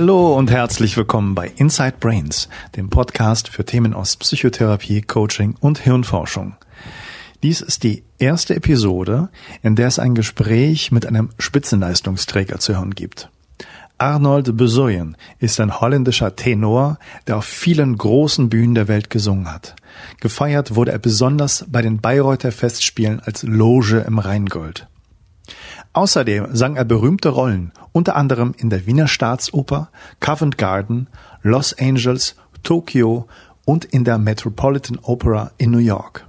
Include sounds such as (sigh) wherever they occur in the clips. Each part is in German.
Hallo und herzlich willkommen bei Inside Brains, dem Podcast für Themen aus Psychotherapie, Coaching und Hirnforschung. Dies ist die erste Episode, in der es ein Gespräch mit einem Spitzenleistungsträger zu hören gibt. Arnold Besoyen ist ein holländischer Tenor, der auf vielen großen Bühnen der Welt gesungen hat. Gefeiert wurde er besonders bei den Bayreuther Festspielen als Loge im Rheingold. Außerdem sang er berühmte Rollen, unter anderem in der Wiener Staatsoper, Covent Garden, Los Angeles, Tokio und in der Metropolitan Opera in New York.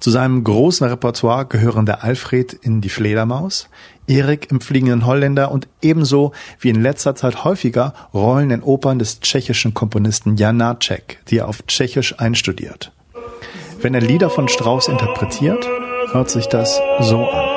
Zu seinem großen Repertoire gehören der Alfred in Die Fledermaus, Erik im Fliegenden Holländer und ebenso wie in letzter Zeit häufiger Rollen in Opern des tschechischen Komponisten Janacek, die er auf Tschechisch einstudiert. Wenn er Lieder von Strauss interpretiert, hört sich das so an.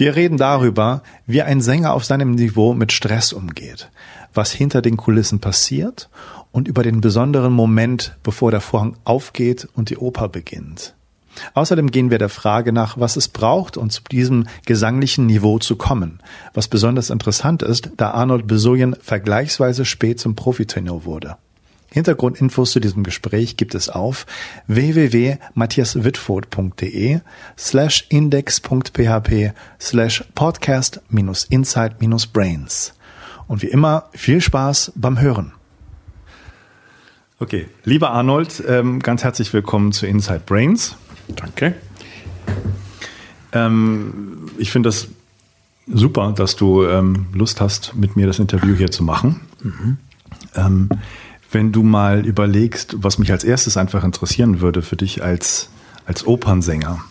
Wir reden darüber, wie ein Sänger auf seinem Niveau mit Stress umgeht, was hinter den Kulissen passiert und über den besonderen Moment, bevor der Vorhang aufgeht und die Oper beginnt. Außerdem gehen wir der Frage nach, was es braucht, um zu diesem gesanglichen Niveau zu kommen, was besonders interessant ist, da Arnold Besoyen vergleichsweise spät zum Profitenor wurde. Hintergrundinfos zu diesem Gespräch gibt es auf www.matthiaswitford.de slash index.php slash podcast minus insight minus brains. Und wie immer viel Spaß beim Hören. Okay, lieber Arnold, ähm, ganz herzlich willkommen zu Inside Brains. Danke. Ähm, ich finde das super, dass du ähm, Lust hast, mit mir das Interview hier zu machen. Mhm. Wenn du mal überlegst, was mich als erstes einfach interessieren würde für dich als, als Opernsänger,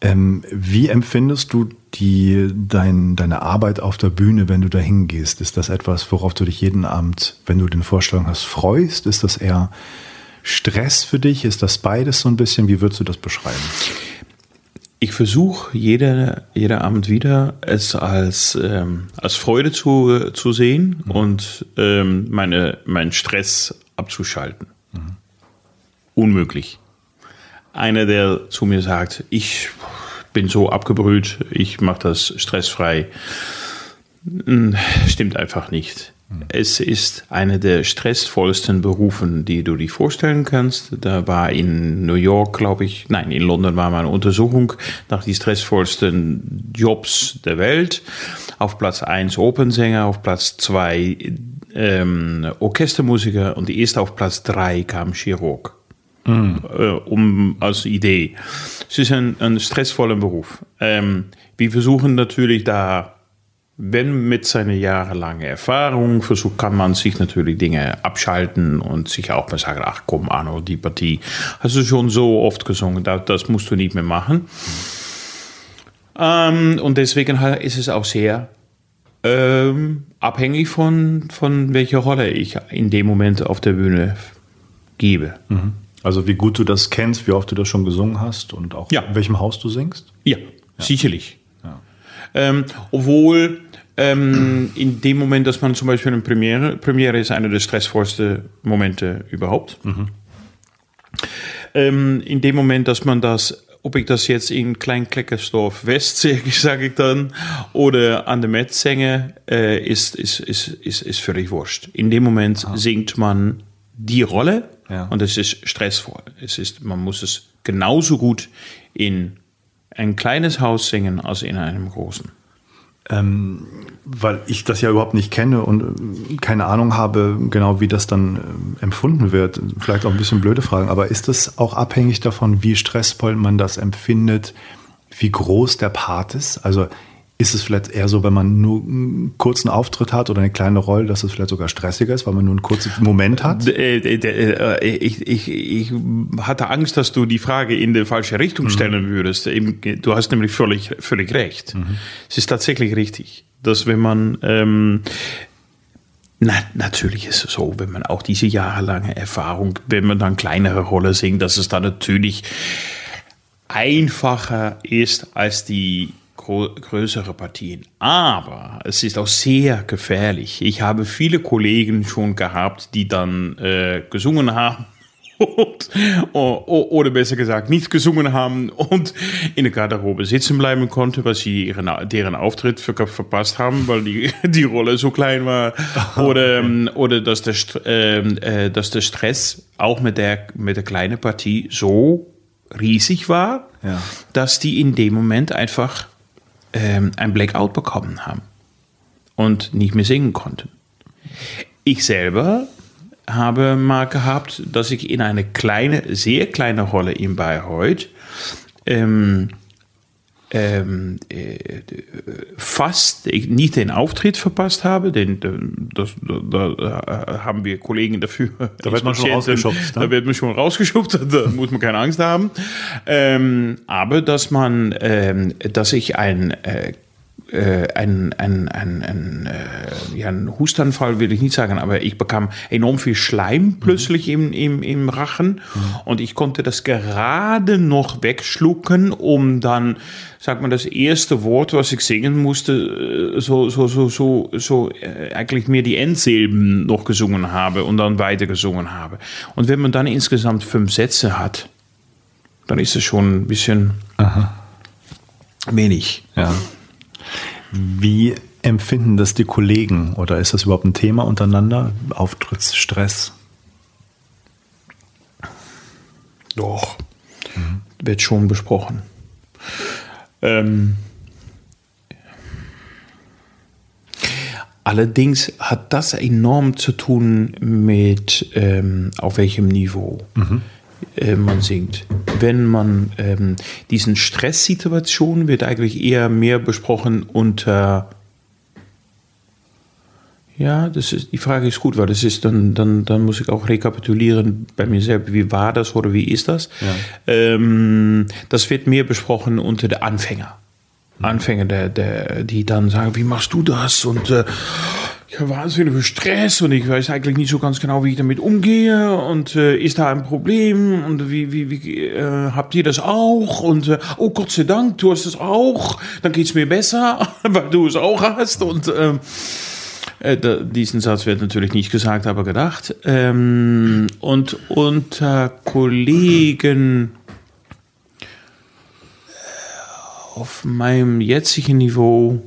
ähm, wie empfindest du die, dein, deine Arbeit auf der Bühne, wenn du da hingehst? Ist das etwas, worauf du dich jeden Abend, wenn du den Vorstellung hast, freust? Ist das eher Stress für dich? Ist das beides so ein bisschen? Wie würdest du das beschreiben? Ich versuche jeder, jeder Abend wieder es als, ähm, als Freude zu, zu sehen mhm. und ähm, meine, meinen Stress abzuschalten. Mhm. Unmöglich. Einer, der zu mir sagt, ich bin so abgebrüht, ich mache das stressfrei, hm, stimmt einfach nicht. Es ist einer der stressvollsten Berufen, die du dir vorstellen kannst. Da war in New York, glaube ich, nein, in London war mal eine Untersuchung nach die stressvollsten Jobs der Welt. Auf Platz 1 Opernsänger, auf Platz 2 ähm, Orchestermusiker und erst auf Platz 3 kam Chirurg. Mhm. Äh, um als Idee. Es ist ein, ein stressvoller Beruf. Ähm, wir versuchen natürlich da wenn mit seiner jahrelangen Erfahrung versucht, kann man sich natürlich Dinge abschalten und sich auch mal sagen, ach komm, Arno, die Partie hast du schon so oft gesungen, das, das musst du nicht mehr machen. Ähm, und deswegen ist es auch sehr ähm, abhängig von, von welcher Rolle ich in dem Moment auf der Bühne gebe. Mhm. Also wie gut du das kennst, wie oft du das schon gesungen hast und auch ja. in welchem Haus du singst? Ja, ja. sicherlich. Ja. Ähm, obwohl ähm, in dem Moment, dass man zum Beispiel eine Premiere, Premiere ist einer der stressvollsten Momente überhaupt. Mhm. Ähm, in dem Moment, dass man das, ob ich das jetzt in Kleinkleckersdorf West (laughs) sage ich dann, oder an der Met singe, äh, ist, ist, ist, ist, ist völlig wurscht. In dem Moment ah. singt man die Rolle ja. und es ist stressvoll. Es ist, man muss es genauso gut in ein kleines Haus singen als in einem großen. Ähm, weil ich das ja überhaupt nicht kenne und äh, keine Ahnung habe, genau wie das dann äh, empfunden wird. Vielleicht auch ein bisschen blöde Fragen, aber ist das auch abhängig davon, wie stressvoll man das empfindet, wie groß der Part ist? Also ist es vielleicht eher so, wenn man nur einen kurzen Auftritt hat oder eine kleine Rolle, dass es vielleicht sogar stressiger ist, weil man nur einen kurzen Moment hat? Äh, äh, ich, ich, ich hatte Angst, dass du die Frage in die falsche Richtung mhm. stellen würdest. Du hast nämlich völlig, völlig recht. Mhm. Es ist tatsächlich richtig, dass wenn man ähm, Na, natürlich ist es so, wenn man auch diese jahrelange Erfahrung, wenn man dann kleinere Rolle singt, dass es dann natürlich einfacher ist als die größere Partien. Aber es ist auch sehr gefährlich. Ich habe viele Kollegen schon gehabt, die dann äh, gesungen haben oder besser gesagt nicht gesungen haben und in der Garderobe sitzen bleiben konnte, weil sie ihren, deren Auftritt ver verpasst haben, weil die, (laughs) die Rolle so klein war. (laughs) Oder, ähm, oder dass, der, ähm, äh, dass der Stress auch mit der, mit der kleinen Partie so riesig war, ja. dass die in dem Moment einfach ähm, ein Blackout bekommen haben und nicht mehr singen konnten. Ich selber habe mal gehabt, dass ich in eine kleine, sehr kleine Rolle in Bayreuth ähm, ähm, äh, fast nicht den Auftritt verpasst habe, denn das, da, da, haben wir Kollegen dafür. Da wird man schon rausgeschubst. Ne? Da wird man schon rausgeschubst, (laughs) da muss man keine Angst haben. Ähm, aber dass man, ähm, dass ich ein äh, äh, ein, ein, ein, ein, äh, ja, ein Hustanfall will ich nicht sagen, aber ich bekam enorm viel Schleim plötzlich mhm. im, im, im Rachen mhm. und ich konnte das gerade noch wegschlucken, um dann, sagt man, das erste Wort, was ich singen musste, so, so, so, so, so äh, eigentlich mir die Endsilben noch gesungen habe und dann weiter gesungen habe. Und wenn man dann insgesamt fünf Sätze hat, dann ist es schon ein bisschen Aha. wenig. Ja. Wie empfinden das die Kollegen oder ist das überhaupt ein Thema untereinander? Auftrittsstress? Doch, mhm. wird schon besprochen. Ähm, allerdings hat das enorm zu tun mit ähm, auf welchem Niveau. Mhm. Äh, man singt. Wenn man ähm, diesen Stresssituation wird eigentlich eher mehr besprochen unter ja, das ist, die Frage ist gut, weil das ist dann, dann, dann muss ich auch rekapitulieren bei mir selbst, wie war das oder wie ist das? Ja. Ähm, das wird mehr besprochen unter der Anfänger. Anfänger, der, der, die dann sagen, wie machst du das? Und äh, ich habe wahnsinnig viel Stress und ich weiß eigentlich nicht so ganz genau, wie ich damit umgehe und äh, ist da ein Problem und wie, wie, wie äh, habt ihr das auch? Und äh, oh Gott sei Dank, du hast es auch, dann geht's mir besser, (laughs) weil du es auch hast. Und ähm, äh, diesen Satz wird natürlich nicht gesagt, aber gedacht. Ähm, und unter Kollegen auf meinem jetzigen Niveau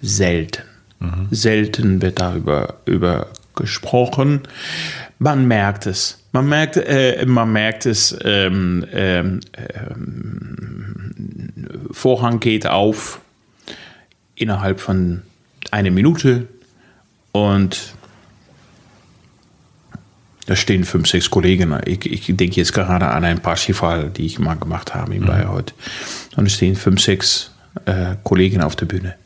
selten. Mhm. Selten wird darüber über gesprochen. Man merkt es. Man merkt, äh, man merkt es, ähm, ähm, ähm, Vorhang geht auf innerhalb von einer Minute und da stehen fünf, sechs Kollegen. Ich, ich denke jetzt gerade an ein Parsifal, die ich mal gemacht habe in mhm. Bayreuth. Und es stehen fünf, sechs äh, Kollegen auf der Bühne.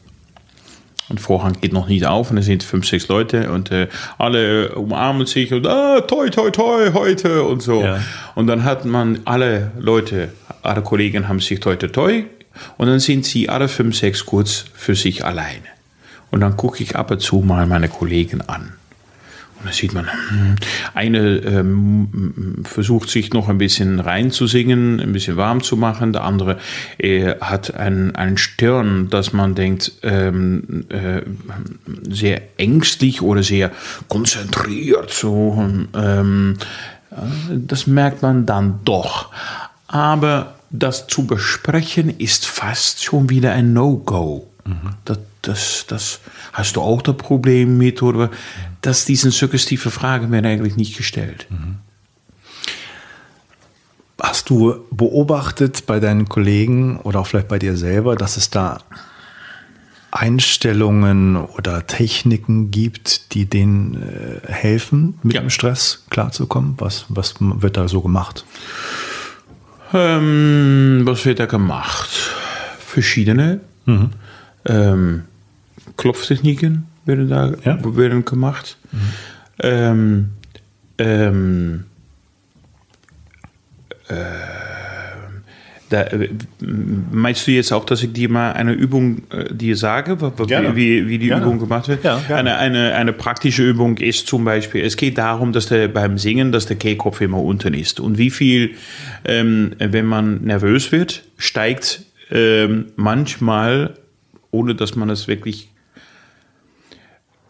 Und Vorhang geht noch nicht auf und es sind fünf, sechs Leute und äh, alle umarmen sich und ah, toi, toi, toi, heute und so. Ja. Und dann hat man alle Leute, alle Kollegen haben sich toi, toi, toi und dann sind sie alle fünf, sechs kurz für sich alleine. Und dann gucke ich ab und zu mal meine Kollegen an. Da sieht man, hm, eine ähm, versucht sich noch ein bisschen reinzusingen, ein bisschen warm zu machen. Der andere äh, hat ein, ein Stirn, dass man denkt, ähm, äh, sehr ängstlich oder sehr konzentriert. So, ähm, äh, das merkt man dann doch. Aber das zu besprechen ist fast schon wieder ein No-Go. Mhm. Das, das, das hast du auch das Problem mit, oder? Dass diese suggestive Fragen werden eigentlich nicht gestellt. Mhm. Hast du beobachtet bei deinen Kollegen oder auch vielleicht bei dir selber, dass es da Einstellungen oder Techniken gibt, die denen äh, helfen, mit ja. dem Stress klarzukommen? Was, was wird da so gemacht? Ähm, was wird da gemacht? Verschiedene. Mhm. Ähm, Klopftechniken werden da ja. werden gemacht. Mhm. Ähm, ähm, äh, Da, meinst du jetzt auch, dass ich dir mal eine Übung äh, dir sage, Gerne. wie, wie die Gerne. Übung gemacht wird? Ja, eine, eine, eine praktische Übung ist zum Beispiel, es geht darum, dass der beim Singen, dass der Kehlkopf immer unten ist. Und wie viel, ähm, wenn man nervös wird, steigt ähm, manchmal, ohne dass man es wirklich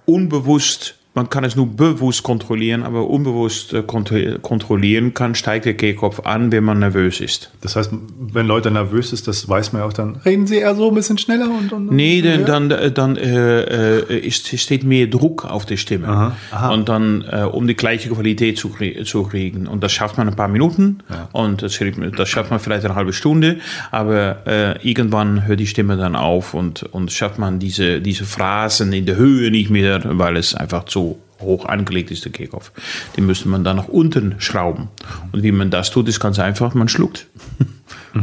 unbewusst, man kann es nur bewusst kontrollieren, aber unbewusst äh, kontro- kontrollieren kann, steigt der Kehlkopf an, wenn man nervös ist. Das heißt, wenn Leute nervös ist, das weiß man ja auch dann. Reden sie eher so ein bisschen schneller und. und Nee, ja? dann, dann, dann äh, äh, steht mehr Druck auf der Stimme. Aha, aha. Und dann, äh, um die gleiche Qualität zu, zu kriegen. Und das schafft man ein paar Minuten und das, schafft- das schafft man vielleicht eine halbe Stunde, aber äh, irgendwann hört die Stimme dann auf und, und schafft man diese, diese Phrasen in der Höhe nicht mehr, weil es einfach zu hoch angelegt ist, der Kehlkopf. Den müsste man dann nach unten schrauben. Und wie man das tut, ist ganz einfach, man schluckt. (laughs)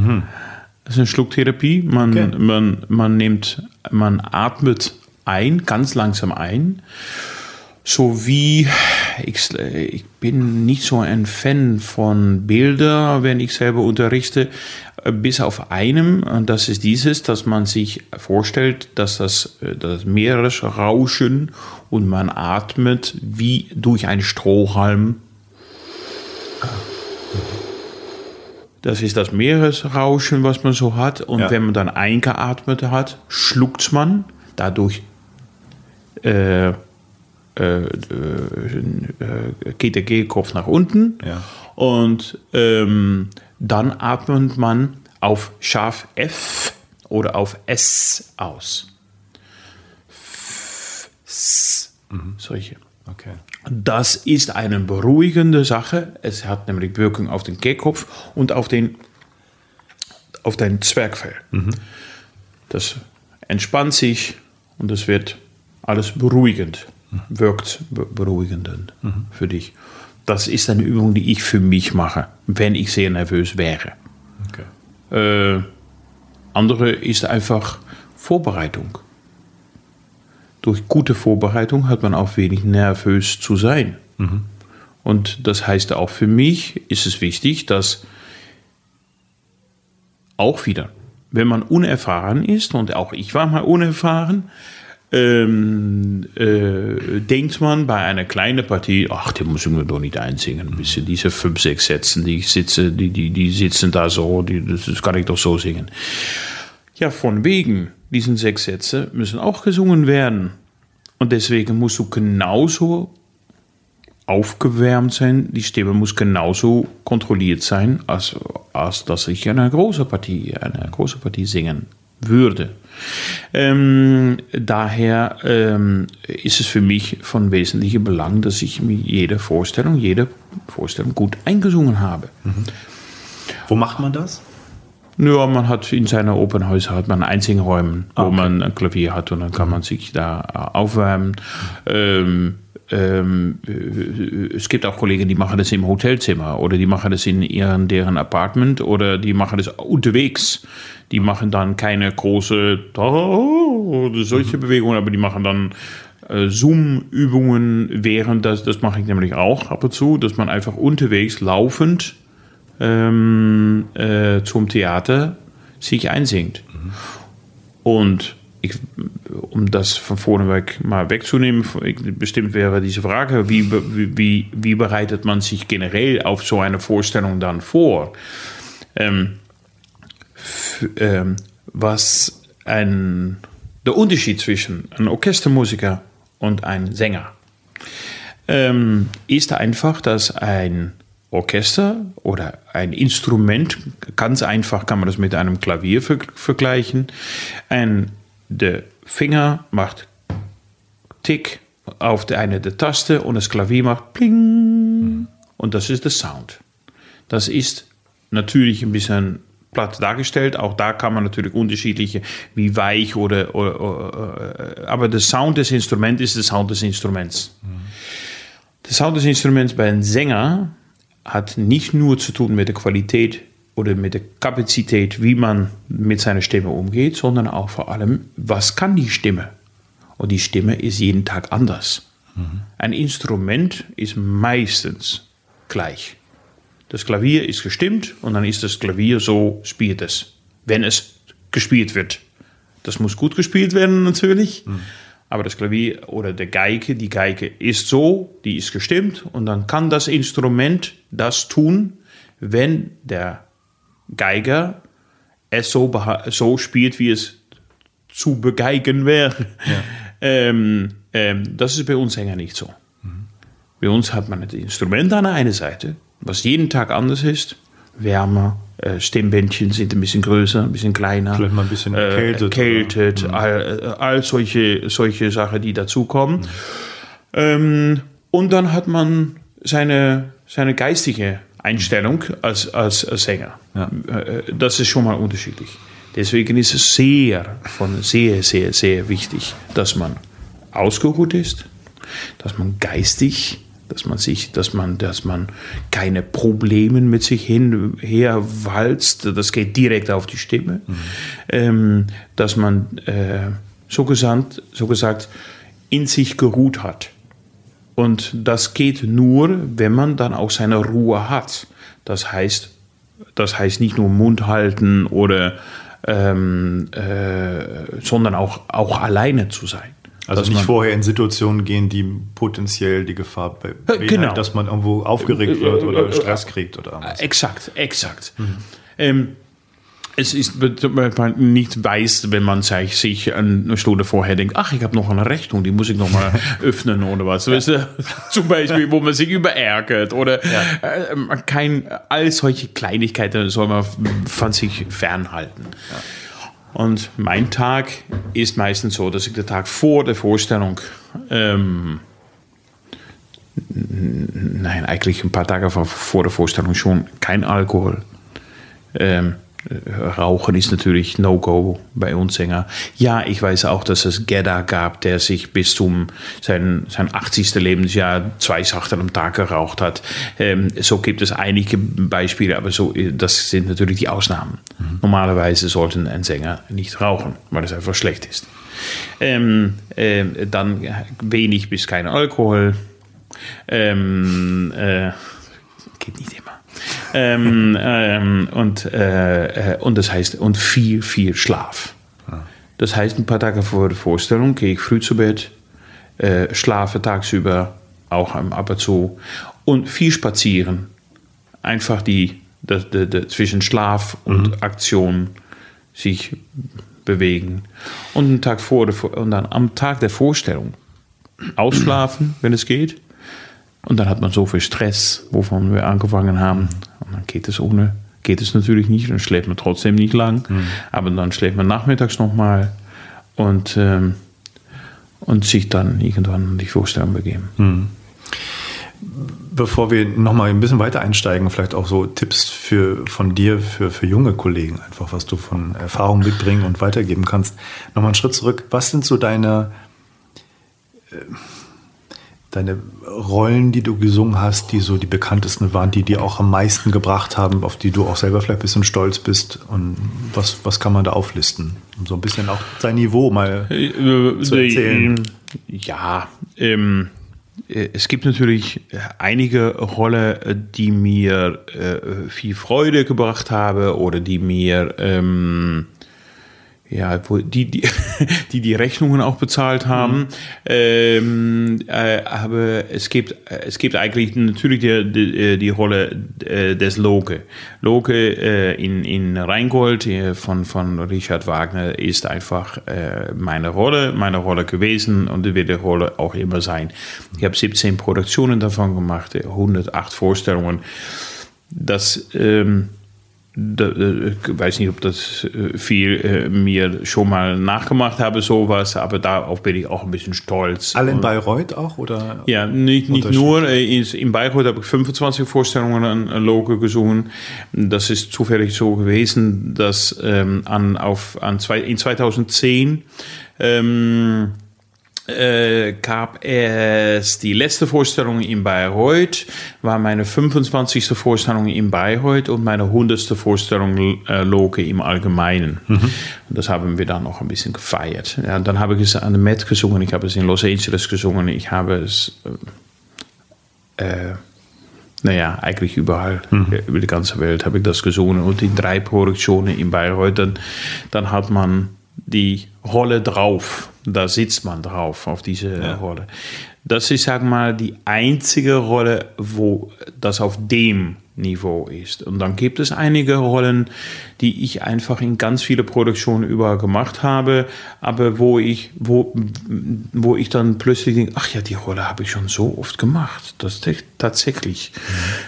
Das ist eine Schlucktherapie. Man, Okay. man, man nimmt, man atmet ein, ganz langsam ein. So wie, ich, ich bin nicht so ein Fan von Bilder, wenn ich selber unterrichte, bis auf einem, und das ist dieses, dass man sich vorstellt, dass das, äh, das Meeresrauschen und man atmet wie durch einen Strohhalm Das ist das Meeresrauschen, was man so hat. Und Ja. wenn man dann eingeatmet hat, schluckt man. Dadurch äh, äh, äh, geht der Kehlkopf nach unten. Ja. Und ähm, dann atmet man auf scharf F oder auf S aus. F, S, solche. Okay. Das ist eine beruhigende Sache. Es hat nämlich Wirkung auf den Kehlkopf und auf den, auf dein Zwergfell. Das entspannt sich und es wird alles beruhigend, wirkt be beruhigend für dich. Das ist eine Übung, die ich für mich mache, wenn ich sehr nervös wäre. okay. Äh, andere ist einfach Vorbereitung. Durch gute Vorbereitung hat man auch wenig nervös zu sein. Und das heißt auch für mich ist es wichtig, dass auch wieder, wenn man unerfahren ist, und auch ich war mal unerfahren, ähm, äh, denkt man bei einer kleinen Partie, ach, die müssen wir doch nicht einsingen. Ein bisschen diese fünf, sechs Sätze, die ich sitze, die, die, die sitzen da so, die, das kann ich doch so singen. Ja, von wegen, diesen sechs Sätze müssen auch gesungen werden. Und deswegen musst du genauso aufgewärmt sein, die Stimme muss genauso kontrolliert sein, als, als dass ich eine große Partie, eine große Partie singen würde. Ähm, daher ähm, ist es für mich von wesentlichem Belang, dass ich mir jede Vorstellung, jede Vorstellung gut eingesungen habe. Wo macht man das? Ja, man hat in seiner Opernhäuser hat man Einzingräumen, wo okay. man ein Klavier hat und dann kann man sich da äh, aufwärmen. Ähm, ähm, äh, es gibt auch Kollegen, die machen das im Hotelzimmer oder die machen das in ihren, deren Apartment oder die machen das unterwegs. Die machen dann keine große oder solche Bewegungen, aber die machen dann äh, Zoom-Übungen während das, das mache ich nämlich auch ab und zu, dass man einfach unterwegs laufend ähm, äh, zum Theater sich einsingt. Und ich, um das von vorne weg mal wegzunehmen, bestimmt wäre diese Frage, wie, wie, wie, bereitet man sich generell auf so eine Vorstellung dann vor? Ähm, ähm, was ein, der Unterschied zwischen einem Orchestermusiker und einem Sänger ähm, ist einfach, dass ein Orchester oder ein Instrument, ganz einfach kann man das mit einem Klavier ver vergleichen, ein, der Finger macht Tick auf der eine der Taste und das Klavier macht Pling und das ist der Sound. Das ist natürlich ein bisschen platt dargestellt. Auch da kann man natürlich unterschiedliche, wie weich oder, oder, oder aber der Sound des Instruments ist der Sound des Instruments. Der Sound des Instruments bei einem Sänger hat nicht nur zu tun mit der Qualität oder mit der Kapazität, wie man mit seiner Stimme umgeht, sondern auch vor allem, was kann die Stimme? Und die Stimme ist jeden Tag anders. Ein Instrument ist meistens gleich. das Klavier ist gestimmt und dann ist das Klavier so, spielt es, wenn es gespielt wird. Das muss gut gespielt werden natürlich, mhm. aber das Klavier oder der Geige, die Geige ist so, die ist gestimmt und dann kann das Instrument das tun, wenn der Geiger es so, so spielt, wie es zu begeigen wäre. Ja. (laughs) Ähm, ähm, das ist bei uns Sänger nicht so. Mhm. Bei uns hat man das Instrument an der einen Seite, was jeden Tag anders ist. Wärmer, äh, Stimmbändchen sind ein bisschen größer, ein bisschen kleiner. Vielleicht mal ein bisschen erkältet. Äh, erkältet, mhm. all, all, solche, solche Sachen, die dazukommen. Mhm. Ähm, und dann hat man seine, seine geistige Einstellung als, als, Sänger. Ja. Äh, das ist schon mal unterschiedlich. Deswegen ist es sehr, von sehr, sehr, sehr wichtig, dass man ausgeruht ist, dass man geistig, dass man sich, dass man, dass man keine Probleme mit sich hin, her walzt, das geht direkt auf die Stimme, mhm. ähm, dass man äh, so, gesagt, so gesagt in sich geruht hat. Und das geht nur, wenn man dann auch seine Ruhe hat. Das heißt, das heißt nicht nur Mund halten oder ähm, äh, sondern auch, auch alleine zu sein. Also nicht vorher in Situationen gehen, die potenziell die Gefahr beinhalten, genau. dass man irgendwo aufgeregt wird oder Stress kriegt oder irgendwas. Exakt, exakt. Mhm. Ähm, es ist, man nicht weiß, wenn man sich eine Stunde vorher denkt, ach, ich habe noch eine Rechnung, die muss ich noch mal (laughs) öffnen oder was. Weißt du? (laughs) Zum Beispiel, wo man sich überärgert oder ja. äh, kein, all solche Kleinigkeiten soll man von sich fernhalten. Ja. Und mein Tag ist meistens so, dass ich den Tag vor der Vorstellung ähm, nein, eigentlich ein paar Tage vor der Vorstellung schon kein Alkohol. Ähm, Rauchen ist natürlich No-Go bei uns Sänger. Ja, ich weiß auch, dass es Gedda gab, der sich bis zum sein, sein 80. Lebensjahr zwei Sachen am Tag geraucht hat. Ähm, so gibt es einige Beispiele, aber so, das sind natürlich die Ausnahmen. Mhm. Normalerweise sollten ein Sänger nicht rauchen, weil es einfach schlecht ist. Ähm, äh, dann wenig bis kein Alkohol. Ähm, äh, geht nicht immer ähm, ähm, und, äh, äh, und das heißt, und viel, viel Schlaf. Ah. Das heißt, ein paar Tage vor der Vorstellung gehe ich früh zu Bett, äh, schlafe tagsüber auch ab und zu und viel spazieren. Einfach die, die, die, die zwischen Schlaf und mhm. Aktion sich bewegen. Und, einen Tag vor der, und dann am Tag der Vorstellung ausschlafen, wenn es geht. Und dann hat man so viel Stress, wovon wir angefangen haben. Und dann geht es ohne, geht es natürlich nicht. Dann schläft man trotzdem nicht lang. Mhm. Aber dann schläft man nachmittags nochmal und, ähm, und sich dann irgendwann an die Vorstellung begeben. Mhm. Bevor wir nochmal ein bisschen weiter einsteigen, vielleicht auch so Tipps für, von dir für, für junge Kollegen, einfach was du von Erfahrung mitbringen und weitergeben kannst. Nochmal einen Schritt zurück. Was sind so deine, äh, deine Rollen, die du gesungen hast, die so die bekanntesten waren, die dir auch am meisten gebracht haben, auf die du auch selber vielleicht ein bisschen stolz bist? Und was, was kann man da auflisten? Um so ein bisschen auch sein Niveau mal äh, zu erzählen. Ja, ähm, äh, es gibt natürlich einige Rollen, die mir äh, viel Freude gebracht haben oder die mir ähm, ja, die, die, (laughs) die die Rechnungen auch bezahlt haben. Mhm. Ähm, äh, aber es gibt, es gibt eigentlich natürlich die, die, äh, die Rolle äh, des Loke. Loke äh, in, in Rheingold äh, von, von Richard Wagner ist einfach äh, meine Rolle, meine Rolle gewesen und wird die Rolle auch immer sein. Ich habe 17 Produktionen davon gemacht, 108 Vorstellungen. Das ähm, ich weiß nicht, ob das äh, viel äh, mir schon mal nachgemacht habe, sowas, aber darauf bin ich auch ein bisschen stolz. Alle in Bayreuth auch? Oder ja, nicht, nicht nur. Äh, in Bayreuth habe ich 25 Vorstellungen an Logo gesungen. Das ist zufällig so gewesen, dass ähm, an, auf, an zwei, in 2010 ähm, äh, gab es die letzte Vorstellung in Bayreuth, war meine 25. Vorstellung in Bayreuth und meine 100. Vorstellung äh, Loke im Allgemeinen. Mhm. Das haben wir dann noch ein bisschen gefeiert. Ja, dann habe ich es an der Met gesungen, ich habe es in Los Angeles gesungen, ich habe es äh, naja, eigentlich überall mhm. über die ganze Welt habe ich das gesungen. Und in drei Produktionen in Bayreuth, dann, dann hat man die Rolle drauf. Da sitzt man drauf, auf diese ja. Rolle. Das ist, sag mal, die einzige Rolle, wo das auf dem Niveau ist. Und dann gibt es einige Rollen, die ich einfach in ganz viele Produktionen überall gemacht habe, aber wo ich, wo, wo ich dann plötzlich denke, ach ja, die Rolle habe ich schon so oft gemacht. Das ist tatsächlich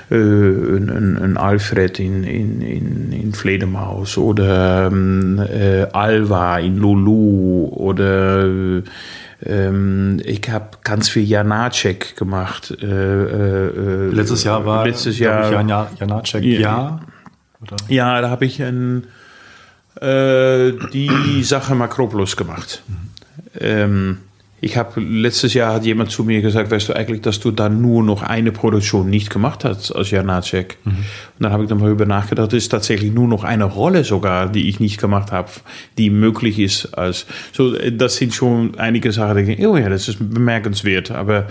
mhm. äh, ein, ein, Alfred in, in, in, in Fledermaus oder ähm, äh, Alva in Lulu oder äh, ähm, ich habe ganz viel Janacek gemacht. Äh, äh, äh, letztes Jahr war letztes Jahr Jan Janacek ja. ja. Ja, da habe ich ein, äh, die Sache Makropolis gemacht. Mhm. Ähm, ich habe letztes Jahr hat jemand zu mir gesagt, weißt du eigentlich, dass du dann nur noch eine Produktion nicht gemacht hast als Janacek. Mhm. Und dann habe ich dann mal über nachgedacht, es ist tatsächlich nur noch eine Rolle sogar, die ich nicht gemacht habe, die möglich ist als so. Das sind schon einige Sachen, die ich oh ja, das ist bemerkenswert, aber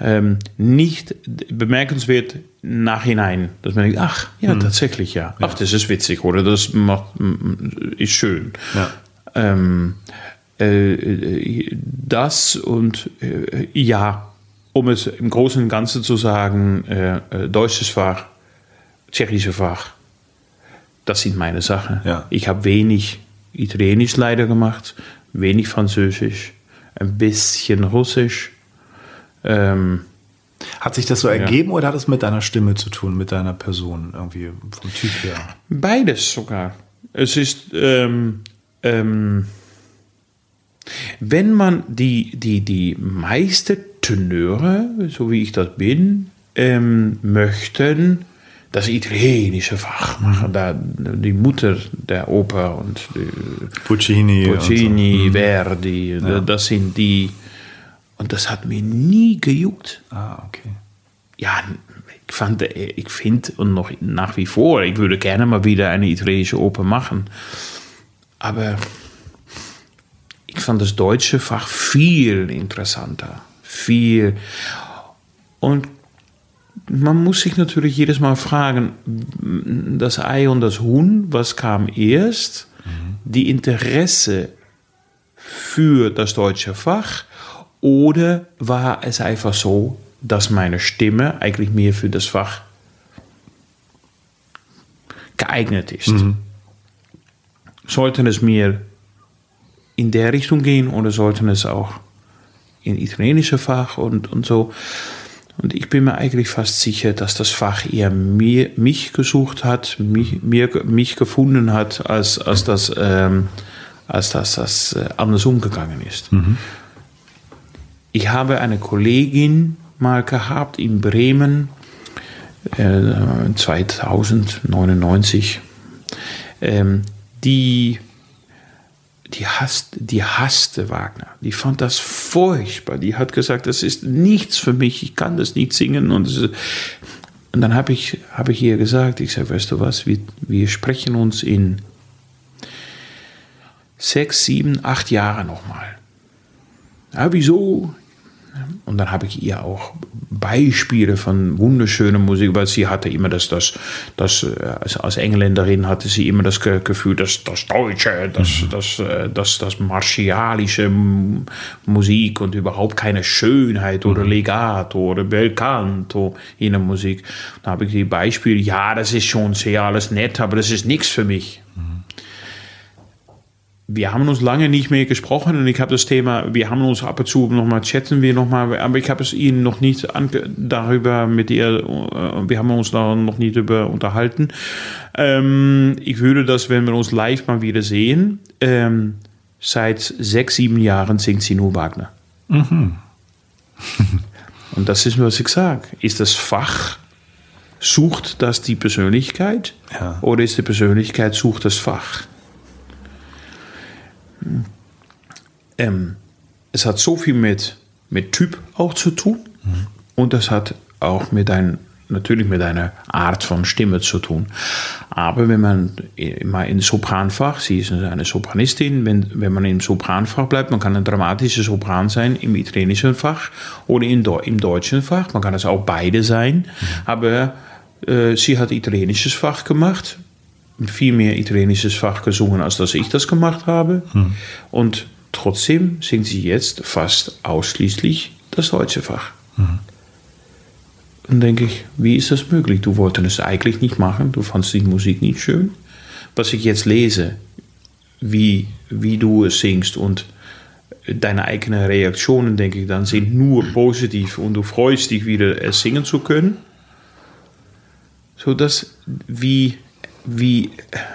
ähm, nicht bemerkenswert nachhinein, dass man denkt, ach ja, mhm. tatsächlich ja. ja, ach das ist witzig oder das macht ist schön. Ja. Ähm, äh, das und äh, ja, um es im Großen und Ganzen zu sagen, äh, deutsches Fach, tschechisches Fach, das sind meine Sachen. Ja. Ich habe wenig Italienisch leider gemacht, wenig Französisch, ein bisschen Russisch. Ähm, hat sich das so ergeben ja. oder hat es mit deiner Stimme zu tun, mit deiner Person irgendwie vom Typ her? Beides sogar. Es ist ähm, ähm, wenn man die, die, die meisten Tenöre, so wie ich das bin, ähm, möchten das italienische Fach machen, (laughs) da die Mutter der Oper und Puccini, Puccini und so. Verdi, ja. das sind die. Und das hat mir nie gejuckt. Ah, okay. Ja, ich fand, ich finde und noch nach wie vor, ich würde gerne mal wieder eine italienische Oper machen. Aber ich fand das deutsche Fach viel interessanter. Viel. Und man muss sich natürlich jedes Mal fragen, das Ei und das Huhn, was kam erst? Mhm. Die Interesse für das deutsche Fach oder war es einfach so, dass meine Stimme eigentlich mehr für das Fach geeignet ist? Mhm. Sollten es mir in der Richtung gehen oder sollten es auch in italienische Fach und, und so. Und ich bin mir eigentlich fast sicher, dass das Fach eher mir, mich gesucht hat, mich, mir, mich gefunden hat, als, als das, ähm, als das, das äh, anders umgegangen ist. Mhm. Ich habe eine Kollegin mal gehabt in Bremen, äh, 2099, ähm, die die, hasst, die hasste Wagner. Die fand das furchtbar. Die hat gesagt, das ist nichts für mich, ich kann das nicht singen. Und, und dann habe ich, hab ich ihr gesagt, ich sage, weißt du was, wir, wir sprechen uns in sechs, sieben, acht Jahren nochmal. Ja, wieso? Und dann habe ich ihr auch Beispiele von wunderschöner Musik, weil sie hatte immer das, das, das äh, als Engländerin hatte sie immer das Gefühl, dass das Deutsche, das, mhm. das, äh, das, das martialische Musik und überhaupt keine Schönheit oder mhm. Legato oder Belcanto in der Musik. Da habe ich die Beispiele, ja, das ist schon sehr alles nett, aber das ist nichts für mich wir haben uns lange nicht mehr gesprochen und ich habe das Thema, wir haben uns ab und zu nochmal chatten wir nochmal, aber ich habe es Ihnen noch nicht darüber mit ihr, äh, wir haben uns da noch nicht darüber unterhalten. Ähm, ich würde das, wenn wir uns live mal wieder sehen, ähm, seit sechs, sieben Jahren singt sie nur Wagner. Mhm. (laughs) und das ist, was ich sage. Ist das Fach, sucht das die Persönlichkeit ja. oder ist die Persönlichkeit, sucht das Fach? Ähm, es hat so viel mit, mit Typ auch zu tun mhm. und es hat auch mit einem natürlich mit einer Art von Stimme zu tun. Aber wenn man immer in Sopranfach, sie ist eine Sopranistin, wenn, wenn man im Sopranfach bleibt, man kann ein dramatischer Sopran sein im italienischen Fach oder im, im deutschen Fach, man kann es auch beide sein, aber äh, sie hat italienisches Fach gemacht, viel mehr italienisches Fach gesungen, als dass ich das gemacht habe. Hm. Und trotzdem singt sie jetzt fast ausschließlich das deutsche Fach. Hm. Dann denke ich, wie ist das möglich? Du wolltest es eigentlich nicht machen, du fandest die Musik nicht schön. Was ich jetzt lese, wie, wie du es singst und deine eigenen Reaktionen, denke ich, dann sind nur positiv und du freust dich wieder, es singen zu können. So dass, wie wie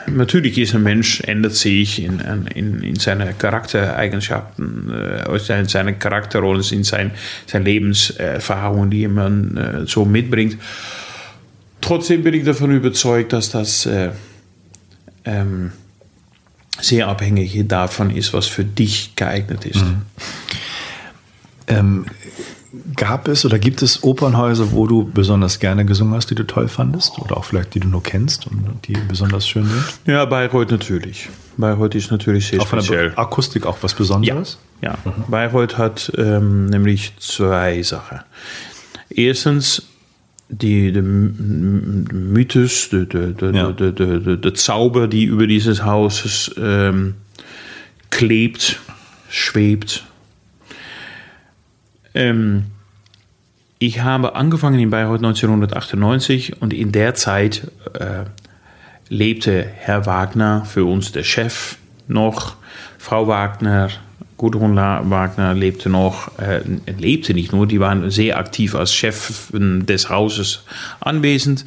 natürlich ist ein Mensch ändert sich in, in, in seine Charaktereigenschaften, äh, in seine Charakterrollen, in sein, seine Lebenserfahrungen, die man äh, so mitbringt. Trotzdem bin ich davon überzeugt, dass das äh, ähm, sehr abhängig davon ist, was für dich geeignet ist. Mhm. Ähm, Gab es oder gibt es Opernhäuser, wo du besonders gerne gesungen hast, die du toll fandest? Oder auch vielleicht, die du nur kennst und die besonders schön sind? Ja, Bayreuth natürlich. Bayreuth ist natürlich sehr auch speziell. Von der Akustik auch was Besonderes? Ja, ja. Mhm. Bayreuth hat ähm, nämlich zwei Sachen. Erstens die, der Mythos, der, der, ja. der, der, der, Zauber, die über dieses Haus ähm, klebt, schwebt ähm, ich habe angefangen in Bayreuth 1998 und in der Zeit äh, lebte Herr Wagner für uns der Chef noch. Frau Wagner, Gudrun Wagner lebte noch, äh, lebte nicht nur, die waren sehr aktiv als Chef des Hauses anwesend.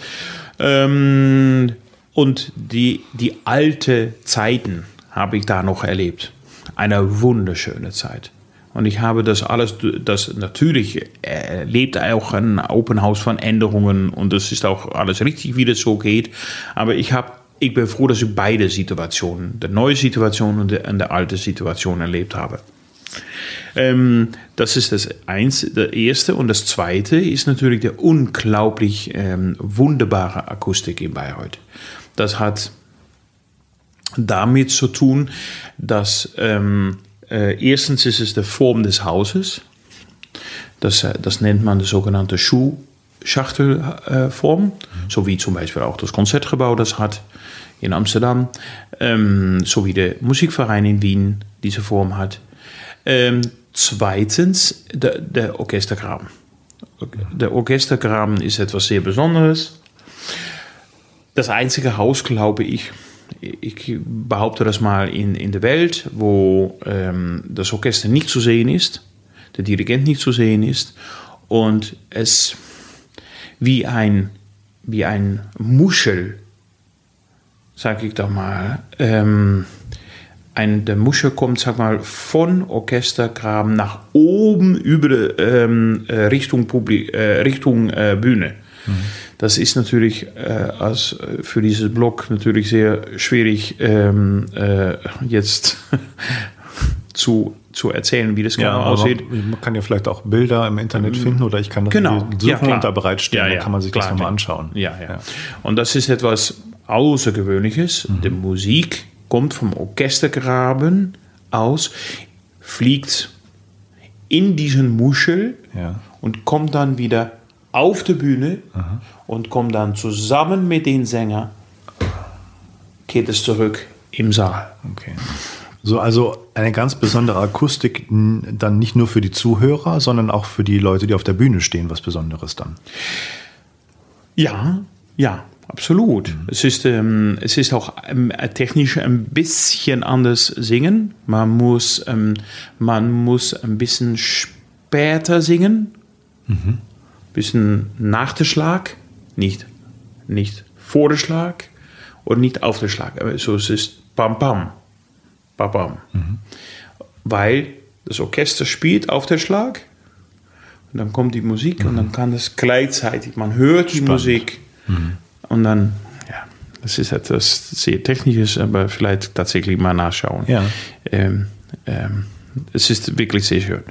Ähm, und die, die alte Zeiten habe ich da noch erlebt. Eine wunderschöne Zeit. Und ich habe das alles, das natürlich erlebt auch ein Open House von Änderungen und das ist auch alles richtig, wie das so geht. Aber ich habe ich bin froh, dass ich beide Situationen, die neue Situation und die, und die alte Situation erlebt habe. Ähm, das ist das eins, das erste. Und das zweite ist natürlich die unglaublich ähm, wunderbare Akustik in Bayreuth. Das hat damit zu tun, dass ähm, äh, erstens ist es die Form des Hauses. Das, äh, das nennt man die sogenannte Schuhschachtelform, mhm. so wie zum Beispiel auch das Konzertgebouw das hat in Amsterdam, ähm, so wie der Musikverein in Wien diese Form hat. Ähm, zweitens der, der Orchestergraben. Der Orchestergraben ist etwas sehr Besonderes. Das einzige Haus, glaube ich, ich behaupte das mal, in, in der Welt, wo ähm, das Orchester nicht zu sehen ist, der Dirigent nicht zu sehen ist und es wie ein, wie ein Muschel, sage ich doch mal, ähm, ein, der Muschel kommt, sag mal, von Orchestergraben nach oben über ähm, äh, Richtung, Publik, äh, Richtung äh, Bühne. Mhm. Das ist natürlich äh, als, äh, für dieses Blog natürlich sehr schwierig ähm, äh, jetzt (laughs) zu, zu erzählen, wie das genau aussieht. Man kann ja vielleicht auch Bilder im Internet finden oder ich kann das genau. suchen ja, und da bereitstellen, ja, ja, dann kann man sich klar, das nochmal anschauen. Ja, ja, ja. Und das ist etwas Außergewöhnliches. Mhm. Die Musik kommt vom Orchestergraben aus, fliegt in diesen Muschel ja. und kommt dann wieder auf der Bühne Aha. und kommt dann zusammen mit den Sängern, geht es zurück im Saal. Okay. So, also eine ganz besondere Akustik dann nicht nur für die Zuhörer, sondern auch für die Leute, die auf der Bühne stehen, was Besonderes dann. Ja, ja, absolut. Mhm. Es, ist, ähm, es ist auch ähm, technisch ein bisschen anders singen. Man muss, ähm, man muss ein bisschen später singen. Mhm bisschen nach dem Schlag, nicht, nicht vor dem Schlag und nicht auf dem Schlag. Also es ist bam bam, bam bam. Mhm. Weil das Orchester spielt auf der Schlag und dann kommt die Musik mhm. und dann kann das gleichzeitig, man hört die Spannend. Musik mhm. und dann, ja, das ist etwas sehr Technisches, aber vielleicht tatsächlich mal nachschauen. Ja. Ähm, ähm, es ist wirklich sehr schön.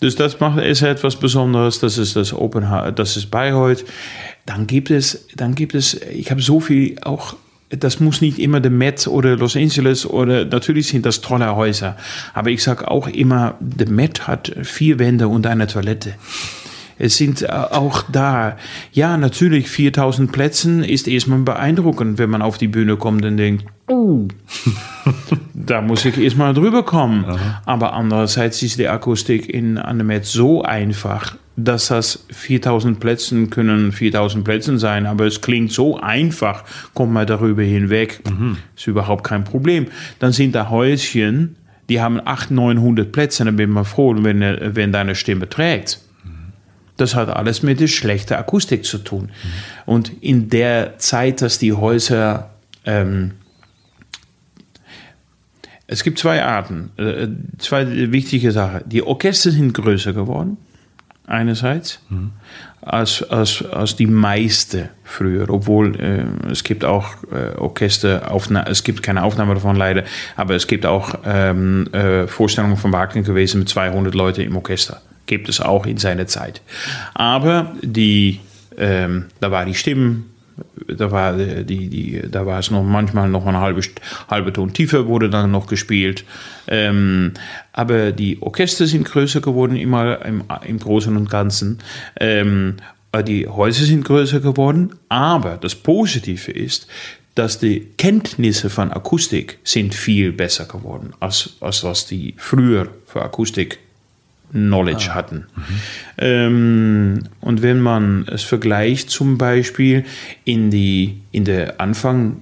Dus das macht ist etwas Besonderes. Das ist das Open, das ist Bayreuth. Dann gibt es, dann gibt es, ich habe so viel auch das muss nicht immer der Met oder Los Angeles oder natürlich sind das tolle Häuser. Aber ich sage auch immer, der Met hat vier Wände und eine Toilette. Es sind äh, auch da, ja, natürlich 4000 Plätzen ist erstmal beeindruckend, wenn man auf die Bühne kommt und denkt, oh, (laughs) da muss ich erstmal drüber kommen. Aha. Aber andererseits ist die Akustik in Annemet so einfach, dass das 4000 Plätzen können 4000 Plätzen sein, aber es klingt so einfach, kommt man darüber hinweg. Mhm. Ist überhaupt kein Problem. Dann sind da Häuschen, die haben 800, 900 Plätze, dann bin ich mal froh, wenn, wenn deine Stimme trägt. Das hat alles mit der schlechten Akustik zu tun. Mhm. Und in der Zeit, dass die Häuser, ähm, es gibt zwei Arten, äh, zwei wichtige Sachen. Die Orchester sind größer geworden, einerseits, mhm. als, als, als die meiste früher. Obwohl äh, es gibt auch äh, Orchester, es gibt keine Aufnahme davon leider, aber es gibt auch ähm, äh, Vorstellungen von Wagner gewesen mit 200 Leuten im Orchester gibt es auch in seiner Zeit. Aber die, ähm, da war die Stimmen, da war, die, die, da war es noch manchmal noch eine halbe, halbe Ton tiefer, wurde dann noch gespielt. Ähm, aber die Orchester sind größer geworden, immer im, im Großen und Ganzen. Ähm, die Häuser sind größer geworden, aber das Positive ist, dass die Kenntnisse von Akustik sind viel besser geworden, als, als was die früher für Akustik Knowledge ah. hatten. Mhm. Ähm, und wenn man es vergleicht zum Beispiel in, die, in der Anfang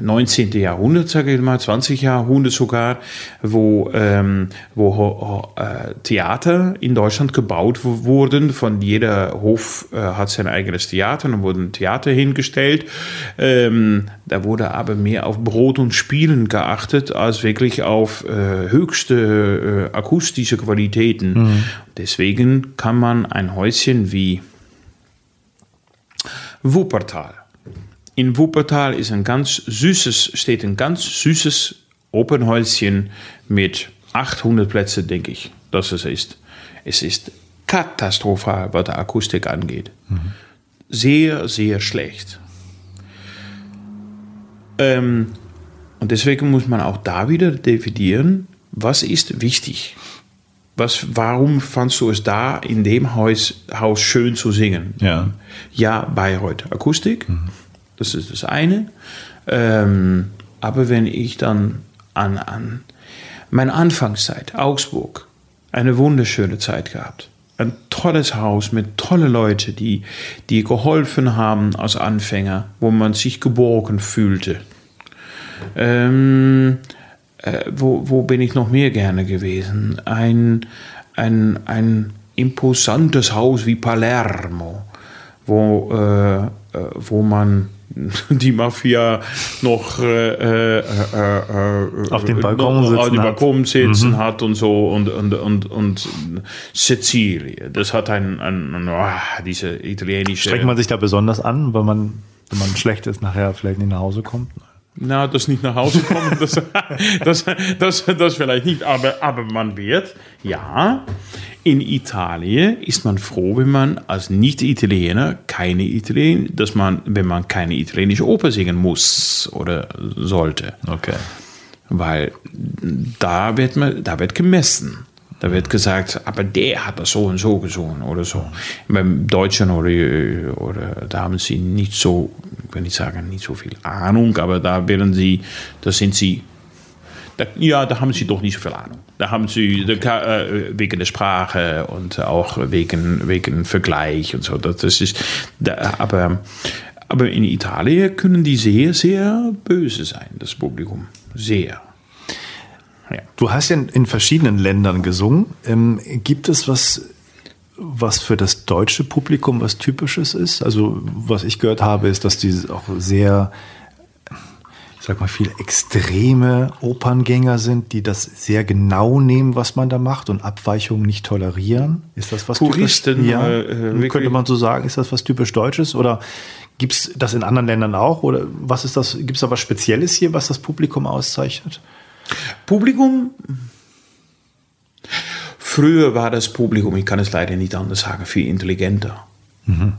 19. Mm, Jahrhundert, sage ich mal, 20 Jahrhundert sogar, wo, ähm, wo äh, Theater in Deutschland gebaut wurden. Von jeder Hof äh, hat sein eigenes Theater, dann wurden Theater hingestellt. Ähm, da wurde aber mehr auf Brot und Spielen geachtet, als wirklich auf äh, höchste äh, akustische Qualitäten. Mhm. Deswegen kann man ein Häuschen wie Wuppertal. In Wuppertal ist ein ganz süßes, steht ein ganz süßes Opernhäuschen mit 800 Plätzen, denke ich, dass es ist. Es ist katastrophal, was die Akustik angeht. Mhm. Sehr, sehr schlecht. Ähm, und deswegen muss man auch da wieder definieren, was ist wichtig. Was, warum fandst du es da in dem Haus, Haus schön zu singen? Ja, ja Bayreuth Akustik, mhm. das ist das eine. Ähm, aber wenn ich dann an, an meine Anfangszeit, Augsburg, eine wunderschöne Zeit gehabt. Ein tolles Haus mit tollen Leuten, die, die geholfen haben als Anfänger, wo man sich geborgen fühlte. Ähm, äh, wo, wo bin ich noch mehr gerne gewesen? Ein, ein, ein imposantes Haus wie Palermo, wo, äh, äh wo man (laughs) die Mafia noch äh, äh, äh, auf dem Balkon sitzen, auf dem Balkon sitzen mhm. hat und so und, und, und, und Sizilien. Das hat ein, ein, ein oh, diese italienische. Strengt man sich da besonders an, weil man, wenn man schlecht ist, nachher vielleicht nicht nach Hause kommt? Na, das nicht nach Hause kommen, (laughs) das, das, das, das vielleicht nicht, aber, aber man wird, ja, in Italien ist man froh, wenn man als Nicht-Italiener keine Italien, dass man, wenn man keine italienische Oper singen muss oder sollte. Okay. Weil da wird man, da wird gemessen. Da wird gesagt, aber der hat das so und so gesungen oder so. Beim Deutschen oder, oder da haben sie nicht so, ich will nicht sagen, nicht so viel Ahnung, aber da werden sie, da sind sie, ja, da haben sie doch nicht so viel Ahnung. Da haben sie okay. äh, wegen der Sprache und auch wegen, wegen Vergleich und so. Das ist, aber, aber in Italien können die sehr, sehr böse sein, das Publikum. Sehr. Ja. Du hast ja in, verschiedenen Ländern gesungen. Ähm, gibt es was, was für das deutsche Publikum was Typisches ist? Also, was ich gehört habe, ist, dass die auch sehr, ich sag mal, viel extreme Operngänger sind, die das sehr genau nehmen, was man da macht und Abweichungen nicht tolerieren. Ist das was Puristen, typisch? Ja, äh, könnte man so sagen, ist das was typisch Deutsches oder gibt es das in anderen Ländern auch? Oder was ist das? Gibt es da was Spezielles hier, was das Publikum auszeichnet? Publikum, Früher war das Publikum, ich kann es leider nicht anders sagen, viel intelligenter. Mhm.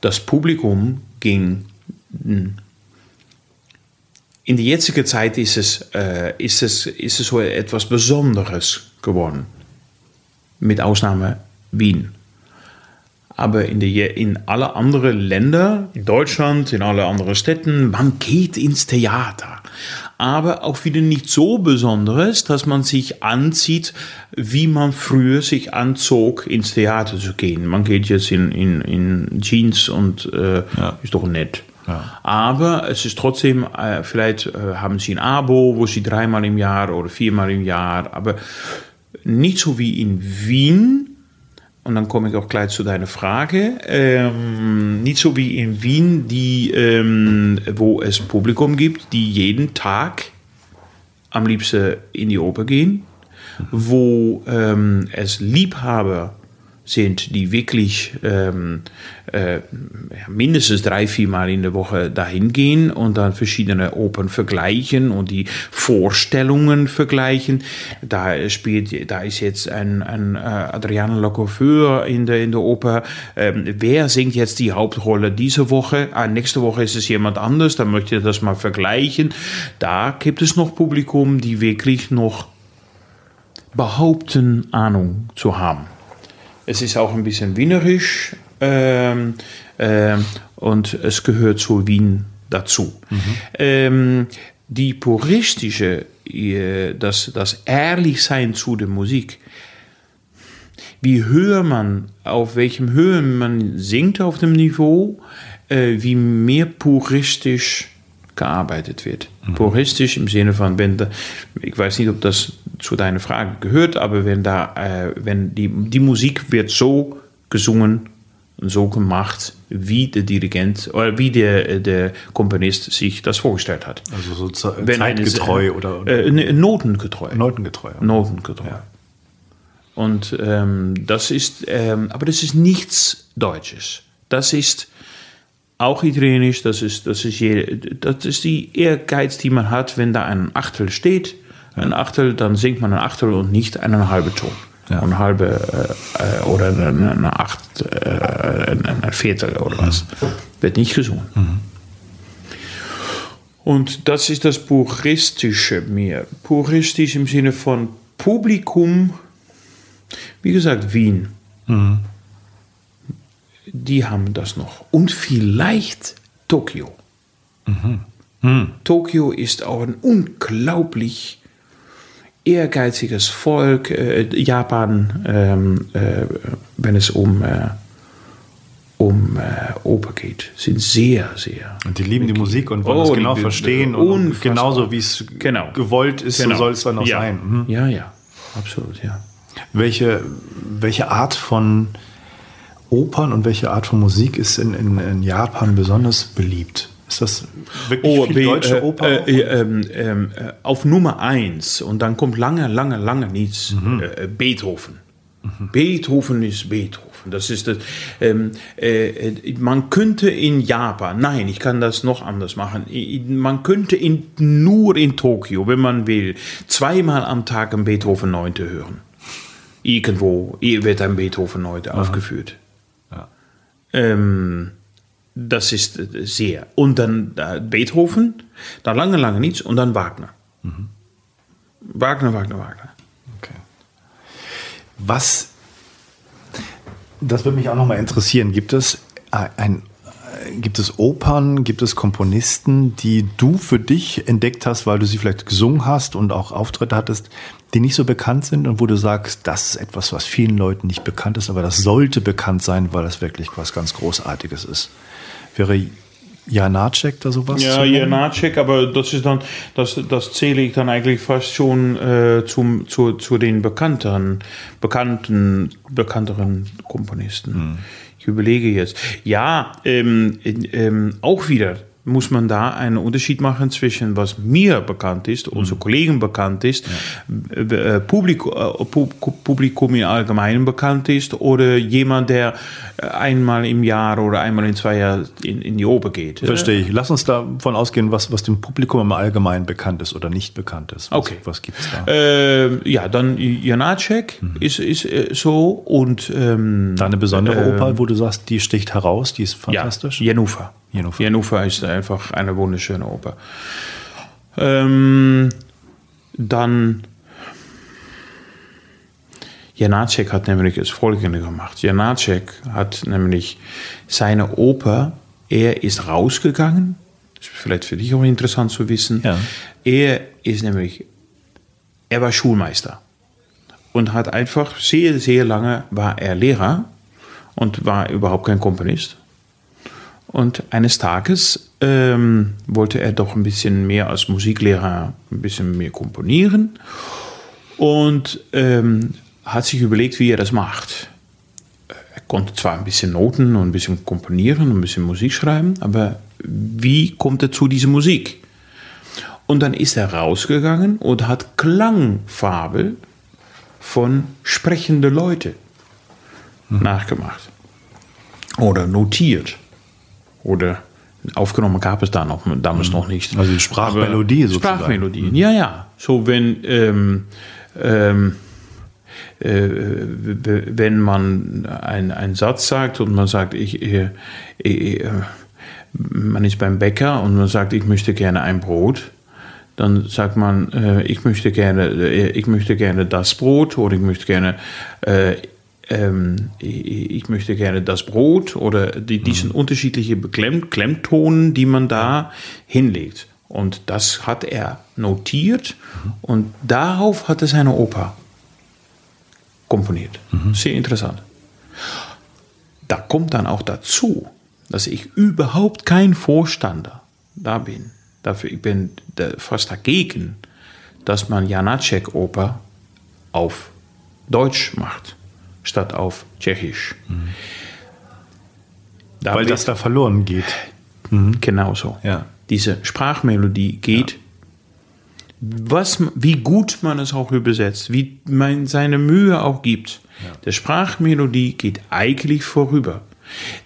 Das Publikum ging hm, in die jetzige Zeit ist es, äh, ist, es, ist es so etwas Besonderes geworden. Mit Ausnahme Wien. Aber in, die, in alle anderen Länder, in Deutschland, in alle anderen Städten, man geht ins Theater. Aber auch wieder nicht so Besonderes, dass man sich anzieht, wie man früher sich anzog, ins Theater zu gehen. Man geht jetzt in, in, in Jeans und äh, ja. ist doch nett. Ja. Aber es ist trotzdem, äh, vielleicht äh, haben sie ein Abo, wo sie dreimal im Jahr oder viermal im Jahr, aber nicht so wie in Wien, und dann komme ich auch gleich zu deiner Frage. Ähm, nicht so wie in Wien, die, ähm, wo es Publikum gibt, die jeden Tag am liebsten in die Oper gehen, wo ähm, es Liebhaber sind, die wirklich ähm, äh, mindestens drei, vier Mal in der Woche dahin gehen und dann verschiedene Opern vergleichen und die Vorstellungen vergleichen. Da spielt, da ist jetzt ein, ein äh, Adriano Lacouffeur in der, in der Oper. Ähm, wer singt jetzt die Hauptrolle diese Woche? Ah, nächste Woche ist es jemand anders, dann möchte ich das mal vergleichen. Da gibt es noch Publikum, die wirklich noch behaupten, Ahnung zu haben. Es ist auch ein bisschen wienerisch ähm, ähm, und es gehört zu Wien dazu. Mhm. Die puristische, äh, das, das Ehrlichsein zu der Musik, wie höher man, auf welchem Höhe man singt auf dem Niveau, äh, wie mehr puristisch gearbeitet wird. Mhm. Puristisch im Sinne von, wenn da, ich weiß nicht, ob das zu deiner Frage gehört, aber wenn da, äh, wenn die, die Musik wird so gesungen und so gemacht, wie der Dirigent oder wie der, der Komponist sich das vorgestellt hat. Also so zeitgetreu eine, oder, oder? Äh, notengetreu. Notengetreu. Notengetreu. Ja. Und ähm, das ist, ähm, aber das ist nichts Deutsches. Das ist auch Italienisch, das ist, das ist, je, das ist die Ehrgeiz, die man hat, wenn da ein Achtel steht, ein Achtel, dann singt man ein Achtel und nicht einen halben Ton. Ja. Ein halbe äh, oder eine, eine Acht, äh, ein Viertel oder was. Mhm. Wird nicht gesungen. Mhm. Und das ist das Puristische mir. Puristisch im Sinne von Publikum, wie gesagt, Wien. Mhm die haben das noch. Und vielleicht Tokio. Mhm. Mhm. Tokio ist auch ein unglaublich ehrgeiziges Volk. Äh, Japan, ähm, äh, wenn es um, äh, um äh, Oper geht, sind sehr, sehr. Und die lieben die Musik und wollen oh, es genau verstehen. Und genauso wie es genau. gewollt ist, genau. so soll es dann auch ja. sein. Mhm. Ja, ja, absolut, ja. Welche, welche Art von Opern und welche Art von Musik ist in, in, in Japan besonders beliebt? Ist das wirklich oh, viel deutsche äh, Oper? Äh, äh, ähm, ähm, äh, auf Nummer eins und dann kommt lange, lange, lange nichts. Mhm. Äh, Beethoven. Mhm. Beethoven ist Beethoven. Das ist das. Ähm, äh, man könnte in Japan, nein, ich kann das noch anders machen. Man könnte in, nur in Tokio, wenn man will, zweimal am Tag ein Beethoven 9. hören. Irgendwo wird ein Beethoven 9. aufgeführt. Ähm, das ist sehr. Und dann Beethoven, dann lange, lange nichts und dann Wagner. Mhm. Wagner, Wagner, Wagner. Okay. Was, das würde mich auch nochmal interessieren, gibt es ein, gibt es Opern, gibt es Komponisten, die du für dich entdeckt hast, weil du sie vielleicht gesungen hast und auch Auftritte hattest, die nicht so bekannt sind und wo du sagst, das ist etwas, was vielen Leuten nicht bekannt ist, aber das sollte bekannt sein, weil das wirklich was ganz Großartiges ist. Wäre Janacek da sowas? Ja, Janacek, aber das ist dann, das, das zähle ich dann eigentlich fast schon äh, zum, zu, zu den bekannteren, bekannten, bekannteren Komponisten. Hm. Ich überlege jetzt. Ja, ähm, ähm, auch wieder muss man da einen Unterschied machen zwischen was mir bekannt ist, unseren Kollegen bekannt ist, ja. äh, Publikum, äh, Publikum im Allgemeinen bekannt ist oder jemand, der einmal im Jahr oder einmal in zwei Jahren in, in die Oper geht. Verstehe ich. Lass uns davon ausgehen, was, was dem Publikum im Allgemeinen bekannt ist oder nicht bekannt ist. Was, okay. Was gibt es da? Äh, ja, dann Janacek mhm. ist, ist äh, so und ähm, da eine besondere äh, Oper, wo du sagst, die sticht heraus, die ist fantastisch. Ja, Jenufa. Jenufa. Jenufa ist einfach eine wunderschöne Oper. Ähm, dann Janacek hat nämlich das Folgende gemacht. Janacek hat nämlich seine Oper, er ist rausgegangen, das ist vielleicht für dich auch interessant zu wissen. Ja. Er ist nämlich, er war Schulmeister und hat einfach sehr, sehr lange war er Lehrer und war überhaupt kein Komponist. Und eines Tages ähm, wollte er doch ein bisschen mehr als Musiklehrer ein bisschen mehr komponieren und ähm, hat sich überlegt, wie er das macht. Er konnte zwar ein bisschen Noten und ein bisschen komponieren und ein bisschen Musik schreiben, aber wie kommt er zu dieser Musik? Und dann ist er rausgegangen und hat Klangfarbe von sprechenden Leuten mhm. nachgemacht oder notiert oder aufgenommen gab es da noch damals mhm. noch nicht. Also die Sprachmelodie Aber sozusagen. Sprachmelodien, mhm. ja, ja. So wenn ähm, ähm, äh, wenn man einen Satz sagt und man sagt, ich, äh, ich, äh, man ist beim Bäcker und man sagt, ich möchte gerne ein Brot, dann sagt man, ich möchte gerne, ich möchte gerne das Brot oder ich möchte gerne ähm, ich möchte gerne das Brot oder die, diesen mhm. unterschiedlichen Klemm, Klemmtonen, die man da hinlegt. Und das hat er notiert mhm. und darauf hat er seine Oper komponiert. Mhm. Sehr interessant. Da kommt dann auch dazu, dass ich überhaupt kein Vorstander da bin. Dafür, ich bin fast dagegen, dass man Janacek-Oper auf Deutsch macht statt auf Tschechisch. Mhm. Da Weil das da verloren geht. Mhm. Genauso. Ja. Diese Sprachmelodie geht. Ja. Was, wie gut man es auch übersetzt, wie man seine Mühe auch gibt. Ja. Der Sprachmelodie geht eigentlich vorüber.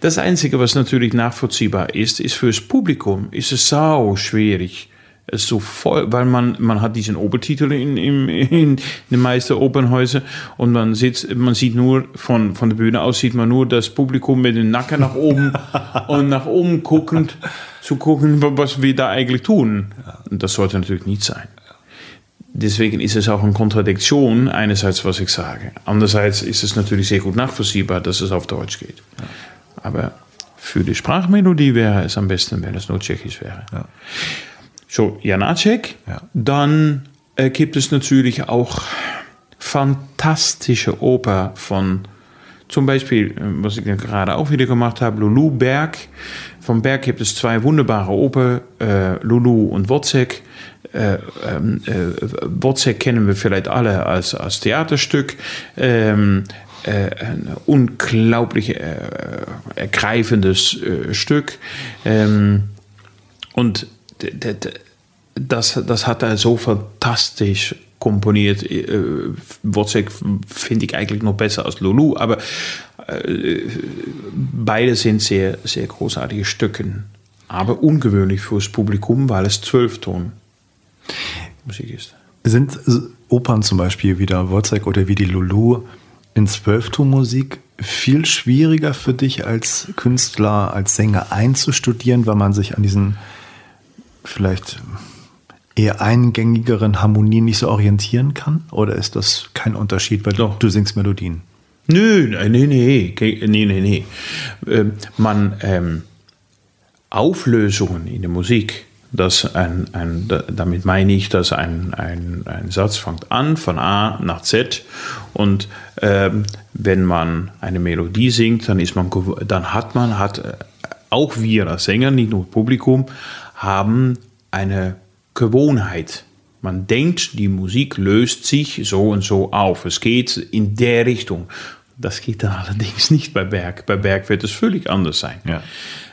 Das Einzige, was natürlich nachvollziehbar ist, ist fürs Publikum, ist es sau schwierig, ist so voll, weil man, man hat diesen Obertitel in, in, in den meisten Opernhäusern und man sitzt, man sieht nur von, von der Bühne aus sieht man nur das Publikum mit dem Nacken nach oben (laughs) und nach oben guckend zu gucken, was wir da eigentlich tun. Und das sollte natürlich nicht sein. Deswegen ist es auch eine Kontradiktion, einerseits, was ich sage. Andererseits ist es natürlich sehr gut nachvollziehbar, dass es auf Deutsch geht. Aber für die Sprachmelodie wäre es am besten, wenn es nur Tschechisch wäre. Ja. So, Janacek. Ja. Dann äh, gibt es natürlich auch fantastische Oper von zum Beispiel, äh, was ich gerade auch wieder gemacht habe, Lulu Berg. Vom Berg gibt es zwei wunderbare Oper, äh, Lulu und Wozzeck. Äh, ähm, äh, Wozzeck kennen wir vielleicht alle als, als Theaterstück. Ähm, äh, ein unglaublich äh, ergreifendes Stück. Ähm, und das, das hat er so fantastisch komponiert. Äh, Wozzeck finde ich eigentlich noch besser als Lulu, aber äh, beide sind sehr, sehr großartige Stücken. Aber ungewöhnlich fürs Publikum, weil es Zwölfton Musik ist. Sind Opern zum Beispiel wie der Wozzeck oder wie die Lulu in Zwölftonmusik viel schwieriger für dich als Künstler, als Sänger einzustudieren, weil man sich an diesen vielleicht eher eingängigeren Harmonien nicht so orientieren kann? Oder ist das kein Unterschied, weil Doch. du singst Melodien? Nö, nee, nee, nee, nee, nee, nee. Ähm, man, ähm, Auflösungen in der Musik, dass ein, ein, damit meine ich, dass ein, ein, ein Satz fängt an von A nach Z und ähm, wenn man eine Melodie singt, dann ist man, dann hat man, hat äh, auch wir als Sänger, nicht nur Publikum, haben eine Gewohnheit. Man denkt, die Musik löst sich so und so auf. Es geht in der Richtung. Das geht dann (laughs) allerdings nicht bei Berg. Bei Berg wird es völlig anders sein. Ja.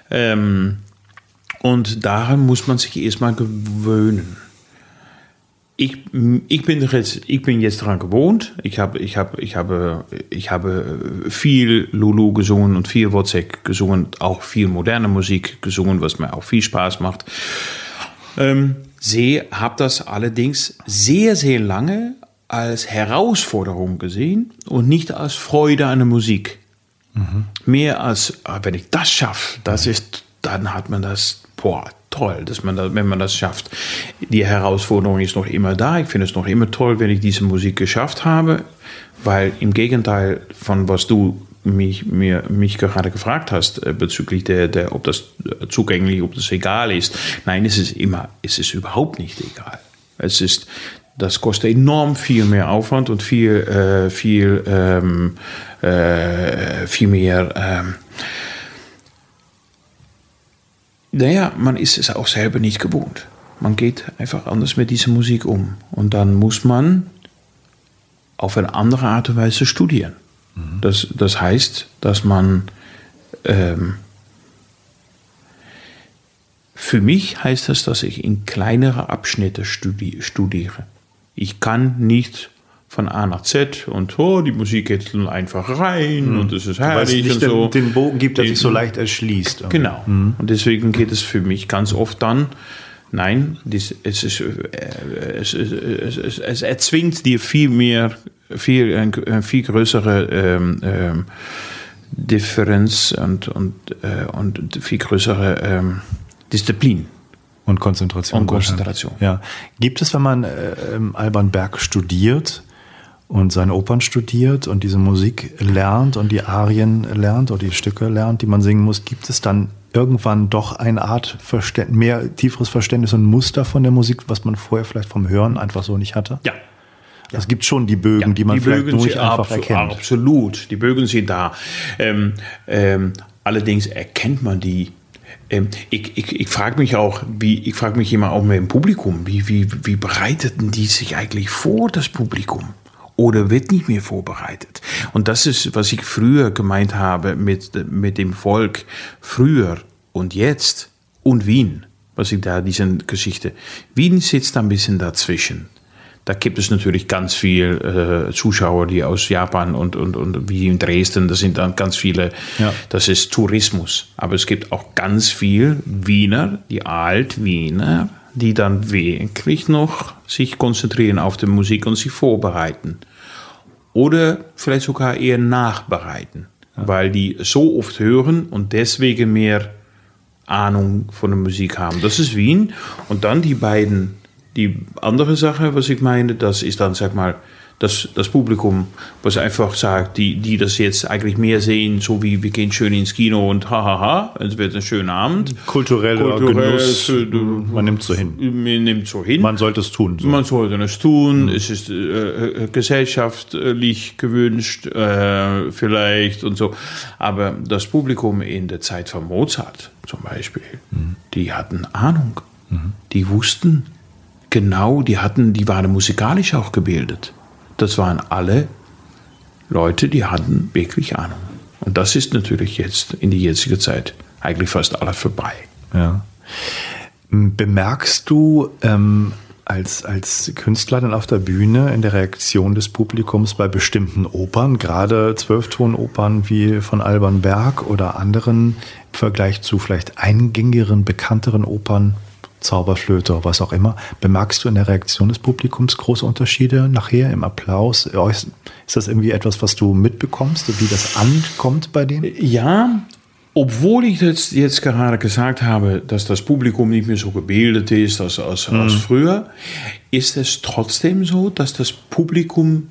Ähm, Und daran muss man sich erstmal gewöhnen. Ich, ich, bin jetzt, ich bin jetzt daran gewohnt. Ich habe, ich habe, ich habe, ich habe viel Lulu gesungen und viel Wozzeck gesungen, auch viel moderne Musik gesungen, was mir auch viel Spaß macht. Ähm, sehe, habe das allerdings sehr, sehr lange als Herausforderung gesehen und nicht als Freude an der Musik. Mhm. Mehr als, ah, wenn ich das schaffe, das ist, dann hat man das, boah, toll, dass man das, wenn man das schafft. Die Herausforderung ist noch immer da. Ich finde es noch immer toll, wenn ich diese Musik geschafft habe, weil im Gegenteil von was du mich, mir, mich gerade gefragt hast äh, bezüglich der, der, ob das zugänglich, ob das egal ist. Nein, es ist immer, es ist überhaupt nicht egal. Es ist, das kostet enorm viel mehr Aufwand und viel, äh, viel, ähm, äh, viel mehr. Ähm, naja, man ist es auch selber nicht gewohnt. Man geht einfach anders mit dieser Musik um. Und dann muss man auf eine andere Art und Weise studieren. Mhm. Das, das heißt, dass man ähm, für mich heißt das, dass ich in kleinere Abschnitte studi studiere. Ich kann nicht von A nach Z und oh, die Musik geht einfach rein mhm. und es ist herrlich Weil es nicht und so. Den Bogen gibt, der sich so leicht erschließt. Genau. Mhm. Und deswegen geht es für mich ganz oft dann, nein, dies, es, ist, äh, es, es, es, es, erzwingt dir viel mehr viel, eine viel größere ähm, ähm, Differenz und, und, äh, und viel größere ähm, Disziplin. Und Konzentration. Und Konzentration. Ja. Gibt es, wenn man äh, Alban Berg studiert und seine Opern studiert und diese Musik lernt und die Arien lernt oder die Stücke lernt, die man singen muss, gibt es dann irgendwann doch eine Art Verständ mehr tieferes Verständnis und Muster von der Musik, was man vorher vielleicht vom Hören einfach so nicht hatte? Ja, es gibt schon die Bögen, ja, die man die vielleicht Bögen nicht einfach absolut, erkennt. Absolut, die Bögen sind da. Ähm, ähm, allerdings erkennt man die. Ähm, ich ich, ich frage mich auch, wie ich frage mich immer auch mehr im Publikum, wie, wie, wie bereiteten die sich eigentlich vor, das Publikum? Oder wird nicht mehr vorbereitet? Und das ist, was ich früher gemeint habe mit, mit dem Volk. Früher und jetzt und Wien was ich da, diese Geschichte. Wien sitzt ein bisschen dazwischen. Da gibt es natürlich ganz viel äh, Zuschauer, die aus Japan und, und, und wie in Dresden, das sind dann ganz viele, ja. das ist Tourismus. Aber es gibt auch ganz viel Wiener, die Alt-Wiener, die dann wirklich noch sich konzentrieren auf die Musik und sich vorbereiten. Oder vielleicht sogar eher nachbereiten, ja. weil die so oft hören und deswegen mehr Ahnung von der Musik haben. Das ist Wien. Und dann die beiden die andere Sache, was ich meine, das ist dann, sag mal, das, das Publikum, was einfach sagt, die, die das jetzt eigentlich mehr sehen, so wie wir gehen schön ins Kino und hahaha, es wird ein schöner Abend. Kultureller Kulturell, Genuss, man nimmt so hin. Man nimmt so hin. Man sollte es tun. So. Man sollte es tun. Mhm. Es ist äh, gesellschaftlich gewünscht, äh, vielleicht und so. Aber das Publikum in der Zeit von Mozart zum Beispiel, mhm. die hatten Ahnung. Mhm. Die wussten, genau, die hatten, die waren musikalisch auch gebildet. Das waren alle Leute, die hatten wirklich Ahnung. Und das ist natürlich jetzt in die jetzige Zeit eigentlich fast alles vorbei. Ja. Bemerkst du ähm, als, als Künstler dann auf der Bühne in der Reaktion des Publikums bei bestimmten Opern, gerade Zwölftonopern wie von Alban Berg oder anderen im Vergleich zu vielleicht eingängigeren, bekannteren Opern, Zauberflöte, was auch immer. Bemerkst du in der Reaktion des Publikums große Unterschiede nachher im Applaus? Ist das irgendwie etwas, was du mitbekommst, wie das ankommt bei denen? Ja, obwohl ich jetzt, jetzt gerade gesagt habe, dass das Publikum nicht mehr so gebildet ist als, als, mhm. als früher, ist es trotzdem so, dass das Publikum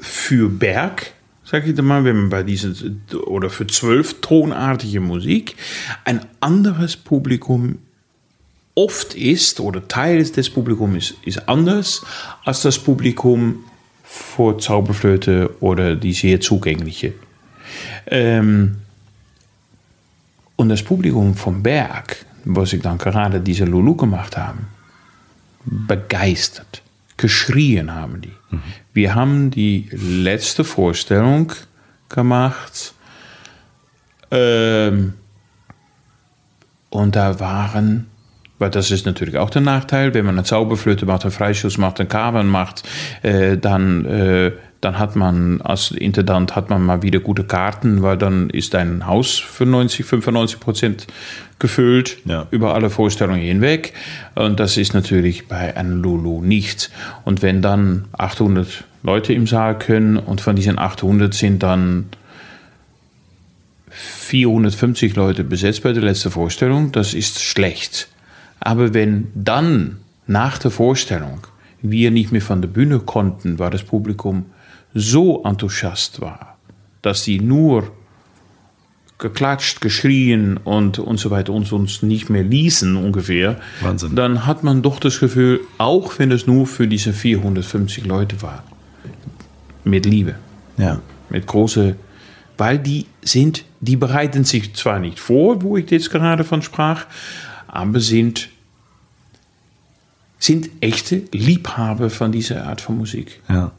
für Berg sag ich mal, wenn man bei diesen, oder für zwölf tonartige Musik, ein anderes Publikum oft ist oder Teil des Publikums ist, ist anders als das Publikum vor Zauberflöte oder die sehr zugängliche. Ähm, und das Publikum vom Berg, was ich dann gerade diese Lulu gemacht haben, begeistert, geschrien haben die. Mhm. Wir haben die letzte Vorstellung gemacht. Ähm, Und da waren, weil das ist natürlich auch der Nachteil, wenn man eine Zauberflöte macht, einen Freischuss macht, einen Kabel macht, äh, dann, äh, dann hat man als Intendant hat man mal wieder gute Karten, weil dann ist ein Haus für 90, 95 Prozent gefüllt Ja. über alle Vorstellungen hinweg. Und das ist natürlich bei einem Lulu nicht. Und wenn dann 800 Leute im Saal können und von diesen 800 sind dann 450 Leute besetzt bei der letzten Vorstellung, das ist schlecht. Aber wenn dann nach der Vorstellung wir nicht mehr von der Bühne konnten, weil das Publikum so enthusiast war, dass sie nur geklatscht, geschrien und, und so weiter und uns nicht mehr ließen ungefähr, Wahnsinn. dann hat man doch das Gefühl, auch wenn es nur für diese 450 Leute war, mit Liebe Ja. mit große, weil die sind, die bereiten sich zwar nicht vor, wo ich jetzt gerade von sprach, sind, sind echte Liebhaber von dieser Art von Musik. Ja.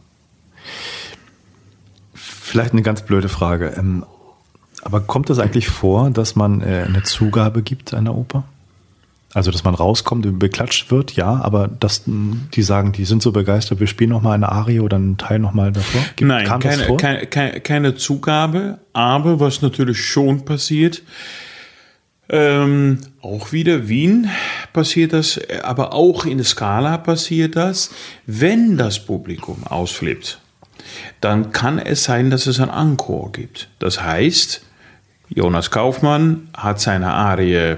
Vielleicht eine ganz blöde Frage. Ähm, aber kommt es eigentlich vor, dass man äh, eine Zugabe gibt einer Oper? Also, dass man rauskommt und beklatscht wird, ja, aber dass die sagen, die sind so begeistert, wir spielen noch mal eine Arie oder einen Teil noch mal davor? Gibt- Nein, keine, keine, keine, keine Zugabe, aber was natürlich schon passiert, ähm, auch wieder Wien passiert das, aber auch in der Skala passiert das, wenn das Publikum ausflippt, dann kann es sein, dass es ein Encore gibt. Das heißt, Jonas Kaufmann hat seine Arie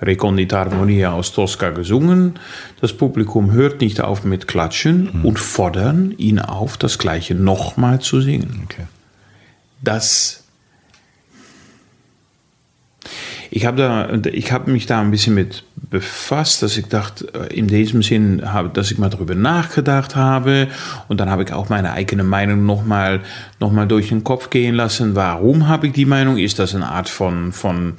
Recondita Harmonia aus Tosca gesungen. Das Publikum hört nicht auf mit Klatschen und fordern ihn auf, das Gleiche nochmal zu singen. Okay. Das. Ich habe da, ich habe mich da ein bisschen mit befasst, dass ich dachte, äh, in diesem Sinn, habe, dass ich mal darüber nachgedacht habe und dann habe ich auch meine eigene Meinung nochmal noch mal durch den Kopf gehen lassen. Warum habe ich die Meinung? Ist das eine Art von, von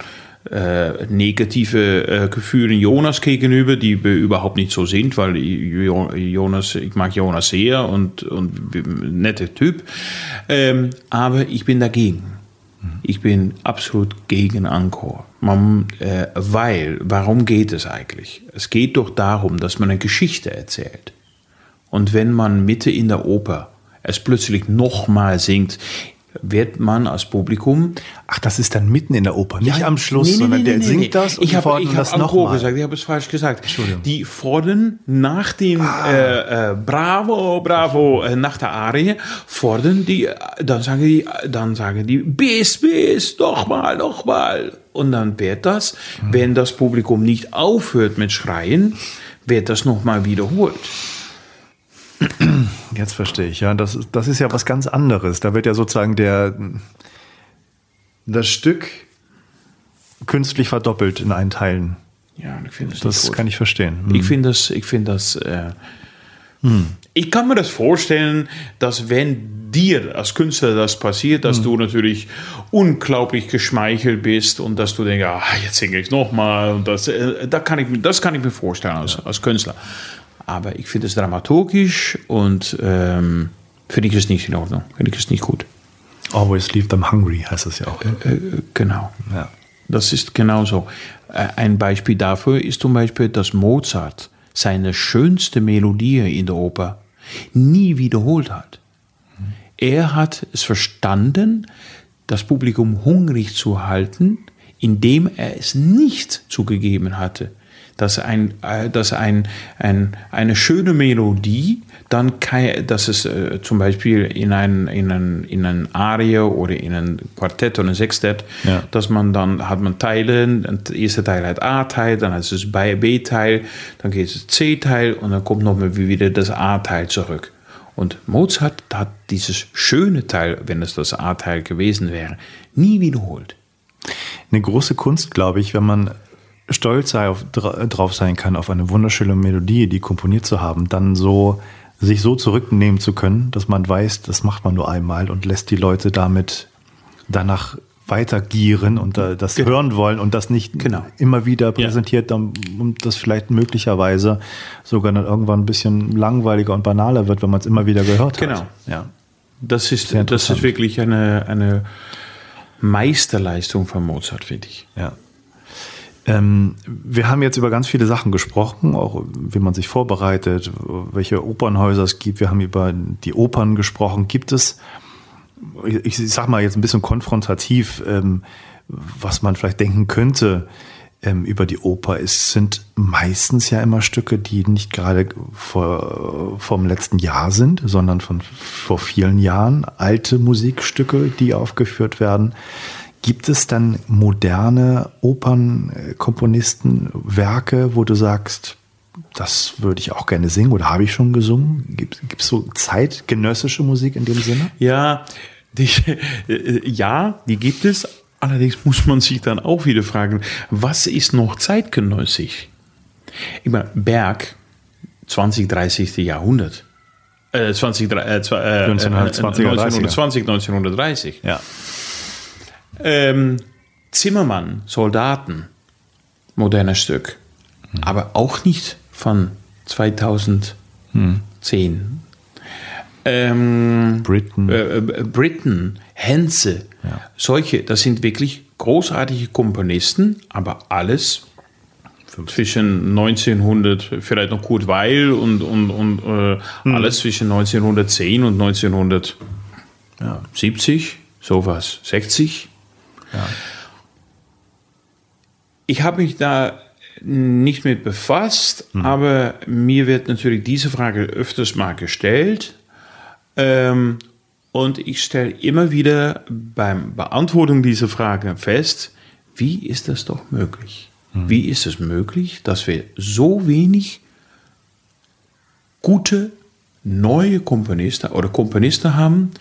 äh, negative äh, Gefühle Jonas gegenüber, die überhaupt nicht so sind, weil Jo- Jonas, ich mag Jonas sehr und, und netter Typ, ähm, aber ich bin dagegen. Ich bin absolut gegen Encore. Man, äh, weil, warum geht es eigentlich? Es geht doch darum, dass man eine Geschichte erzählt. Und wenn man Mitte in der Oper es plötzlich nochmal singt, wird man als Publikum Ach, das ist dann mitten in der Oper, nicht am Schluss, Nee, nee, sondern nee, der singt das und ich die habe fordern ich das hab nochmal. gesagt, ich habe es falsch gesagt. Die fordern nach dem Ah. äh, äh, Bravo, Bravo, äh, nach der Arie, fordern die, äh, dann sagen die, dann sagen die, bis, bis, doch mal, doch mal. Und dann wird das, Mhm. wenn das Publikum nicht aufhört mit Schreien, wird das nochmal wiederholt. Jetzt verstehe ich, ja. Das, ist- das ist ja was ganz anderes. Da wird ja sozusagen der, das Stück künstlich verdoppelt in einen Teilen. Ja, ich finde das, Das kann ich verstehen. Ich finde das, ich finde das, äh, ich kann mir das vorstellen, dass wenn dir als Künstler das passiert, dass du natürlich unglaublich geschmeichelt bist und dass du denkst, ah, jetzt singe ich nochmal und das, äh, da kann ich, mir- das kann ich mir vorstellen als, als Künstler. Aber ich finde es dramaturgisch und ähm, finde ich es nicht in Ordnung, finde ich es nicht gut. Always leave them hungry, heißt es ja auch. Ne? Äh, genau. Ja. Das ist genauso. Äh, Ein Beispiel dafür ist zum Beispiel, dass Mozart seine schönste Melodie in der Oper nie wiederholt hat. Er hat es verstanden, das Publikum hungrig zu halten, indem er es nicht zugegeben hatte. Dass, ein, äh, dass ein, ein, eine schöne Melodie dann kei- dass es äh, zum Beispiel in ein, in ein, in ein Arie oder in ein Quartett oder ein Sextett, Ja. dass man dann hat man Teile, der erste Teil hat A-Teil, dann hat es B-Teil, dann geht es C-Teil und dann kommt nochmal wieder das A-Teil zurück. Und Mozart hat dieses schöne Teil, wenn es das A-Teil gewesen wäre, nie wiederholt. Eine große Kunst, glaube ich, wenn man stolz sei auf, dra- drauf sein kann, auf eine wunderschöne Melodie, die komponiert zu haben, dann so sich so zurücknehmen zu können, dass man weiß, das macht man nur einmal und lässt die Leute damit danach weitergieren und das Genau. hören wollen und das nicht Genau. immer wieder präsentiert, dann, und das vielleicht möglicherweise sogar dann irgendwann ein bisschen langweiliger und banaler wird, wenn man es immer wieder gehört Genau. hat. Ja. Das ist, das ist wirklich eine, eine Meisterleistung von Mozart, finde ich. Ja. Ähm, wir haben jetzt über ganz viele Sachen gesprochen, auch wie man sich vorbereitet, welche Opernhäuser es gibt. Wir haben über die Opern gesprochen. Gibt es, ich, ich sag mal jetzt ein bisschen konfrontativ, ähm, was man vielleicht denken könnte ähm, über die Oper? Es sind meistens ja immer Stücke, die nicht gerade vor, vom letzten Jahr sind, sondern von vor vielen Jahren. Alte Musikstücke, die aufgeführt werden. Gibt es dann moderne Opernkomponisten, Werke, wo du sagst, das würde ich auch gerne singen oder habe ich schon gesungen? Gibt es so zeitgenössische Musik in dem Sinne? Ja, die, (laughs) ja, die gibt es. Allerdings muss man sich dann auch wieder fragen, was ist noch zeitgenössisch? Ich meine, Berg, 20, 30. Jahrhundert. Äh, 20, äh, 1920, 1920, 1930. Ja. Ähm, Zimmermann, Soldaten, modernes Stück. Hm. Aber auch nicht von 2010. Hm. Ähm, Britain. Äh, äh, Britain, Henze, ja. solche, das sind wirklich großartige Komponisten, aber alles zwischen 1900, vielleicht noch Kurt Weil und, und, und äh, hm. alles zwischen 1910 und 1970, ja. sowas, 60. Ja. Ich habe mich da nicht mit befasst, hm. aber mir wird natürlich diese Frage öfters mal gestellt. Ähm, und ich stelle immer wieder beim Beantwortung dieser Frage fest, wie ist das doch möglich? Hm. Wie ist es möglich, dass wir so wenig gute neue Komponisten oder Komponisten haben,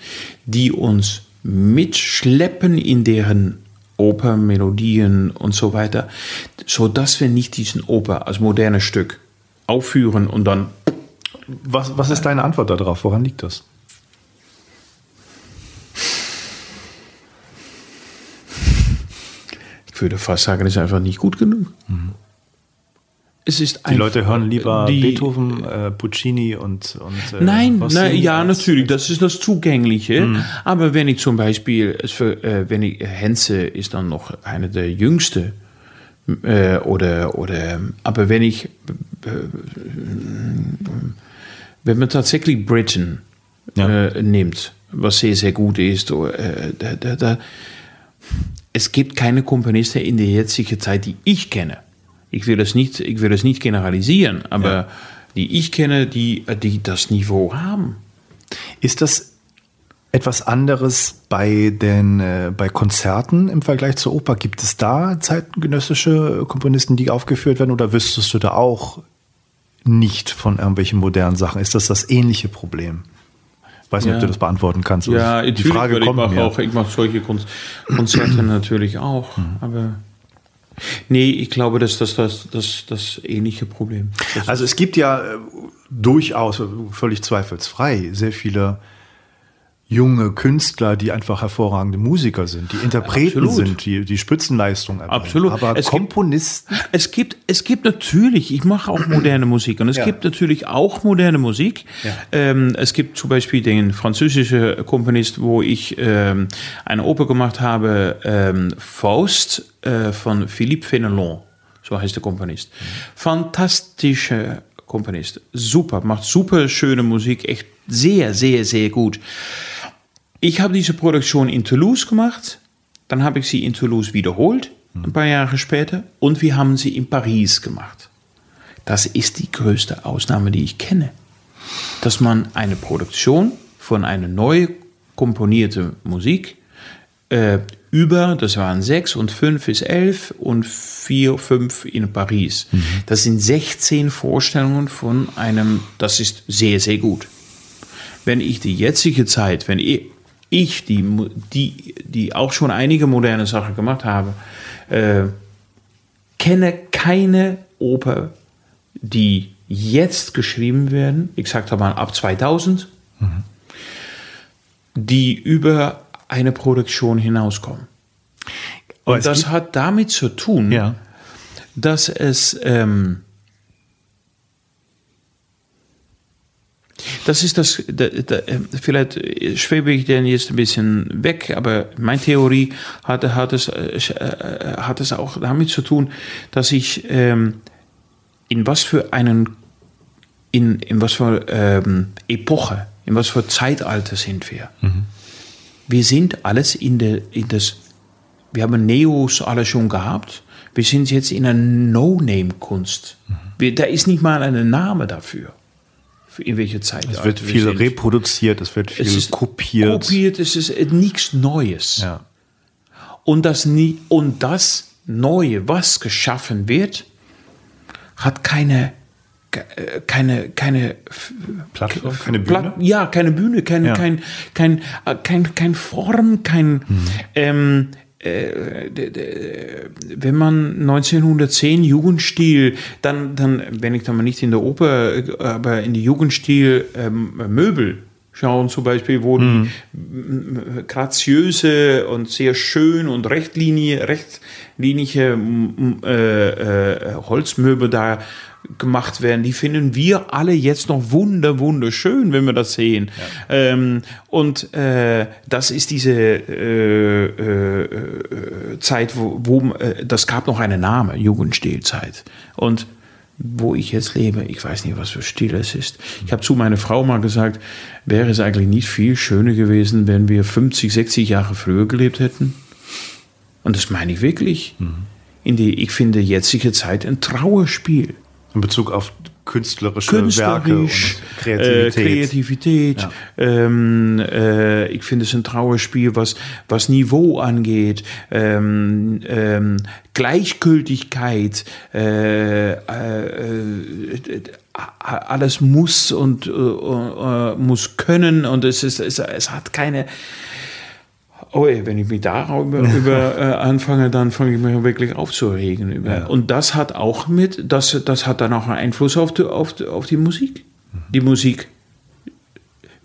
die uns mitschleppen in deren Opermelodien und so weiter, so dass wir nicht diesen Oper als modernes Stück aufführen und dann. Was, was ist deine Antwort darauf? Woran liegt das? Ich würde fast sagen, es ist einfach nicht gut genug. Mhm es ist die Leute hören lieber die, Beethoven, äh, Puccini und, und äh, nein, nein ja natürlich, das ist das Zugängliche. Mhm. Aber wenn ich zum Beispiel, äh, wenn ich Henze ist dann noch einer der jüngste äh, oder oder, aber wenn ich äh, wenn man tatsächlich Britain ja. Äh, nimmt, was sehr sehr gut ist, da, da, da, es gibt keine Komponisten in der jetzigen Zeit, die ich kenne ich will das nicht, ich will das nicht generalisieren, aber ja. die ich kenne, die, die das Niveau haben. Ist das etwas anderes bei den äh, bei Konzerten im Vergleich zur Oper? Gibt es da zeitgenössische Komponisten, die aufgeführt werden, oder wüsstest du da auch nicht von irgendwelchen modernen Sachen? Ist das das ähnliche Problem? Ich weiß nicht, ja. ob du das beantworten kannst. Ja, die Frage kommt ich mache auch, ich mache solche Konzerte natürlich auch, mhm. aber Nee, ich glaube, dass das das, das, das ähnliche Problem. Das also es gibt ja äh, durchaus, völlig zweifelsfrei, sehr viele junge Künstler, die einfach hervorragende Musiker sind, die Interpreten Absolut. sind, die die Spitzenleistung erbringen. Absolut. Aber es Komponisten. Gibt, es gibt, es gibt natürlich, ich mache auch moderne Musik und es ja. gibt natürlich auch moderne Musik. Ja. Ähm, es gibt zum Beispiel den französischen Komponist, wo ich ähm, eine Oper gemacht habe, ähm, Faust äh, von Philippe Fenelon. So heißt der Komponist. Fantastischer Komponist. Super, macht super schöne Musik, echt sehr, sehr, sehr gut. Ich habe diese Produktion in Toulouse gemacht, dann habe ich sie in Toulouse wiederholt, ein paar Jahre später, und wir haben sie in Paris gemacht. Das ist die größte Ausnahme, die ich kenne. Dass man eine Produktion von einer neu komponierten Musik äh, über, das waren sechs und fünf ist elf und vier, fünf in Paris. Mhm. Das sind 16 Vorstellungen von einem, das ist sehr, sehr gut. Wenn ich die jetzige Zeit, wenn ich, die, die, die auch schon einige moderne Sachen gemacht habe, äh, kenne keine Oper, die jetzt geschrieben werden, ich sagte mal ab 2000, mhm. die über eine Produktion hinauskommen. Und das hat damit zu tun, ja. dass es ähm, das ist das, da, da, vielleicht schwebe ich den jetzt ein bisschen weg, aber meine Theorie hat, hat, es, hat es auch damit zu tun, dass ich ähm, in was für einen, in, in was für ähm, Epoche, in was für Zeitalter sind wir. Mhm. Wir sind alles in, der, in das, wir haben Neos alle schon gehabt, wir sind jetzt in einer No-Name-Kunst. Mhm. Da ist nicht mal ein Name dafür in welcher Zeit. Es wird viel sind. reproduziert, es wird viel es kopiert. Kopiert, es ist nichts Neues. Ja. Und, das, und das Neue, was geschaffen wird, hat keine keine keine Plattform, keine Bühne, Platt, ja, keine Bühne, kein ja. kein kein kein kein Form, kein mhm. ähm, äh, wenn man 1910 Jugendstil, dann, dann, wenn ich dann mal nicht in der Oper, aber in die Jugendstil ähm, Möbel schauen, zum Beispiel, wo mhm. die graziöse und sehr schön und rechtlinie, rechtlinige äh, äh, Holzmöbel da gemacht werden, die finden wir alle jetzt noch wunder, wunderschön, wenn wir das sehen. Ja. Ähm, und äh, das ist diese äh, äh, Zeit, wo, wo äh, das gab noch einen Namen, Jugendstilzeit. Und wo ich jetzt lebe, ich weiß nicht, was für Stil es ist. Ich habe zu meiner Frau mal gesagt, wäre es eigentlich nicht viel schöner gewesen, wenn wir 50, 60 Jahre früher gelebt hätten? Und das meine ich wirklich. Mhm. In die, ich finde jetzige Zeit ein Trauerspiel. In Bezug auf künstlerische Werke und Kreativität. Äh, Kreativität. Ja. Ähm, äh, ich finde es ein Trauerspiel, was, was Niveau angeht, ähm, ähm, Gleichgültigkeit, äh, äh alles muss und äh, äh, muss können und es, ist, es, es hat keine oh, wenn ich mich darüber (laughs) über, äh, anfange, dann fange ich mich wirklich aufzuregen. Über. Ja. Und das hat auch mit, das, das hat dann auch einen Einfluss auf die, auf auf die Musik. Mhm. Die Musik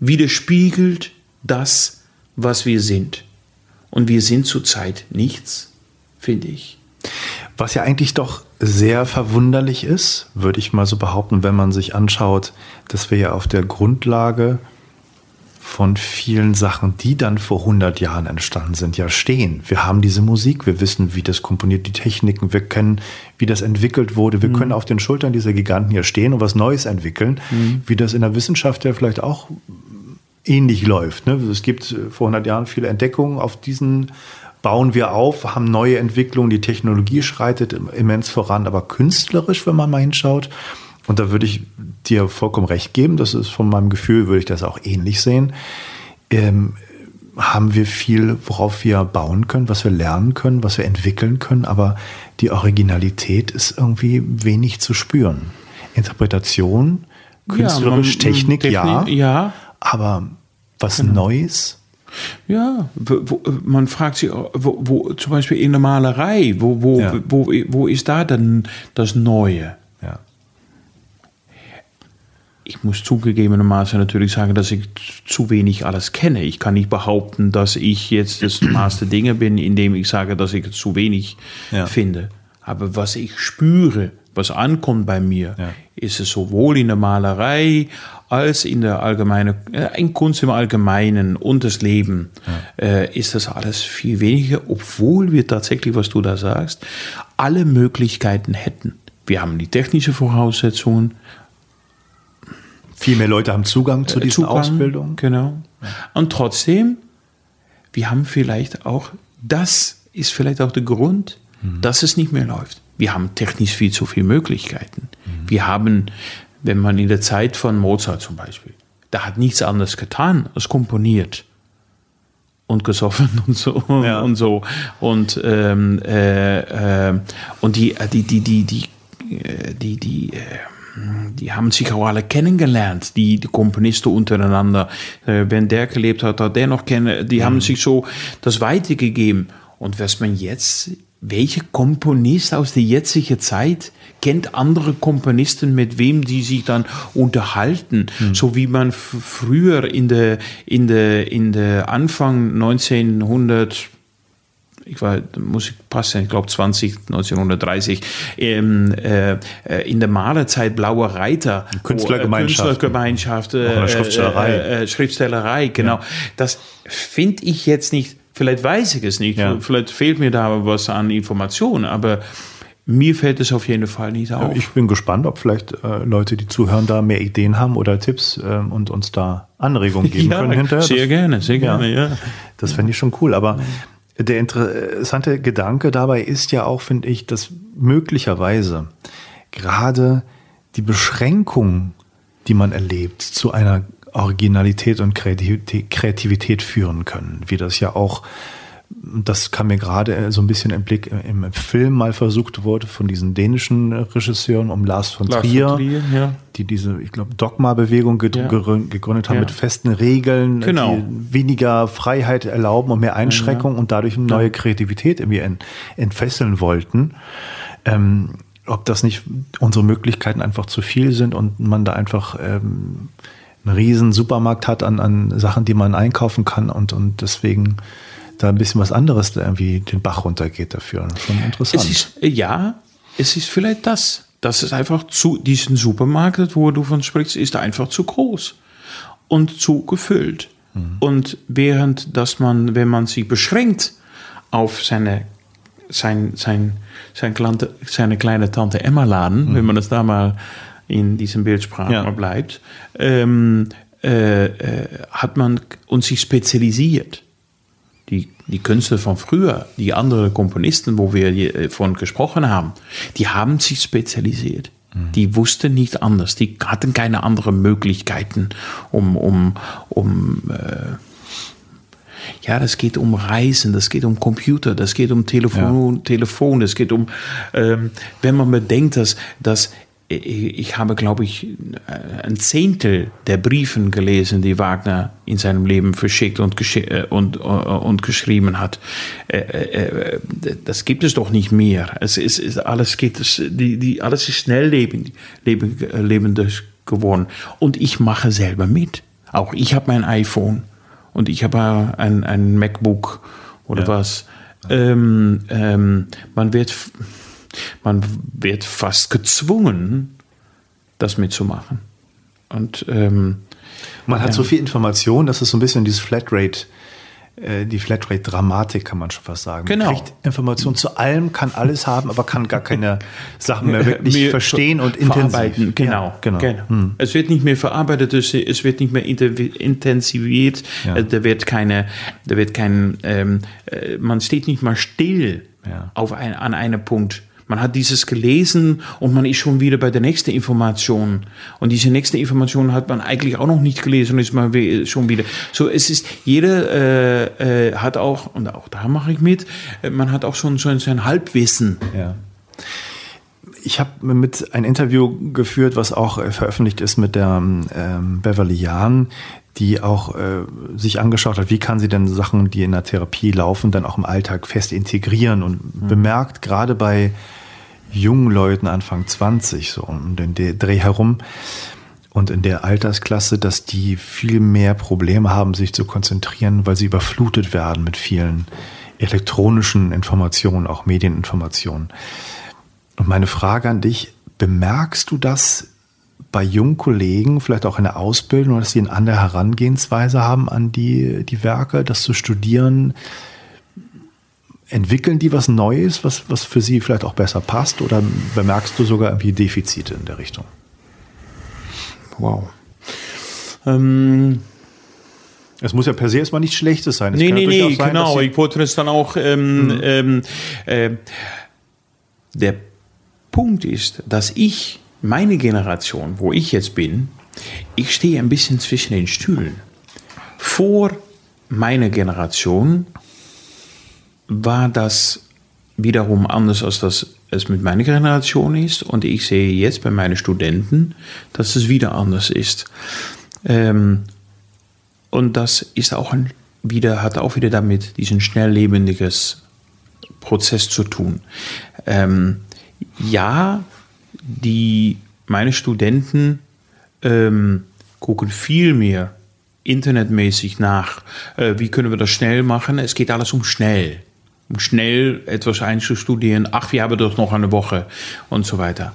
widerspiegelt das, was wir sind. Und wir sind zurzeit nichts, finde ich. Was ja eigentlich doch sehr verwunderlich ist, würde ich mal so behaupten, wenn man sich anschaut, dass wir ja auf der Grundlage von vielen Sachen, die dann vor 100 Jahren entstanden sind, ja stehen. Wir haben diese Musik, wir wissen, wie das komponiert, die Techniken, wir kennen, wie das entwickelt wurde. Wir mhm. können auf den Schultern dieser Giganten hier stehen und was Neues entwickeln, mhm. wie das in der Wissenschaft ja vielleicht auch ähnlich läuft. Ne? Es gibt äh, vor 100 Jahren viele Entdeckungen, auf diesen bauen wir auf, haben neue Entwicklungen, die Technologie schreitet immens voran, aber künstlerisch, wenn man mal hinschaut, und da würde ich dir vollkommen recht geben, das ist von meinem Gefühl, würde ich das auch ähnlich sehen. Ähm, haben wir viel, worauf wir bauen können, was wir lernen können, was wir entwickeln können, aber die Originalität ist irgendwie wenig zu spüren. Interpretation, künstlerisch, ja, Technik, ja, ja, aber was genau. Neues? Ja, wo, man fragt sich, wo, wo, zum Beispiel in der Malerei, wo, wo, ja. wo, wo ist da denn das Neue? Ich muss zugegebenermaßen natürlich sagen, dass ich zu wenig alles kenne. Ich kann nicht behaupten, dass ich jetzt das (clears throat) Maß der Dinge bin, indem ich sage, dass ich zu wenig ja. finde. Aber was ich spüre, was ankommt bei mir, ja. ist es sowohl in der Malerei als in der allgemeinen, äh, in Kunst im Allgemeinen und das Leben, ja. äh, ist das alles viel weniger, obwohl wir tatsächlich, was du da sagst, alle Möglichkeiten hätten. Wir haben die technischen Voraussetzungen, viel mehr Leute haben Zugang zu diesen Zugang, Ausbildungen. Genau. Und trotzdem, wir haben vielleicht auch, das ist vielleicht auch der Grund, mhm. dass es nicht mehr läuft. Wir haben technisch viel zu viele Möglichkeiten. Mhm. Wir haben, wenn man in der Zeit von Mozart zum Beispiel, da hat nichts anderes getan als komponiert und gesoffen und so (laughs) ja. und so und ähm, äh, äh, und die die die die die äh, die die äh, die haben sich auch alle kennengelernt, die, die Komponisten untereinander. Äh, wenn der gelebt hat, hat der noch kennen. Die mhm. haben sich so das weitergegeben. Und was man jetzt, welcher Komponist aus der jetzigen Zeit kennt andere Komponisten, mit wem die sich dann unterhalten, mhm. so wie man früher in der, in der, in der Anfang 1900 ich war, muss ich passen, ich glaube 20, 1930, ähm, äh, in der Malerzeit Blaue Reiter. Künstlergemeinschaft. Künstlergemeinschaft. Äh, Schriftstellerei. Äh, Schriftstellerei, genau. Ja. Das finde ich jetzt nicht, vielleicht weiß ich es nicht, ja. vielleicht fehlt mir da was an Informationen, aber mir fällt es auf jeden Fall nicht auf. Ich bin gespannt, ob vielleicht äh, Leute, die zuhören, da mehr Ideen haben oder Tipps äh, und uns da Anregungen geben (laughs) ja, können hinterher. Sehr das, gerne, sehr gerne, ja. ja. Das fände ich schon cool. Aber der interessante Gedanke dabei ist ja auch, finde ich, dass möglicherweise gerade die Beschränkung, die man erlebt, zu einer Originalität und Kreativität führen können, wie das ja auch das kam mir gerade äh, so ein bisschen im Blick äh, im Film mal versucht wurde von diesen dänischen Regisseuren um Lars von Lars Trier, von Trier ja. die diese, ich glaube, Dogma-Bewegung ja. gegründet haben ja. mit festen Regeln, genau. die weniger Freiheit erlauben und mehr Einschränkung und dadurch eine neue Kreativität irgendwie entfesseln wollten. Ähm, ob das nicht unsere Möglichkeiten einfach zu viel sind und man da einfach ähm, einen riesen Supermarkt hat an, an Sachen, die man einkaufen kann und, und deswegen da ein bisschen was anderes irgendwie den Bach runtergeht dafür. Schon interessant. Es ist, ja, es ist vielleicht das. Das ist einfach zu, diesen Supermarkt, wo du von sprichst, ist einfach zu groß und zu gefüllt. Mhm. Und während, dass man, wenn man sich beschränkt auf seine, sein, sein, sein Klante, seine kleine Tante Emma Laden, mhm. wenn man das da mal in diesem Bildsprache ja. bleibt, ähm, äh, äh, hat man uns sich spezialisiert die, die Künstler von früher, die anderen Komponisten, wo wir äh, von gesprochen haben, die haben sich spezialisiert. Mhm. Die wussten nicht anders. Die hatten keine anderen Möglichkeiten, um, um, um äh, ja, das geht um Reisen, das geht um Computer, das geht um Telefon, ja. Telefon das geht um, ähm, wenn man bedenkt, dass, dass ich habe, glaube ich, ein Zehntel der Briefen gelesen, die Wagner in seinem Leben verschickt und, äh, und, äh, und geschrieben hat. Äh, das gibt es doch nicht mehr. Es ist, alles geht, die, die, alles ist schnell lebend, geworden. Und ich mache selber mit. Auch ich habe mein iPhone und ich habe ein, ein MacBook oder ja. was. Ähm, ähm, man wird man wird fast gezwungen, das mitzumachen. Und ähm, man hat ja. so viel Information, dass es so ein bisschen dieses Flatrate äh, die Flatrate-Dramatik, kann man schon fast sagen. Genau. Man kriegt Informationen zu allem, kann alles haben, aber kann gar keine (laughs) Sachen mehr wirklich verstehen und intensiv. Genau, ja, genau. genau. Hm. Es wird nicht mehr verarbeitet, es wird nicht mehr intensiviert, ja. Äh, da wird keine, da wird kein, ähm, äh, man steht nicht mal still ja. auf ein, an einem Punkt. Man hat dieses gelesen und man ist schon wieder bei der nächsten Information. Und diese nächste Information hat man eigentlich auch noch nicht gelesen und ist man schon wieder. So, es ist, jeder äh, äh, hat auch, und auch da mache ich mit, äh, man hat auch schon so ein Halbwissen. Ja. Ich habe mit ein Interview geführt, was auch äh, veröffentlicht ist mit der ähm, Beverly Jahn, die auch äh, sich angeschaut hat, wie kann sie denn Sachen, die in der Therapie laufen, dann auch im Alltag fest integrieren und mhm. bemerkt gerade bei jungen Leuten, Anfang 20, so um den Dreh herum und in der Altersklasse, dass die viel mehr Probleme haben, sich zu konzentrieren, weil sie überflutet werden mit vielen elektronischen Informationen, auch Medieninformationen. Und meine Frage an dich, bemerkst du das bei jungen Kollegen, vielleicht auch in der Ausbildung, dass sie eine andere Herangehensweise haben an die, die Werke, das zu studieren, Entwickeln die was Neues, was, was für sie vielleicht auch besser passt? Oder bemerkst du sogar irgendwie Defizite in der Richtung? Wow. Ähm, es muss ja per se erstmal nichts Schlechtes sein. Es nee, nee, nee, sein, genau. Ich wollte es dann auch. Ähm, mhm. ähm, äh, der Punkt ist, dass ich, meine Generation, wo ich jetzt bin, ich stehe ein bisschen zwischen den Stühlen. Vor meiner Generation war das wiederum anders, als das es mit meiner Generation ist. Und ich sehe jetzt bei meinen Studenten, dass es wieder anders ist. Ähm, und das ist auch ein, wieder, hat auch wieder damit diesen schnelllebendiges Prozess zu tun. Ähm, ja, die, meine Studenten ähm, gucken viel mehr internetmäßig nach, äh, wie können wir das schnell machen. Es geht alles um schnell schnell etwas einzustudieren. Ach, wir haben doch noch eine Woche und so weiter.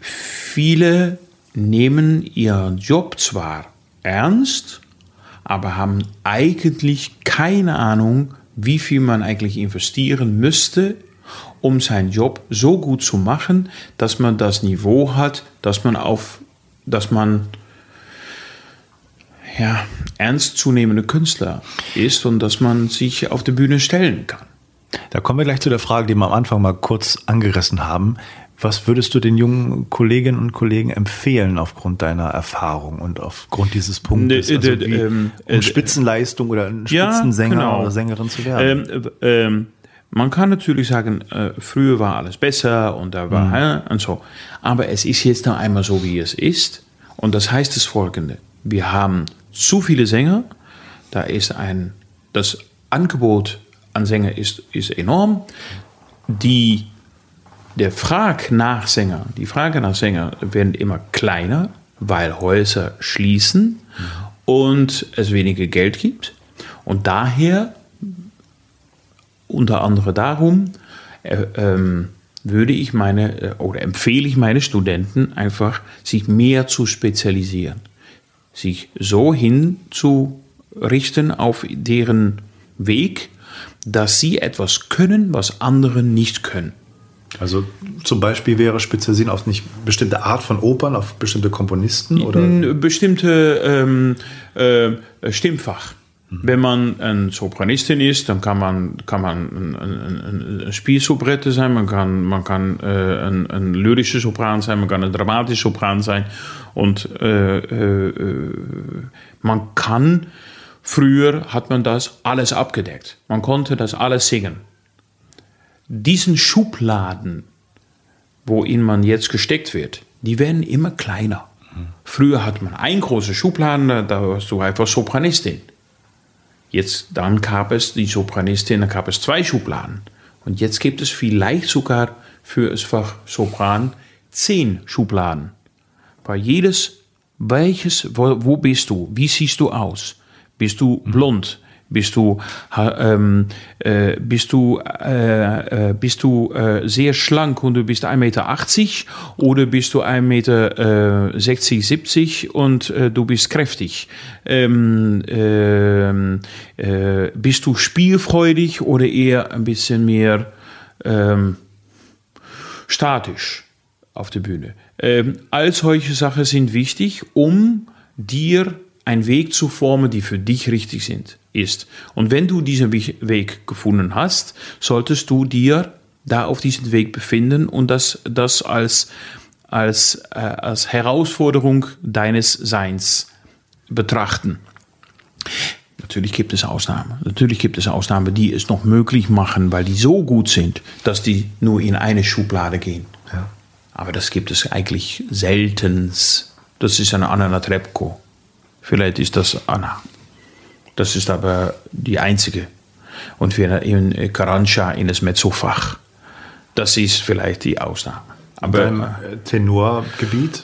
Viele nehmen ihren Job zwar ernst, aber haben eigentlich keine Ahnung, wie viel man eigentlich investieren müsste, um seinen Job so gut zu machen, dass man das Niveau hat, dass man auf, dass man ja, ernstzunehmende Künstler ist und dass man sich auf die Bühne stellen kann. Da kommen wir gleich zu der Frage, die wir am Anfang mal kurz angerissen haben. Was würdest du den jungen Kolleginnen und Kollegen empfehlen aufgrund deiner Erfahrung und aufgrund dieses Punktes? Also wie, ähm, um Spitzenleistung oder ein Spitzensänger ja, genau. oder Sängerin zu werden? Ähm, ähm, man kann natürlich sagen, äh, früher war alles besser und da war mhm. äh, und so. Aber es ist jetzt noch einmal so, wie es ist. Und das heißt das folgende. Wir haben zu viele Sänger. Da ist ein, das Angebot an Sänger ist, ist enorm. Die, der Frage nach Sänger, die Frage nach Sänger werden immer kleiner, weil Häuser schließen und es weniger Geld gibt. Und daher, unter anderem darum, äh, ähm, würde ich meine äh, oder empfehle ich meine Studenten einfach, sich mehr zu spezialisieren sich so hinzurichten auf deren Weg, dass sie etwas können, was andere nicht können. Also zum Beispiel wäre spezialisieren auf nicht bestimmte Art von Opern, auf bestimmte Komponisten oder bestimmte ähm, äh, Stimmfach. Mhm. Wenn man ein Sopranistin ist, dann kann man, kann man ein, ein, ein Spielsoubrette sein, man kann, man kann äh, ein, ein lyrischer Sopran sein, man kann ein dramatischer Sopran sein. Und äh, äh, man kann, früher hat man das alles abgedeckt. Man konnte das alles singen. Diesen Schubladen, worin man jetzt gesteckt wird, die werden immer kleiner. Früher hat man ein große Schubladen, da warst du einfach Sopranistin. Jetzt, dann gab es die Sopranistin, dann gab es zwei Schubladen. Und jetzt gibt es vielleicht sogar für das Fach Sopran zehn Schubladen. Weil jedes, welches, wo, wo bist du? Wie siehst du aus? Bist du blond? Bist du, ähm, äh, bist du, äh, äh, bist du äh, sehr schlank und du bist 1,80 Meter oder bist du 1,60 Meter, äh, 70 und äh, du bist kräftig? Ähm, ähm, äh, bist du spielfreudig oder eher ein bisschen mehr ähm, statisch auf der Bühne? Ähm, all solche Sachen sind wichtig, um dir einen Weg zu formen, die für dich richtig sind, ist. Und wenn du diesen Weg gefunden hast, solltest du dir da auf diesem Weg befinden und das, das als, als, äh, als Herausforderung deines Seins betrachten. Natürlich gibt es Ausnahmen. Natürlich gibt es Ausnahmen, die es noch möglich machen, weil die so gut sind, dass die nur in eine Schublade gehen. Aber das gibt es eigentlich seltens. Das ist eine Anna Trepko. Vielleicht ist das Anna. Das ist aber die einzige. Und wir in Karancha in das Mezzofach. Das ist vielleicht die Ausnahme. Aber im Tenorgebiet?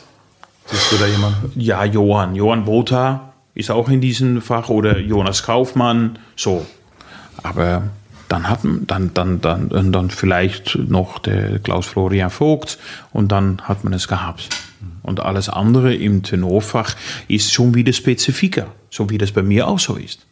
Siehst du da jemanden? Ja, Johann. Johann Botha ist auch in diesem Fach oder Jonas Kaufmann. So. Aber dann hat dann, dann, dann, dann vielleicht noch der Klaus Florian Vogt und dann hat man es gehabt. Und alles andere im Tenorfach ist schon wieder Spezifika, so wie das bei mir auch so ist.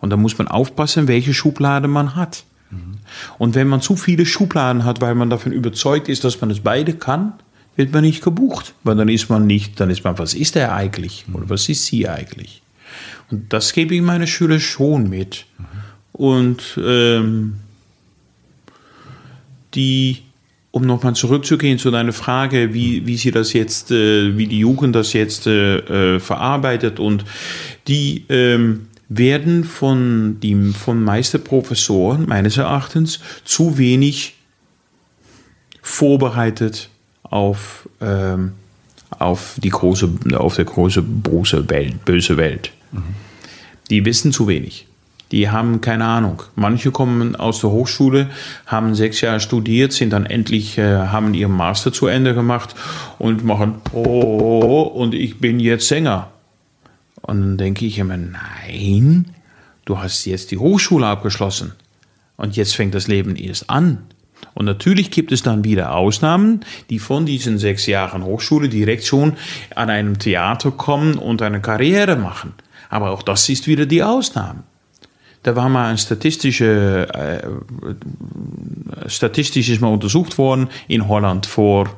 Und da muss man aufpassen, welche Schublade man hat. Mhm. Und wenn man zu viele Schubladen hat, weil man davon überzeugt ist, dass man es beide kann, wird man nicht gebucht. Weil dann ist man nicht, dann ist man, was ist er eigentlich? Oder was ist sie eigentlich? Und das gebe ich meine Schüler schon mit. Mhm. Und ähm, die um nochmal zurückzugehen zu deiner Frage, wie, wie sie das jetzt, äh, wie die Jugend das jetzt äh, äh, verarbeitet und die ähm, werden von dem von Meisterprofessoren meines Erachtens zu wenig vorbereitet auf, ähm, auf die große, auf der große, große Welt, böse Welt. Mhm. Die wissen zu wenig. Die haben keine Ahnung. Manche kommen aus der Hochschule, haben sechs Jahre studiert, sind dann endlich, äh, haben ihren Master zu Ende gemacht und machen, oh, und ich bin jetzt Sänger. Und dann denke ich immer, nein, du hast jetzt die Hochschule abgeschlossen. Und jetzt fängt das Leben erst an. Und natürlich gibt es dann wieder Ausnahmen, die von diesen sechs Jahren Hochschule direkt schon an einem Theater kommen und eine Karriere machen. Aber auch das ist wieder die Ausnahme. Da war mal ein statistische, äh, statistisch ist mal untersucht worden in Holland vor,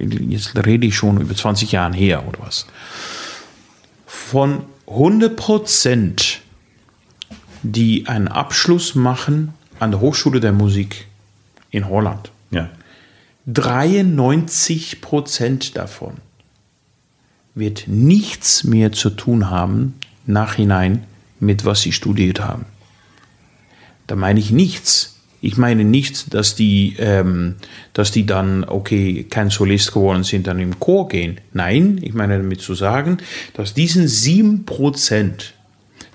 jetzt rede ich schon über 20 Jahren her oder was. Von 100 Prozent, die einen Abschluss machen an der Hochschule der Musik in Holland, Ja. 93 Prozent davon wird nichts mehr zu tun haben, nachhinein, mit was sie studiert haben. Da meine ich nichts. Ich meine nicht, dass die, ähm, dass die dann, okay, kein Solist geworden sind, dann im Chor gehen. Nein, ich meine damit zu sagen, dass diesen 7 Prozent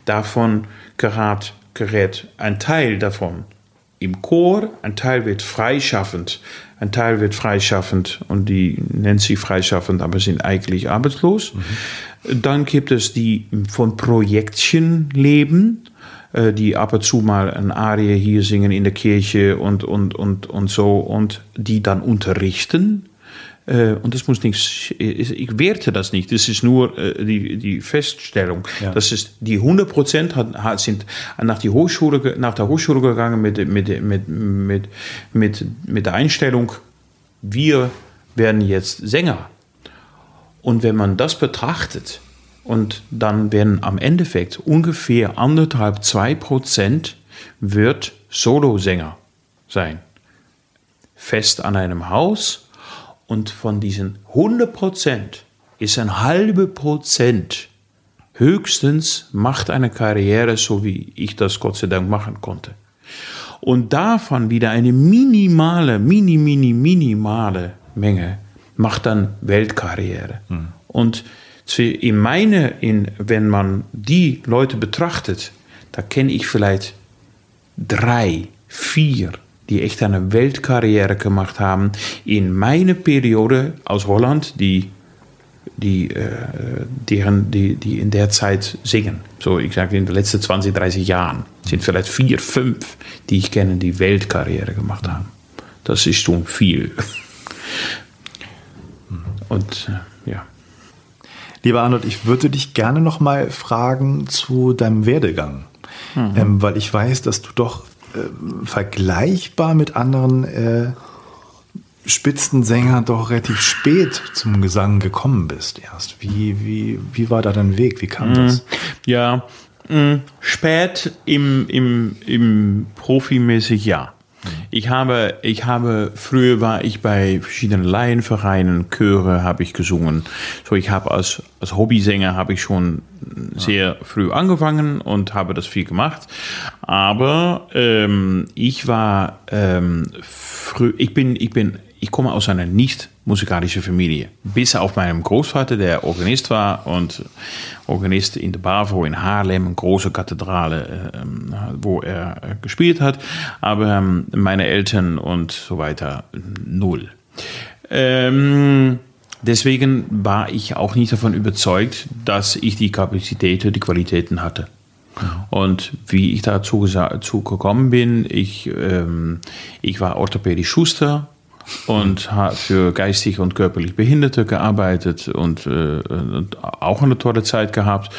davon gerät, gerät ein Teil davon im Chor, ein Teil wird freischaffend, ein Teil wird freischaffend und die nennt sie freischaffend, aber sind eigentlich arbeitslos. Dann gibt es die von Projektchen leben, äh, die ab und zu mal ein Arie hier singen in der Kirche und, und, und, und so und die dann unterrichten. Äh, Und das muss nichts, ich werte das nicht, das ist nur äh, die, die Feststellung. Ja. Das ist, die 100 Prozent sind nach, die Hochschule, nach der Hochschule gegangen mit, mit, mit, mit, mit, mit der Einstellung, wir werden jetzt Sänger. Und wenn man das betrachtet und dann werden am Endeffekt ungefähr anderthalb, zwei Prozent wird Solosänger sein. Fest an einem Haus und von diesen 100 Prozent ist ein halbe Prozent höchstens macht eine Karriere, so wie ich das Gott sei Dank machen konnte. Und davon wieder eine minimale, mini, mini, minimale Menge macht dann Weltkarriere. Und zu- in meine, in, wenn man die Leute betrachtet, da kenne ich vielleicht drei, vier, die echt eine Weltkarriere gemacht haben. In meine Periode aus Holland, die, die, äh, deren, die, die in der Zeit singen. So, ich sage in den letzten 20, 30 Jahren sind vielleicht vier, fünf, die ich kenne, die Weltkarriere gemacht haben. Das ist schon viel. Und äh, ja. Lieber Arnold, ich würde dich gerne noch mal fragen zu deinem Werdegang, ähm, weil ich weiß, dass du doch ähm, vergleichbar mit anderen äh, Spitzensängern doch relativ spät zum Gesang gekommen bist erst. Wie, wie, wie war da dein Weg? Wie kam das? Ja, mh, spät im, im, im Profimäßig ja. Ich habe, ich habe, früher war ich bei verschiedenen Laienvereinen, Chöre habe ich gesungen. So, ich habe als, als Hobbysänger habe ich schon sehr früh angefangen und habe das viel gemacht. Aber ähm, ich war ähm, früh, ich bin, ich bin, ich komme aus einer nicht musikalische Familie. Bis auf meinem Großvater, der Organist war und Organist in der Bavo in Haarlem, eine große Kathedrale, ähm, wo er gespielt hat. Aber ähm, meine Eltern und so weiter null. Ähm, deswegen war ich auch nicht davon überzeugt, dass ich die Kapazitäten, die Qualitäten hatte. Und wie ich dazu gekommen bin, ich, ähm, ich war orthopädisch Schuster und habe für geistig und körperlich Behinderte gearbeitet und, äh, und auch eine tolle Zeit gehabt.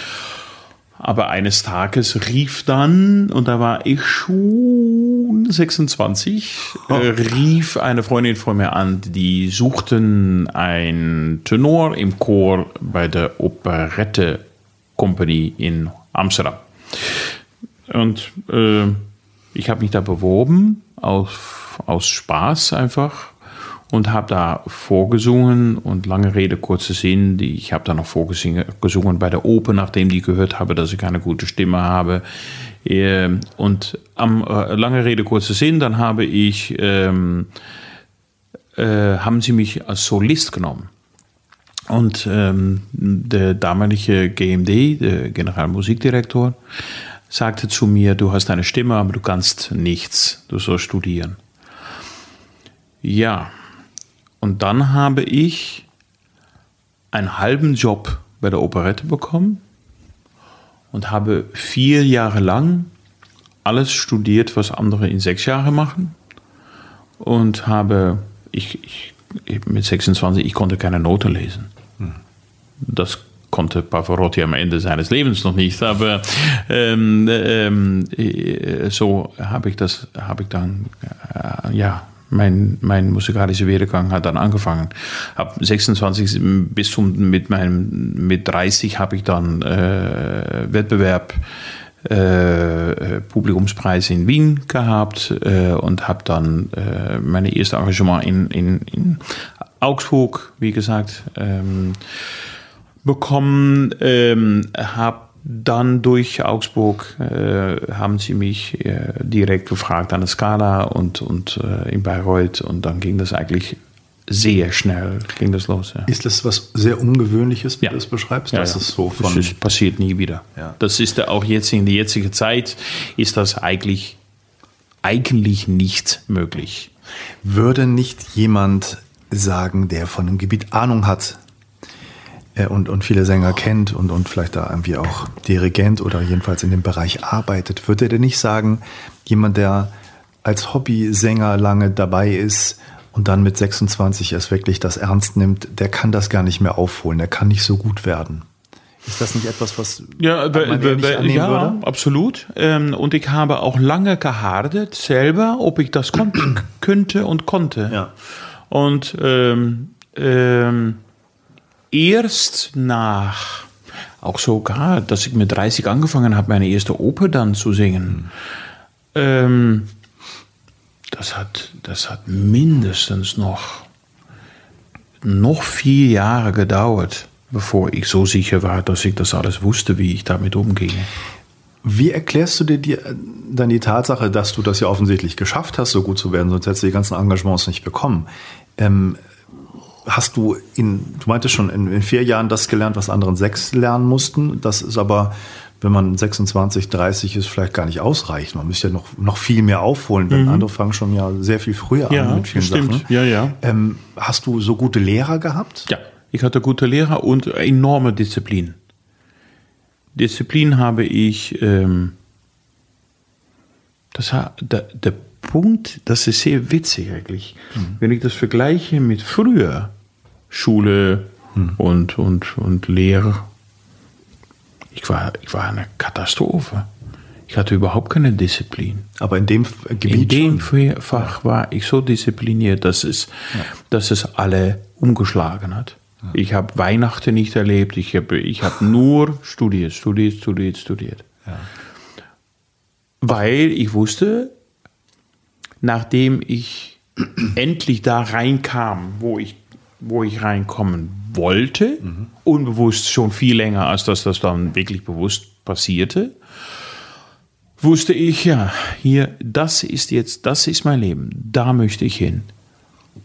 Aber eines Tages rief dann, und da war ich schon 26, äh, rief eine Freundin von mir an, die suchten einen Tenor im Chor bei der Operette Company in Amsterdam. Und äh, ich habe mich da beworben, aus, aus Spaß einfach. Und habe da vorgesungen und lange Rede, kurzer Sinn. Die, ich habe da noch vorgesungen gesungen bei der Oper, nachdem die gehört habe, dass ich keine gute Stimme habe. Ähm, und am äh, lange Rede, kurzer Sinn, dann habe ich, ähm, äh, haben sie mich als Solist genommen. Und ähm, der damalige GMD, der Generalmusikdirektor, sagte zu mir, du hast eine Stimme, aber du kannst nichts, du sollst studieren. Ja, und dann habe ich einen halben Job bei der Operette bekommen und habe vier Jahre lang alles studiert, was andere in sechs Jahren machen. Und habe, ich, ich mit 26, ich konnte keine Note lesen. Hm. Das konnte Pavarotti am Ende seines Lebens noch nicht, aber ähm, ähm, so habe ich das, habe ich dann, äh, ja, mein, mein musikalischer Werdegang hat dann angefangen. Ab 26 bis zum, mit meinem, mit 30 habe ich dann äh, Wettbewerb äh, Publikumspreis in Wien gehabt äh, und habe dann äh, meine erste Engagement in, in, in Augsburg, wie gesagt, ähm, bekommen. Ähm, habe dann durch Augsburg äh, haben sie mich äh, direkt gefragt an der Skala und, und äh, in Bayreuth und dann ging das eigentlich sehr schnell ging das los. Ja. Ist das was sehr Ungewöhnliches, wie ja. du das beschreibst? Ja, das, ja. Ist so von das ist, passiert nie wieder. Ja. Das ist auch jetzt in der jetzigen Zeit ist das eigentlich, eigentlich nicht möglich. Würde nicht jemand sagen, der von einem Gebiet Ahnung hat, und, und viele Sänger kennt und, und vielleicht da irgendwie auch Dirigent oder jedenfalls in dem Bereich arbeitet, würde er denn nicht sagen, jemand, der als Hobbysänger lange dabei ist und dann mit 26 erst wirklich das ernst nimmt, der kann das gar nicht mehr aufholen, der kann nicht so gut werden. Ist das nicht etwas, was ja, man nicht ja würde? absolut. Ähm, und ich habe auch lange gehardet selber, ob ich das (clears throat) könnte und konnte. Ja. Und ähm, ähm, erst nach, auch sogar, dass ich mit 30 angefangen habe, meine erste Oper dann zu singen, ähm, das, hat, das hat mindestens noch, noch vier Jahre gedauert, bevor ich so sicher war, dass ich das alles wusste, wie ich damit umgehe. Wie erklärst du dir die, dann die Tatsache, dass du das ja offensichtlich geschafft hast, so gut zu werden, sonst hättest du die ganzen Engagements nicht bekommen? Ähm, hast du in, du meintest schon, in, in, vier Jahren das gelernt, was anderen sechs lernen mussten. Das ist aber, wenn man 26, 30 ist, vielleicht gar nicht ausreichend. Man müsste ja noch, noch viel mehr aufholen, denn mhm. andere fangen schon ja sehr viel früher ja, an mit vielen stimmt. Sachen. Ja, ja. Ähm, hast du so gute Lehrer gehabt? Ja, ich hatte gute Lehrer und enorme Disziplin. Disziplin habe ich, ähm, das, der, der Punkt, das ist sehr witzig eigentlich. Mhm. Wenn ich das vergleiche mit früher, Schule mhm. und, und, und Lehre, ich war, ich war eine Katastrophe. Ich hatte überhaupt keine Disziplin. Aber in dem Gebiet In dem schon? Fach war ich so diszipliniert, dass es, ja. dass es alle umgeschlagen hat. Ja. Ich habe Weihnachten nicht erlebt, ich habe ich hab nur studiert, studiert, studiert, studiert. Ja. Weil ich wusste, nachdem ich endlich da reinkam, wo ich, wo ich reinkommen wollte, mhm. unbewusst schon viel länger, als dass das dann wirklich bewusst passierte, wusste ich, ja, hier, das ist jetzt, das ist mein Leben, da möchte ich hin.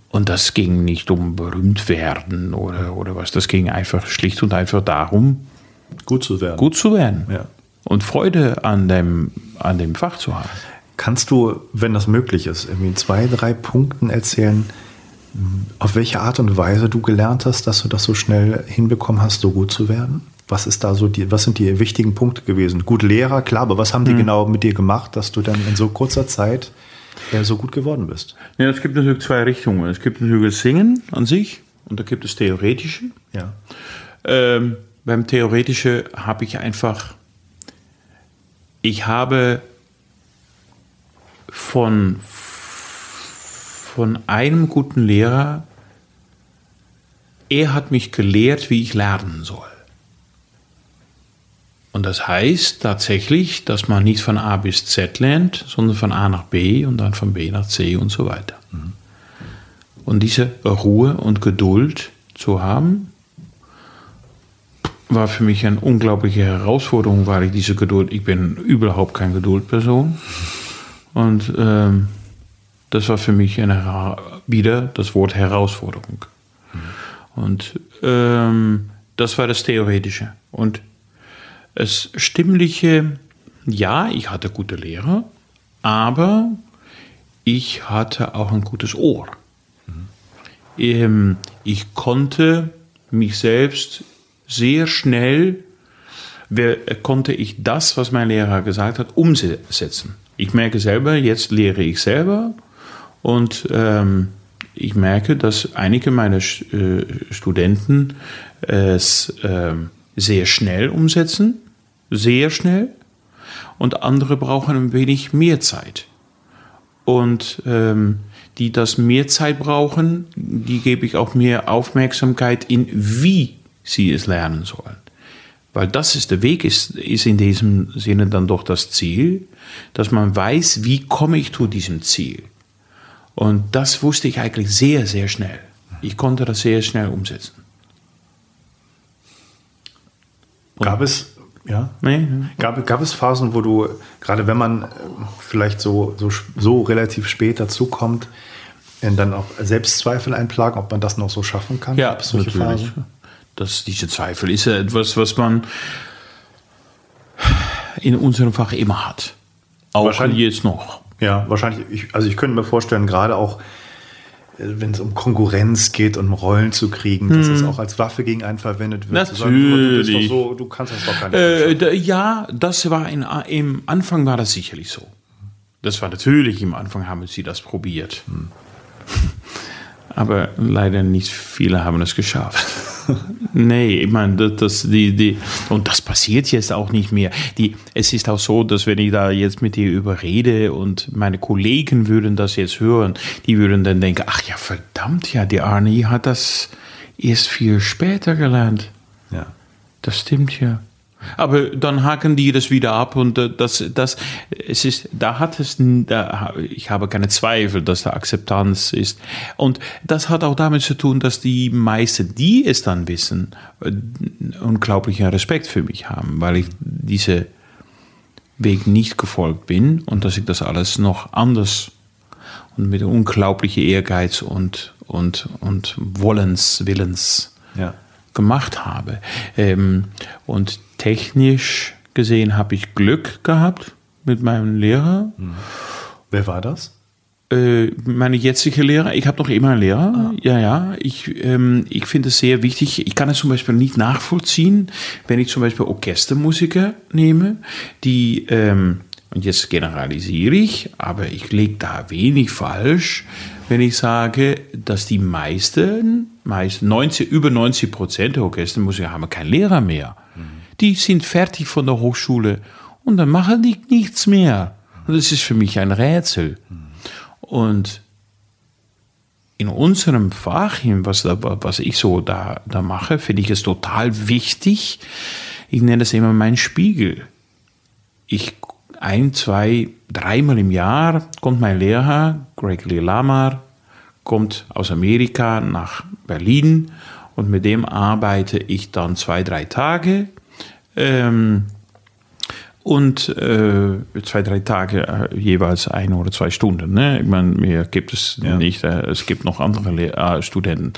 Und das ging nicht um berühmt werden oder, oder was, das ging einfach schlicht und einfach darum, gut zu werden. Gut zu werden. Ja. Und Freude an dem, an dem Fach zu haben. Kannst du, wenn das möglich ist, irgendwie in zwei, drei Punkten erzählen, auf welche Art und Weise du gelernt hast, dass du das so schnell hinbekommen hast, so gut zu werden? Was ist da so die, was sind die wichtigen Punkte gewesen? Gut Lehrer, klar, aber was haben die hm. genau mit dir gemacht, dass du dann in so kurzer Zeit ja, so gut geworden bist? Ja, es gibt natürlich zwei Richtungen. Es gibt natürlich das Singen an sich und da gibt es Theoretische. Ja. Ähm, beim Theoretischen habe ich einfach, ich habe von, von einem guten Lehrer, er hat mich gelehrt, wie ich lernen soll. Und das heißt tatsächlich, dass man nicht von A bis Z lernt, sondern von A nach B und dann von B nach C und so weiter. Mhm. Und diese Ruhe und Geduld zu haben, war für mich eine unglaubliche Herausforderung, weil ich diese Geduld, ich bin überhaupt keine Geduldperson. Und ähm, das war für mich eine, wieder das Wort Herausforderung. Mhm. Und ähm, das war das Theoretische. Und das Stimmliche, ja, ich hatte gute Lehrer, aber ich hatte auch ein gutes Ohr. Mhm. Ähm, ich konnte mich selbst sehr schnell, konnte ich das, was mein Lehrer gesagt hat, umsetzen. Ich merke selber, jetzt lehre ich selber und ähm, ich merke, dass einige meiner äh, Studenten es äh, sehr schnell umsetzen, sehr schnell, und andere brauchen ein wenig mehr Zeit. Und ähm, die das mehr Zeit brauchen, die gebe ich auch mehr Aufmerksamkeit in, wie sie es lernen sollen. Weil das ist der Weg, ist, ist in diesem Sinne dann doch das Ziel, dass man weiß, wie komme ich zu diesem Ziel. Und das wusste ich eigentlich sehr, sehr schnell. Ich konnte das sehr schnell umsetzen. Gab es, ja? Nee. Gab, gab es Phasen, wo du, gerade wenn man äh, vielleicht so, so, so relativ spät dazukommt, dann auch Selbstzweifel einplagen, ob man das noch so schaffen kann? Ja. Phasen? Das, diese Zweifel ist ja etwas, was man in unserem Fach immer hat. Auch jetzt noch. Ja, wahrscheinlich. Ich, also ich könnte mir vorstellen, gerade auch äh, wenn es um Konkurrenz geht und um Rollen zu kriegen, hm. dass es auch als Waffe gegen einen verwendet wird. Natürlich. Sagen, du, so, du, kannst das doch gar nicht. Äh, ja, das war in, im Anfang war das sicherlich so. Das war natürlich im Anfang haben sie das probiert. Hm. (laughs) Aber leider nicht viele haben es geschafft. (laughs) nee, ich meine, das, das, die, die, und das passiert jetzt auch nicht mehr. Die, es ist auch so, dass wenn ich da jetzt mit dir überrede und meine Kollegen würden das jetzt hören, die würden dann denken, ach ja, verdammt, ja, die Arnie hat das erst viel später gelernt. Ja. Das stimmt ja. Aber dann haken die das wieder ab und äh, das, das, es ist, da hat es, da, ich habe keine Zweifel, dass da Akzeptanz ist. Und das hat auch damit zu tun, dass die meisten, die es dann wissen, äh, unglaublichen Respekt für mich haben, weil ich diese Weg nicht gefolgt bin und dass ich das alles noch anders und mit unglaublichem Ehrgeiz und, und, und Wollens, Willens ja. gemacht habe. Ähm, und technisch gesehen habe ich Glück gehabt mit meinem Lehrer. Mhm. Wer war das? Äh, meine jetzige Lehrer, ich habe noch immer einen Lehrer. Ah. Ja, ja. Ich, ähm, ich finde es sehr wichtig. Ich kann es zum Beispiel nicht nachvollziehen, wenn ich zum Beispiel Orchestermusiker nehme, die, ähm, und jetzt generalisiere ich, aber ich lege da wenig falsch, wenn ich sage, dass die meisten, meist 90, über 90 Prozent der Orchestermusiker haben keinen Lehrer mehr. Die sind fertig von der Hochschule und dann machen die nichts mehr. Und das ist für mich ein Rätsel. Und in unserem Fach, was, was ich so da, da mache, finde ich es total wichtig. Ich nenne das immer mein Spiegel. Ich ein, zwei, dreimal im Jahr kommt mein Lehrer, Gregory Lamar, kommt aus Amerika nach Berlin und mit dem arbeite ich dann zwei, drei Tage ähm, und äh, zwei, drei Tage äh, jeweils ein oder zwei Stunden. Ne? Ich meine, mehr gibt es ja. nicht. Äh, es gibt noch andere Le äh, Studenten.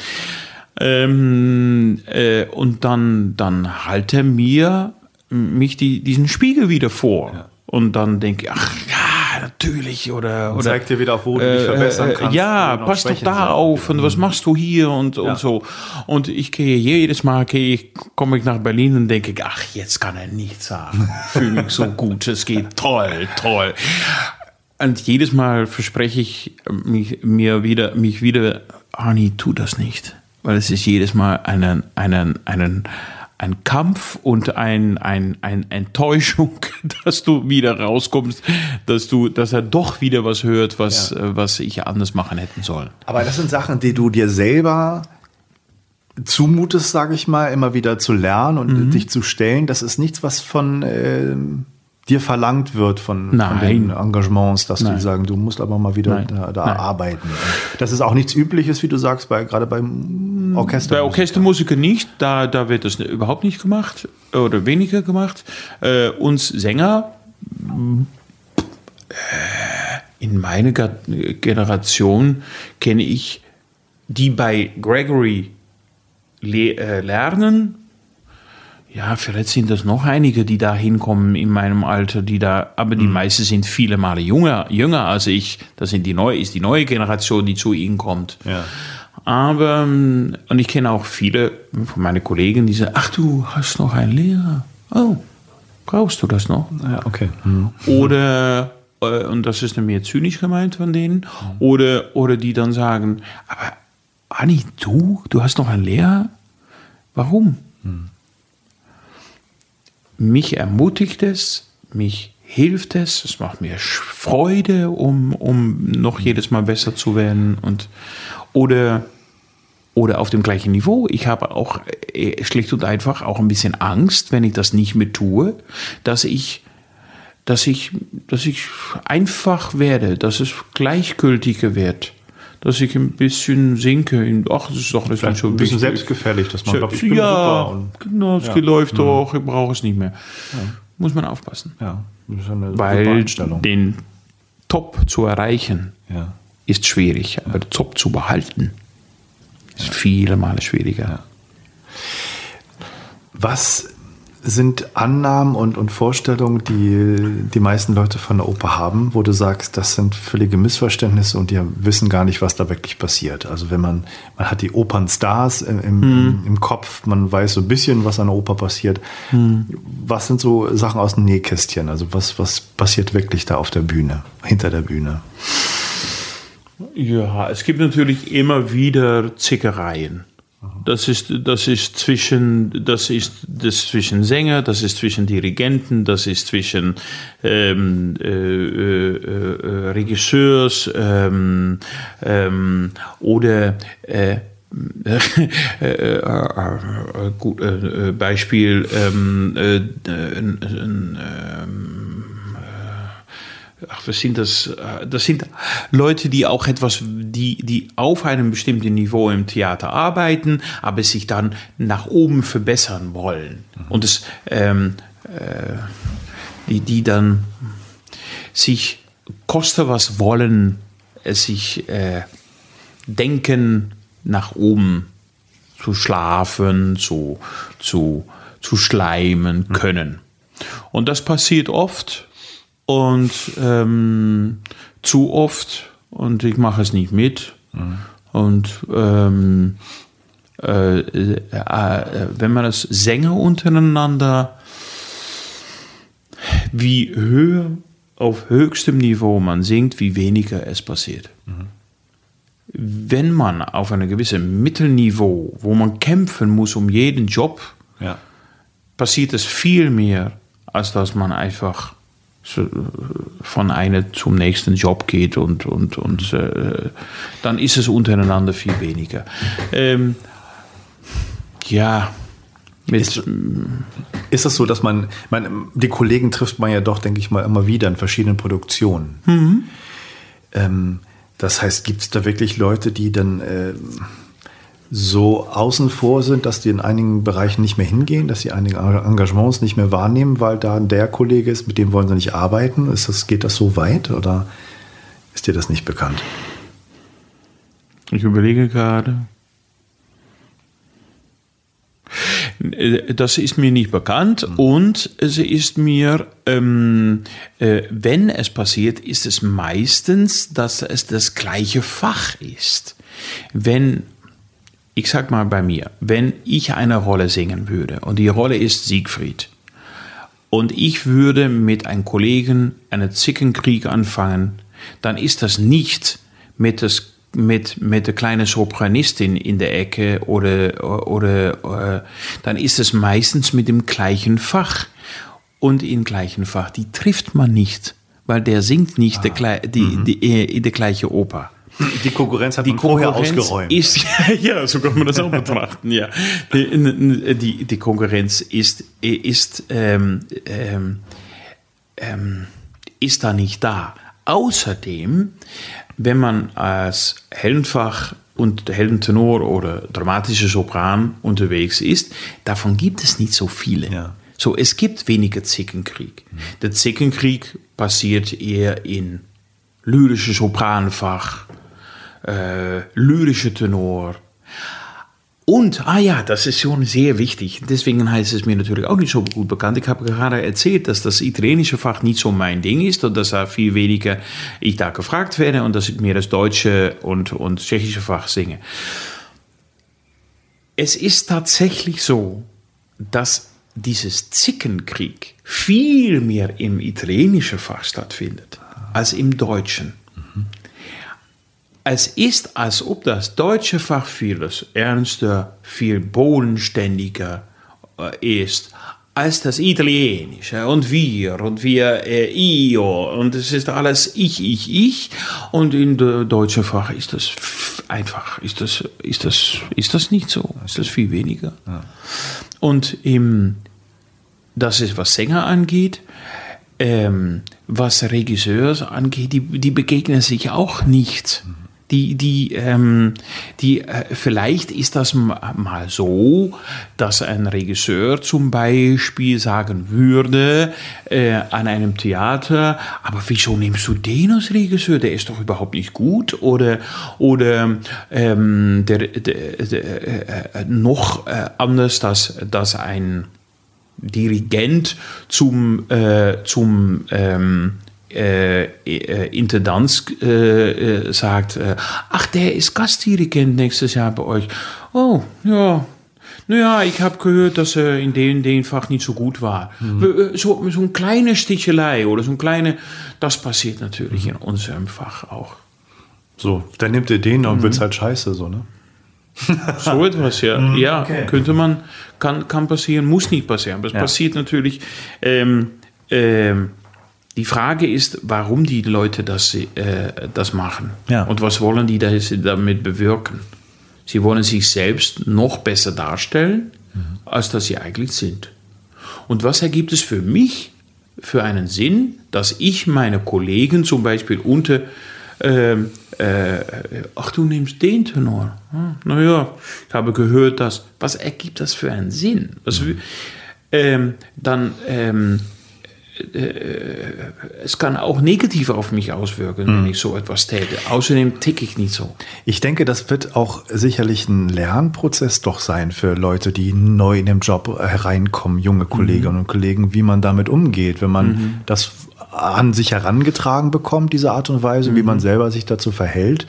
Ähm, äh, und dann, dann halte er mir mich die, diesen Spiegel wieder vor. Ja. Und dann denke ich, ach ja, natürlich. Oder, und zeigt dir wieder auf, wo du dich äh, verbessern äh, kannst. Ja, pass doch da auf und was mhm. machst du hier und, ja. und so. Und ich gehe jedes Mal, gehe ich, komme ich nach Berlin und denke, ach, jetzt kann er nichts sagen. (laughs) Fühle mich so gut, es geht toll, toll. Und jedes Mal verspreche ich mich, mir wieder, mich wieder, Arnie, tu das nicht. Weil es ist jedes Mal einen, einen, einen, ein Kampf und ein, ein, ein Enttäuschung, (laughs) dass du wieder rauskommst, dass du, dass er doch wieder was hört, was, ja. Äh, was ich anders machen hätten sollen. Aber das sind Sachen, die du dir selber zumutest, sage ich mal, immer wieder zu lernen und mhm. dich zu stellen. Das ist nichts, was von äh, dir verlangt wird von, von, den Engagements, dass Nein. die sagen, du musst aber mal wieder Nein. da, da arbeiten. Das ist auch nichts Übliches, wie du sagst, bei, gerade beim Orchester. Bei Orchestermusiker nicht, da, da wird das überhaupt nicht gemacht oder weniger gemacht. Äh, uns Sänger äh, in meiner Generation kenne ich, die bei Gregory le äh, lernen ja, vielleicht sind das noch einige, die da hinkommen in meinem Alter, die da, aber die mhm. meisten sind viele Male jünger, jünger als ich. Das sind die neue, ist die neue Generation, die zu ihnen kommt. Ja. Aber, ähm, und ich kenne auch viele von meinen Kollegen, die sagen, ach, du hast noch einen Lehrer. Oh, brauchst du das noch? Ja, okay. Mhm. Oder äh, und das ist dann mehr zynisch gemeint von denen, oder, oder die dann sagen, aber Anni, du, du hast noch einen Lehrer? Warum? Mich ermutigt es, mich hilft es, es macht mir Freude, um, um noch jedes Mal besser zu werden und oder oder auf dem gleichen Niveau. Ich habe auch äh, schlicht und einfach auch ein bisschen Angst, wenn ich das nicht mehr tue, dass ich dass ich, dass ich einfach werde, dass es gleichgültiger wird, dass ich ein bisschen sinke. In, ach, das ist doch das Vielleicht schon ein bisschen wichtig. selbstgefällig, dass man glaubt, ich bin ja, super. Und, genau, es Ja. läuft doch, ich brauche es nicht mehr. Muss man aufpassen. ja, das ist eine Weil den Top zu erreichen Ja. ist schwierig, aber den Top zu behalten ist viele Male schwieriger. Was sind Annahmen und, und Vorstellungen, die die meisten Leute von der Oper haben, wo du sagst, das sind völlige Missverständnisse und die wissen gar nicht, was da wirklich passiert. Also wenn man, man hat die Opernstars im, im, im, im Kopf, man weiß so ein bisschen, was an der Oper passiert. Was sind so Sachen aus dem Nähkästchen? Also was, was passiert wirklich da auf der Bühne, hinter der Bühne? Ja, es gibt natürlich immer wieder Zickereien. Das ist, das ist zwischen, das ist das zwischen Sänger, das ist zwischen Dirigenten, das ist zwischen ähm, äh, äh, äh, Regisseurs ähm, ähm, oder äh, äh, (laughs) äh, äh, gut, äh, äh, Beispiel ähm, äh, äh, ein, ähm, ach, was sind das? Äh, Das sind Leute, die auch etwas, die, die auf einem bestimmten Niveau im Theater arbeiten, aber sich dann nach oben verbessern wollen. Und es, ähm, äh, die, die dann sich koste was wollen, es sich äh, denken, nach oben zu schlafen, zu, zu, zu schleimen können. Und das passiert oft und ähm, zu oft und ich mache es nicht mit. Und ähm, äh, äh, äh, wenn man das Sänger untereinander, wie höher auf höchstem Niveau man singt, wie weniger es passiert. Wenn man auf einem gewissen Mittelniveau, wo man kämpfen muss um jeden Job, Ja. passiert es viel mehr, als dass man einfach von einem zum nächsten Job geht und, und, und äh, dann ist es untereinander viel weniger. Ähm, ja, mit, Ist das so, dass man, meine, die Kollegen trifft man ja doch, denke ich mal, immer wieder in verschiedenen Produktionen. Ähm, das heißt, gibt es da wirklich Leute, die dann ähm, so außen vor sind, dass die in einigen Bereichen nicht mehr hingehen, dass sie einige Engagements nicht mehr wahrnehmen, weil da der Kollege ist, mit dem wollen sie nicht arbeiten? Ist das, geht das so weit oder ist dir das nicht bekannt? Ich überlege gerade. Das ist mir nicht bekannt und es ist mir, ähm, äh, wenn es passiert, ist es meistens, dass es das gleiche Fach ist. Wenn, ich sag mal bei mir, wenn ich eine Rolle singen würde und die Rolle ist Siegfried und ich würde mit einem Kollegen einen Zickenkrieg anfangen, dann ist das nicht mit, das, mit, mit der kleinen Sopranistin in der Ecke oder, oder äh, dann ist es meistens mit dem gleichen Fach. Und im gleichen Fach, die trifft man nicht, weil der singt nicht der, klei- die, die, äh, der gleiche Oper. Die Konkurrenz hat Die man vorher Konkurrenz ausgeräumt. ist, (laughs) ja, so kann man das auch betrachten, ja. Die, die, die Konkurrenz ist, ist, ähm, ähm, ähm, ist da nicht da. Außerdem, wenn man als Heldenfach und Heldentenor oder dramatische Sopran unterwegs ist, davon gibt es nicht so viele. Ja. So, es gibt weniger Zickenkrieg. Der Zickenkrieg passiert eher in lyrische Sopranfach, äh, lyrische Tenor. Und, ah ja, das ist schon sehr wichtig. Deswegen heißt es mir natürlich auch nicht so gut bekannt. Ich habe gerade erzählt, dass das italienische Fach nicht so mein Ding ist und dass da viel weniger ich da gefragt werde und dass ich mir das deutsche und, und tschechische Fach singe. Es ist tatsächlich so, dass dieses Zickenkrieg viel mehr im italienischen Fach stattfindet. als im Deutschen. Es ist, als ob das deutsche Fach vieles ernster, viel bodenständiger äh, ist als das Italienische und wir und wir äh, io und es ist alles ich, ich, ich und in der deutschen Fach ist das einfach, ist das, ist das, ist das nicht so, ist das viel weniger. Ja. Und im, das ist, was Sänger angeht, ähm, was Regisseurs angeht, die, die begegnen sich auch nicht. Mhm die, die, ähm, die, äh, vielleicht ist das mal so, dass ein Regisseur zum Beispiel sagen würde äh, an einem Theater, aber wieso nimmst du den als Regisseur? Der ist doch überhaupt nicht gut. Oder, oder ähm, der, der, der äh, noch äh, anders, dass, dass ein Dirigent zum, äh, zum ähm, äh, äh, Intendanz äh, äh, sagt, äh, ach, der ist Gastdirigent nächstes Jahr bei euch. Oh, ja. Naja, ich habe gehört, dass er in dem, dem Fach nicht so gut war. Mhm. So, so eine kleine Stichelei oder so ein kleine, das passiert natürlich mhm. in unserem Fach auch. So, dann nimmt ihr den und mhm. wird's halt scheiße, so, ne? (laughs) so etwas, ja. Mhm, ja, okay. könnte man, kann, kann passieren, muss nicht passieren. Aber es ja. passiert natürlich, ähm, ähm, die Frage ist, warum die Leute das, äh, das machen. Ja. Und was wollen die damit bewirken? Sie wollen sich selbst noch besser darstellen, mhm. als dass sie eigentlich sind. Und was ergibt es für mich für einen Sinn, dass ich meine Kollegen zum Beispiel unter, äh, äh, ach du nimmst den Tenor. Hm, naja, ich habe gehört, dass, was ergibt das für einen Sinn? Was, mhm. ähm, dann ähm, äh, es kann auch negativ auf mich auswirken, wenn mhm. ich so etwas täte. Außerdem ticke ich nicht so. Ich denke, das wird auch sicherlich ein Lernprozess doch sein für Leute, die neu in den Job hereinkommen, junge mhm. Kolleginnen mhm. und Kollegen, wie man damit umgeht, wenn man mhm. das an sich herangetragen bekommt, diese Art und Weise, wie man mhm. selber sich dazu verhält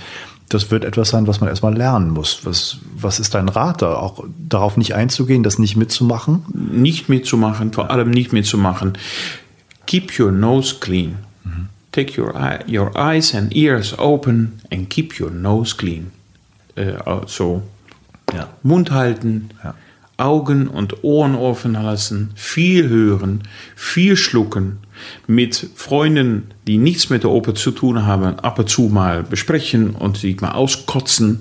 das wird etwas sein, was man erstmal lernen muss. Was, was ist dein Rat da? Auch darauf nicht einzugehen, das nicht mitzumachen? Nicht mitzumachen, vor allem nicht mitzumachen keep your nose clean. Mhm. Take your, eye, your eyes and ears open and keep your nose clean. Äh, so, ja. Mund halten, ja. Augen und Ohren offen lassen, viel hören, viel schlucken, mit Freunden, die nichts mit der Oper zu tun haben, ab und zu mal besprechen und sich mal auskotzen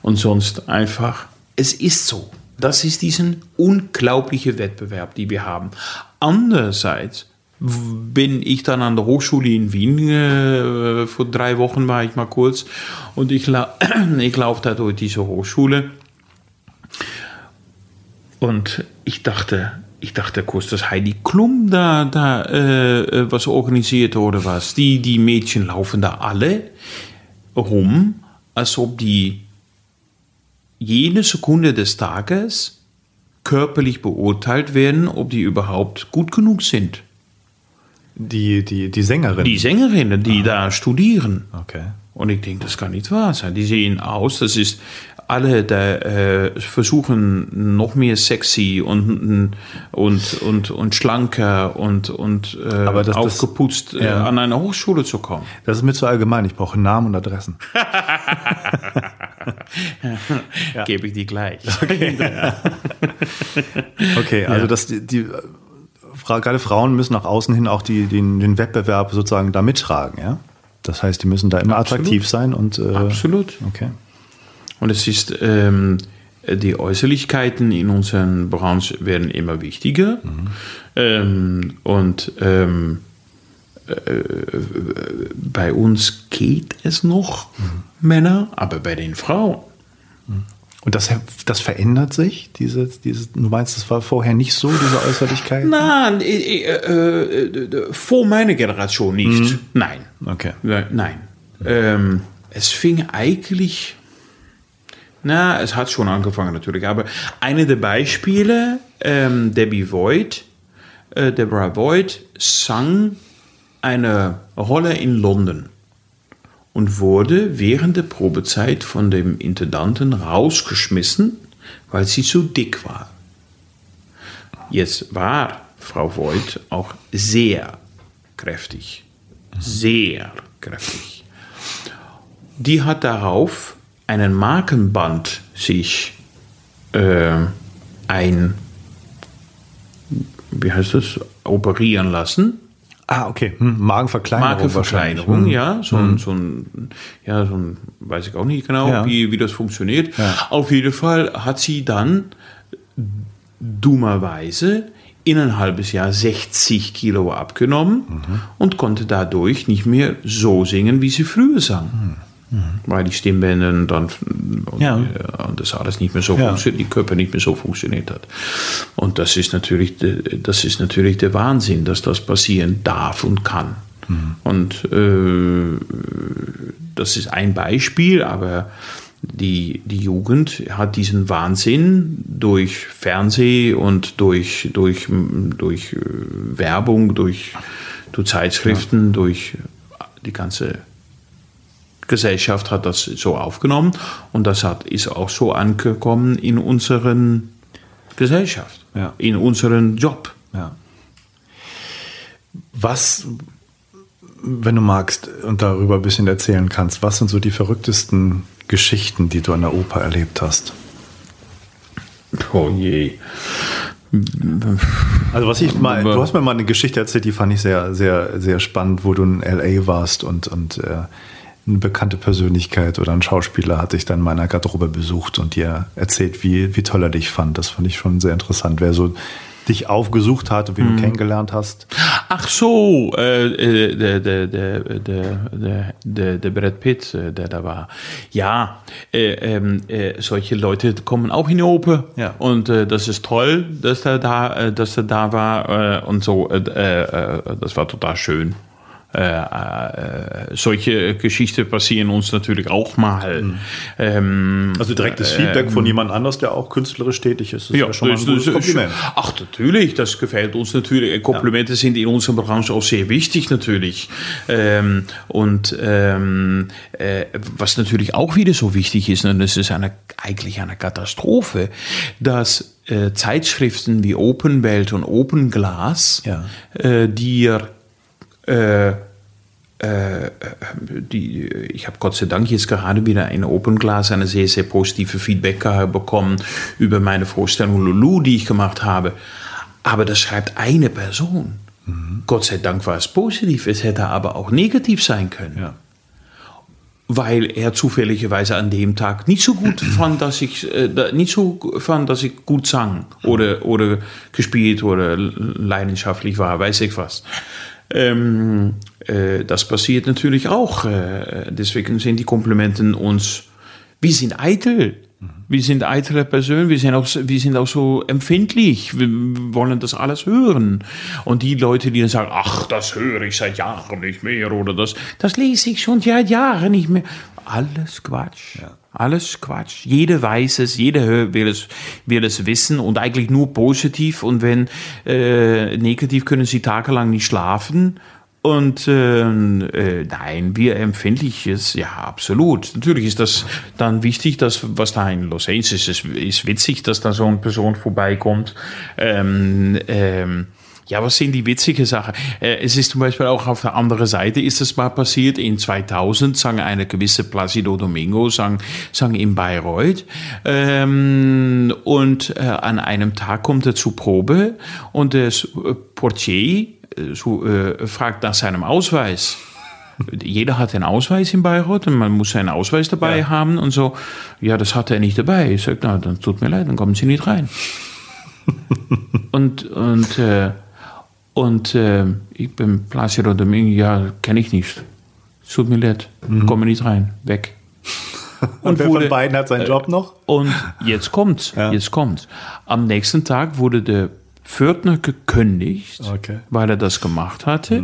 und sonst einfach, es ist so. Das ist diesen unglaubliche Wettbewerb, die wir haben. Andererseits bin ich dann an der Hochschule in Wien, äh, vor drei Wochen war ich mal kurz, und ich, la (clears throat) ich laufe da durch diese Hochschule. Und ich dachte, ich dachte kurz, dass Heidi Klum da, da äh, äh, was organisiert oder was. Die, die Mädchen laufen da alle rum, als ob die jede Sekunde des Tages körperlich beurteilt werden, ob die überhaupt gut genug sind. Die, die, die Sängerinnen? Die Sängerinnen, die ah. da studieren. Okay. Und ich denke, das kann nicht wahr sein. Die sehen aus, das ist alle da, äh, versuchen noch mehr sexy und, und, und, und schlanker und, und äh, Aber das, aufgeputzt das, äh, ja. an eine Hochschule zu kommen. Das ist mir zu allgemein. Ich brauche Namen und Adressen. (laughs) ja. Gebe ich die gleich. Okay, (laughs) okay also ja. das, die, die gerade Frauen müssen nach außen hin auch die, den, den Wettbewerb sozusagen da mittragen, ja? Das heißt, die müssen da immer Absolut. attraktiv sein und äh, Absolut. Okay. Und es ist ähm, die Äußerlichkeiten in unseren Branche werden immer wichtiger mhm. ähm, und ähm, äh, bei uns geht es noch mhm. Männer, aber bei den Frauen mhm. Und das, das verändert sich? Diese, diese, du meinst, das war vorher nicht so, diese Äußerlichkeit? Nein, äh, äh, äh, vor meiner Generation nicht. Mhm. Nein. Okay. Nein. Ähm, es fing eigentlich, na, es hat schon angefangen natürlich, aber eine der Beispiele, ähm, Debbie Voigt, äh, Deborah Voigt, sang eine Rolle in London und wurde während der Probezeit von dem Intendanten rausgeschmissen, weil sie zu dick war. Jetzt war Frau Voigt auch sehr kräftig. sehr kräftig. Die hat darauf einen Markenband sich äh, ein, wie heißt das, operieren lassen. Ah, okay. Hm, Magenverkleinerung. Magenverkleinerung, wahrscheinlich. ja. So, ein, so ein, ja, so ein, weiß ich auch nicht genau, Ja. wie, wie das funktioniert. Ja. Auf jeden Fall hat sie dann dummerweise in ein halbes Jahr 60 Kilo abgenommen Mhm. und konnte dadurch nicht mehr so singen, wie sie früher sang. Weil die Stimmbänder dann und. Ja. ja, und das alles nicht mehr so Ja. funktioniert, die Körper nicht mehr so funktioniert hat. Und das ist natürlich, das ist natürlich der Wahnsinn, dass das passieren darf und kann. Mhm. Und äh, das ist ein Beispiel, aber die, die Jugend hat diesen Wahnsinn durch Fernseh und durch, durch, durch äh, Werbung, durch, durch Zeitschriften, durch die ganze Gesellschaft hat das so aufgenommen und das hat, ist auch so angekommen in unseren Gesellschaft, Ja. in unseren Job. Ja. Was, wenn du magst und darüber ein bisschen erzählen kannst, was sind so die verrücktesten Geschichten, die du an der Oper erlebt hast? Oh je. Also was ich mal, du hast mir mal eine Geschichte erzählt, die fand ich sehr, sehr, sehr spannend, wo du in LA warst und, und äh, eine bekannte Persönlichkeit oder ein Schauspieler hat dich dann in meiner Garderobe besucht und dir erzählt, wie, wie toll er dich fand. Das fand ich schon sehr interessant, wer so dich aufgesucht hat und wie du kennengelernt hast. Ach so, äh, äh, der, der, der, der, der, der, der Brad Pitt, äh, der da war. Ja, äh, ähm, äh, solche Leute kommen auch in die Oper. Ja. Und äh, das ist toll, dass er da, dass er da war und so. Das war total schön. Äh, äh, solche Geschichten passieren uns natürlich auch mal. Ähm, Also direktes Feedback von jemand anders, der auch künstlerisch tätig ist, ist ja, schon mal ein das- das- Kompliment. Ach, natürlich, das gefällt uns natürlich. Komplimente sind in unserer Branche auch sehr wichtig, natürlich. Ähm, und ähm, äh, was natürlich auch wieder so wichtig ist, und das ist eine, eigentlich eine Katastrophe, dass äh, Zeitschriften wie Open Welt und Open Glass Ja. äh, dir äh, äh, die, ich habe Gott sei Dank jetzt gerade wieder in Open Glass eine sehr, sehr positive Feedback bekommen über meine Vorstellung Lulu, die ich gemacht habe. Aber das schreibt eine Person. Gott sei Dank war es positiv, es hätte aber auch negativ sein können. Ja. Weil er zufälligerweise an dem Tag nicht so gut (clears throat) fand, dass ich äh, nicht so fand, dass ich gut sang oder, oder gespielt oder leidenschaftlich war, weiß ich was. Ähm, äh, das passiert natürlich auch. Äh, deswegen sind die Komplimenten uns. Wir sind eitel. Wir sind eitle Personen, wir sind, auch, wir sind auch so empfindlich, wir wollen das alles hören. Und die Leute, die dann sagen, ach, das höre ich seit Jahren nicht mehr oder das, das lese ich schon seit Jahren nicht mehr. Alles Quatsch. Alles Quatsch. Jeder weiß es, jeder will es, will es wissen und eigentlich nur positiv. Und wenn äh, negativ, können sie tagelang nicht schlafen. Und äh, äh, nein, wir Empfindliches, ja, absolut. Natürlich ist das dann wichtig, dass was da in Los Angeles ist, ist, ist witzig, dass da so eine Person vorbeikommt. Ähm, ähm, ja, was sind die witzige Sachen? Äh, es ist zum Beispiel auch auf der anderen Seite ist es mal passiert. In 2000 sang eine gewisse Placido Domingo sang, sang in Bayreuth ähm, und äh, an einem Tag kommt er zur Probe und der äh, Portier äh, so, äh, fragt nach seinem Ausweis. (laughs) Jeder hat einen Ausweis in Bayreuth und man muss seinen Ausweis dabei Ja. haben und so. Ja, das hat er nicht dabei. Ich sage, na, dann tut mir leid, dann kommen Sie nicht rein. (laughs) und und, äh, und äh, ich bin Placido Domingo, ja, kenne ich nicht. Tut mir leid, komme nicht rein, weg. (laughs) Und, wer wurde- von beiden hat seinen Job noch? Und jetzt kommt's, Ja. jetzt kommt's. Am nächsten Tag wurde der Pförtner gekündigt, Okay. weil er das gemacht hatte.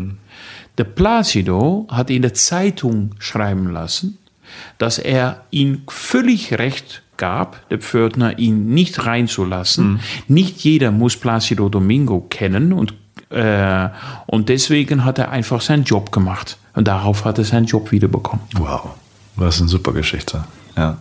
Der Placido hat in der Zeitung schreiben lassen, dass er ihm völlig recht gab, der Pförtner ihn nicht reinzulassen. Nicht jeder muss Placido Domingo kennen und äh, und deswegen hat er einfach seinen Job gemacht. Und darauf hat er seinen Job wiederbekommen. Wow, das ist eine super Geschichte. Ja.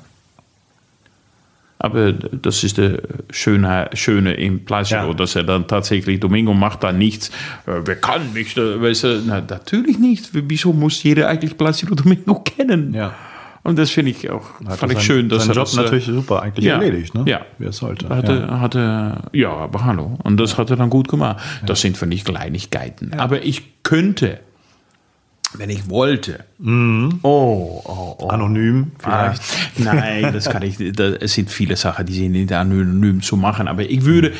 Aber das ist das Schöne, Schöne im Placido, Ja. dass er dann tatsächlich, Domingo macht da nichts. Äh, wer kann mich, da, weißt du, na, natürlich nicht. Wieso muss jeder eigentlich Placido Domingo kennen? Ja. Und das finde ich auch, Hat fand ich schön, dass er Job das, äh, natürlich super eigentlich ja, erledigt, ne? ja. Wie sollte. hatte, ja. hatte, ja, aber hallo. Und das hat er dann gut gemacht. Das sind für mich Kleinigkeiten. Aber ich könnte, wenn ich wollte, Mhm. oh, oh, oh. Anonym vielleicht. Ah, nein, das kann ich. Da, es sind viele Sachen, die sind nicht anonym zu machen. Aber ich würde,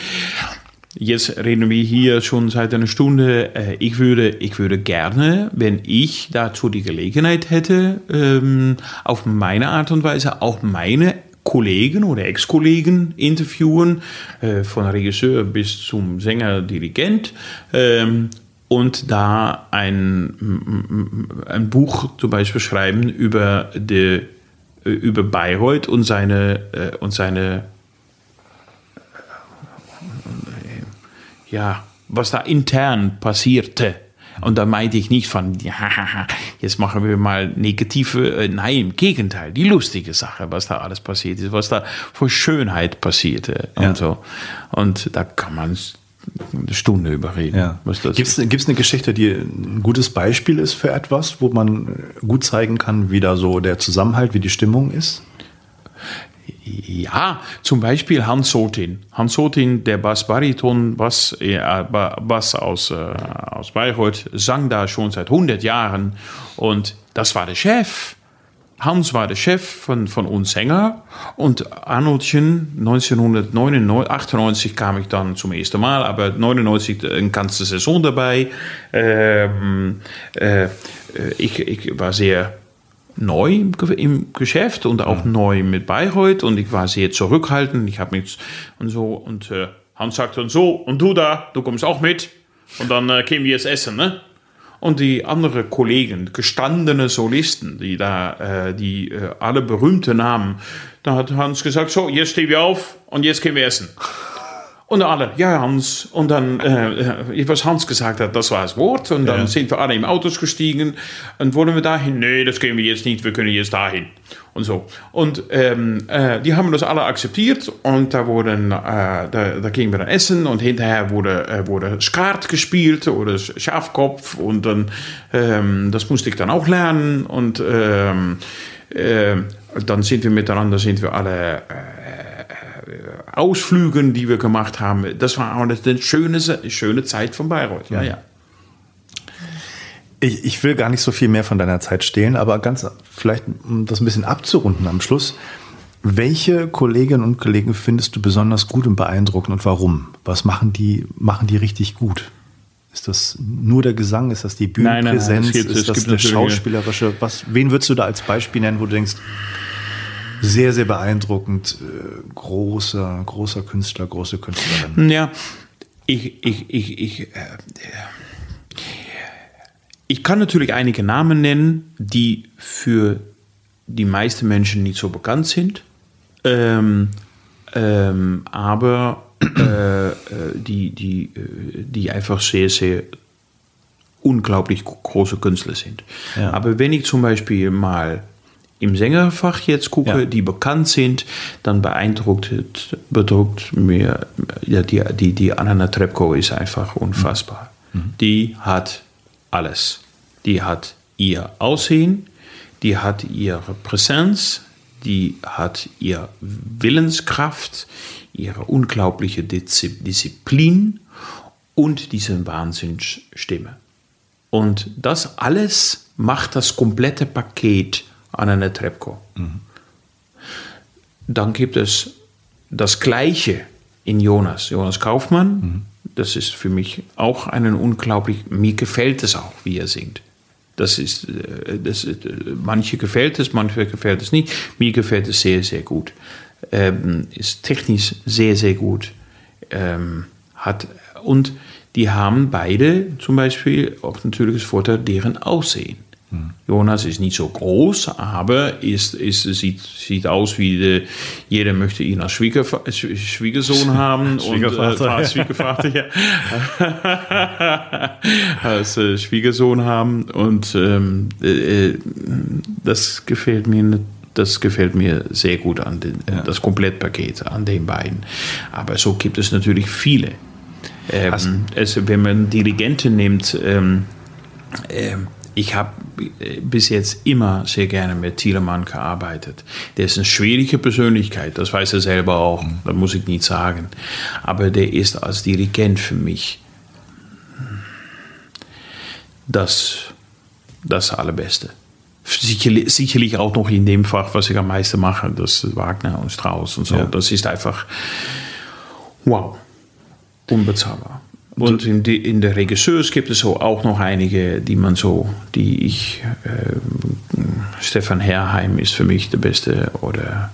jetzt reden wir hier schon seit einer Stunde. äh, Ich würde, ich würde gerne, wenn ich dazu die Gelegenheit hätte, ähm, auf meine Art und Weise auch meine Kollegen oder Ex-Kollegen interviewen, äh, von Regisseur bis zum Sänger, Dirigent. Ähm, und da ein, ein Buch zum Beispiel schreiben über, die, über Bayreuth und seine, äh, und seine ja, was da intern passierte. Und da meinte ich nicht von, ja, (laughs) jetzt machen wir mal negative, äh, nein, im Gegenteil, die lustige Sache, was da alles passiert ist, was da vor Schönheit passierte Ja. und so. Und da kann man eine Stunde überreden. Ja. Gibt es eine Geschichte, die ein gutes Beispiel ist für etwas, wo man gut zeigen kann, wie da so der Zusammenhalt, wie die Stimmung ist? Ja, zum Beispiel Hans Sotin. Hans Sotin, der Bass-Bariton, Bass, äh, Ba- Bass aus, äh, aus Bayreuth, sang da schon seit 100 Jahren und das war der Chef. Hans war der Chef von, von uns Sänger und Arnoldchen 1998 kam ich dann zum ersten Mal, aber 99 eine ganze Saison dabei. Ähm, äh, äh, ich, ich war sehr neu im, Ge- im Geschäft und auch neu mit Bayreuth und ich war sehr zurückhaltend. Ich habe mich und so und äh, Hans sagte und so und du da, du kommst auch mit und dann äh, kämen wir jetzt essen, ne? Und die anderen Kollegen, gestandene Solisten, die da, äh, die äh, alle berühmte Namen, da hat Hans gesagt, so, jetzt stehen wir auf und jetzt gehen wir essen. Und alle, ja, Hans. Und dann, äh, was Hans gesagt hat, das war das Wort. Und dann Ja. sind wir alle im Autos gestiegen. Und wollen wir dahin? Nee, das gehen wir jetzt nicht, wir können jetzt dahin. Und so. Und ähm, äh, die haben das alle akzeptiert. Und da, wurden, äh, da, da gingen wir dann essen. Und hinterher wurde, äh, wurde Skat gespielt oder Schafkopf. Und dann, ähm, das musste ich dann auch lernen. Und ähm, äh, dann sind wir miteinander, sind wir alle. Äh, Ausflügen, die wir gemacht haben. Das war auch eine schöne, schöne Zeit von Bayreuth. Ja, ja. Ich, ich will gar nicht so viel mehr von deiner Zeit stehlen, aber ganz vielleicht, um das ein bisschen abzurunden am Schluss. Welche Kolleginnen und Kollegen findest du besonders gut und beeindruckend und warum? Was machen die, machen die richtig gut? Ist das nur der Gesang? Ist das die Nein, nein, nein, Bühnenpräsenz? es gibt- es ist das gibt eine schauspielerische? Was, wen würdest du da als Beispiel nennen, wo du denkst, sehr, sehr beeindruckend, äh, großer, großer Künstler, große Künstlerin? Ja, ich, ich, ich, ich, äh, ich kann natürlich einige Namen nennen, die für die meisten Menschen nicht so bekannt sind, ähm, ähm, aber äh, äh, die, die, äh, die einfach sehr, sehr unglaublich große Künstler sind. Ja. Aber wenn ich zum Beispiel mal im Sängerfach jetzt gucke, Ja. die bekannt sind, dann beeindruckt, bedruckt mir, ja, die, die, die Anna Trepko ist einfach unfassbar. Die hat alles. Die hat ihr Aussehen, die hat ihre Präsenz, die hat ihre Willenskraft, ihre unglaubliche Diszi- Disziplin und diese Wahnsinnsstimme. Und das alles macht das komplette Paket an einer Trepko. Dann gibt es das Gleiche in Jonas. Jonas Kaufmann, das ist für mich auch einen unglaublich, mir gefällt es auch, wie er singt. Das ist, äh, das, ist, äh, manche gefällt es, manche gefällt es nicht. Mir gefällt es sehr, sehr gut. Ähm, ist technisch sehr, sehr gut. Ähm, hat, und die haben beide zum Beispiel auch natürlich das Vorteil, deren Aussehen. Jonas ist nicht so groß, aber ist, ist, sieht, sieht aus wie de, jeder möchte ihn als Schwiegerva Sch- Schwiegersohn (laughs) haben. Schwiegervater, und, äh, Schwiegervater, ja. (laughs) als äh, Schwiegersohn haben. Und ähm, äh, das gefällt mir das gefällt mir sehr gut an den, ja. das Komplettpaket an den beiden. Aber so gibt es natürlich viele. Ähm, es, wenn man Dirigenten nimmt, ähm, ähm, ich habe äh, bis jetzt immer sehr gerne mit Thielemann gearbeitet. Der ist eine schwierige Persönlichkeit, das weiß er selber auch, mhm. das muss ich nicht sagen. Aber der ist als Dirigent für mich das, das Allerbeste. Sicherlich, sicherlich auch noch in dem Fach, was ich am meisten mache, das Wagner und Strauss und so. Ja. Das ist einfach wow, unbezahlbar. Und in, die, in der Regisseurs gibt es so auch noch einige, die man so, die ich, äh, Stefan Herrheim ist für mich der beste oder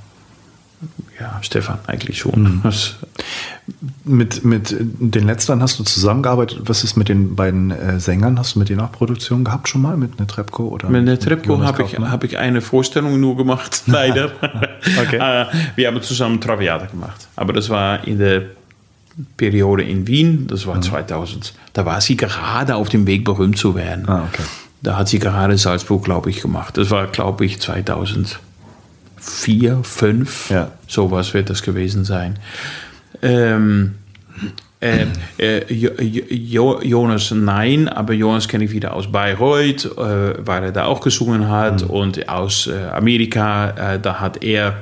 ja, Stefan eigentlich schon. Mhm. Mit, mit den Letzteren hast du zusammengearbeitet. Was ist mit den beiden äh, Sängern? Hast du mit denen auch Produktion gehabt schon mal? Mit Netrebko? Oder mit Netrebko habe ich, hab ich eine Vorstellung nur gemacht, (laughs) leider. (laughs) okay. Äh, wir haben zusammen Traviata gemacht. Aber das war in der Periode in Wien, das war mhm. 2000. Da war sie gerade auf dem Weg, berühmt zu werden. Ah, okay. Da hat sie gerade Salzburg, glaube ich, gemacht. Das war, glaube ich, 2004, 2005. Ja. Sowas wird das gewesen sein. Ähm, äh, äh, jo, Jonas nein, aber Jonas kenne ich wieder aus Bayreuth, äh, weil er da auch gesungen hat. Mhm. Und aus äh, Amerika, äh, da hat er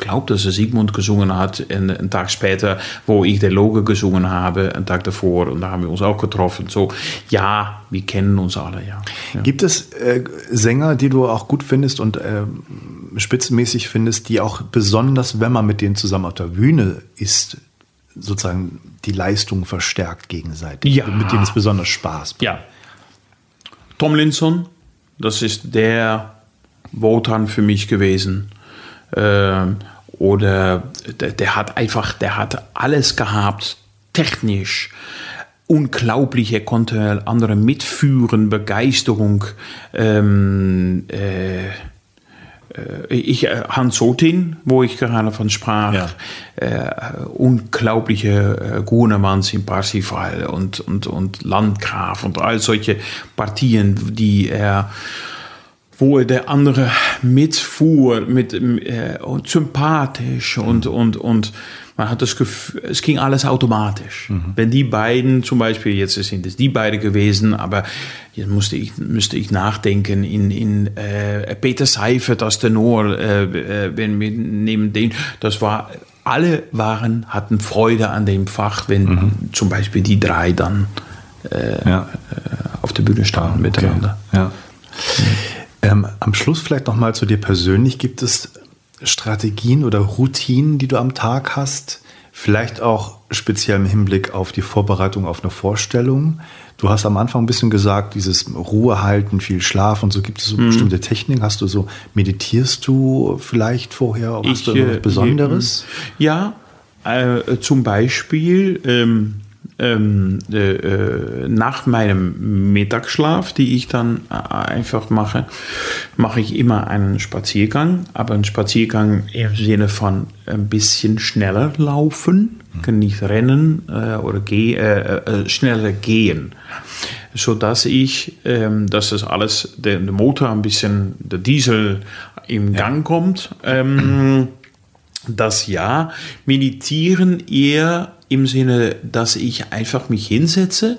glaube, dass er Sigmund gesungen hat. En einen Tag später, wo ich der Loge gesungen habe, einen Tag davor. Und da haben wir uns auch getroffen. So, ja, wir kennen uns alle, ja. ja. Gibt es äh, Sänger, die du auch gut findest und äh, spitzenmäßig findest, die auch besonders, wenn man mit denen zusammen auf der Bühne ist, sozusagen die Leistung verstärkt gegenseitig? Ja. Mit denen es besonders Spaß macht? Ja. Tomlinson, das ist der Wotan für mich gewesen. Ähm, oder der, der, hat einfach, der hat alles gehabt, technisch. Unglaublich, er konnte andere mitführen, Begeisterung. Ähm, äh, äh ich, äh, Hans Sotin, wo ich gerade von sprach, ja. äh, unglaubliche äh, Grunemanns in Parsifal und, und, und Landgraf und all solche Partien, die er wo der andere mitfuhr, mit, äh, und sympathisch und, und, und man hat das Gefühl, es ging alles automatisch. Mhm. Wenn die beiden, zum Beispiel, jetzt sind es die beiden gewesen, aber jetzt musste ich, müsste ich nachdenken, in, in äh, Peter Seifert als Tenor, äh, äh, wenn wir nehmen den, das war, alle waren, hatten Freude an dem Fach, wenn mhm. zum Beispiel die drei dann äh, ja. Äh, auf der Bühne standen ah, miteinander. Ja. Ähm, am Schluss vielleicht noch mal zu dir persönlich. Gibt es Strategien oder Routinen, die du am Tag hast? Vielleicht auch speziell im Hinblick auf die Vorbereitung auf eine Vorstellung. Du hast am Anfang ein bisschen gesagt, dieses Ruhe halten, viel Schlaf und so. Gibt es so mhm. bestimmte Techniken? Hast du so, meditierst du vielleicht vorher? Hast ich, du irgendwas äh, Besonderes? Ja, äh, zum Beispiel ähm, ähm, äh, nach meinem Mittagsschlaf, die ich dann äh, einfach mache, mache ich immer einen Spaziergang, aber einen Spaziergang im Sinne von ein bisschen schneller laufen, kann nicht rennen äh, oder geh, äh, äh, schneller gehen, so dass ich, ähm, dass das alles der, der, Motor ein bisschen, der Diesel im Gang ja. kommt. Ähm, das ja, meditieren eher im Sinne, dass ich einfach mich hinsetze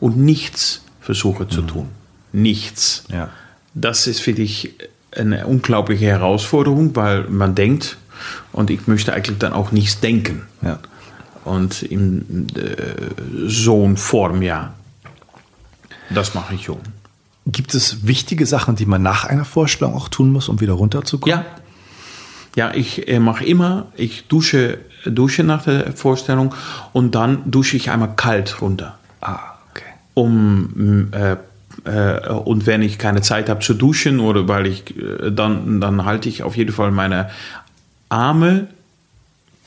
und nichts versuche zu mhm. tun. Nichts. Ja. Das ist für dich eine unglaubliche Herausforderung, weil man denkt, und ich möchte eigentlich dann auch nichts denken. Ja. Und in äh, so einer Form, ja. Das mache ich schon. Gibt es wichtige Sachen, die man nach einer Vorstellung auch tun muss, um wieder runterzukommen? Ja. Ja, ich äh, mache immer, ich dusche dusche nach der Vorstellung und dann dusche ich einmal kalt runter. Ah, okay. Um, äh, äh, und wenn ich keine Zeit habe zu duschen oder weil ich, äh, dann, dann halte ich auf jeden Fall meine Arme,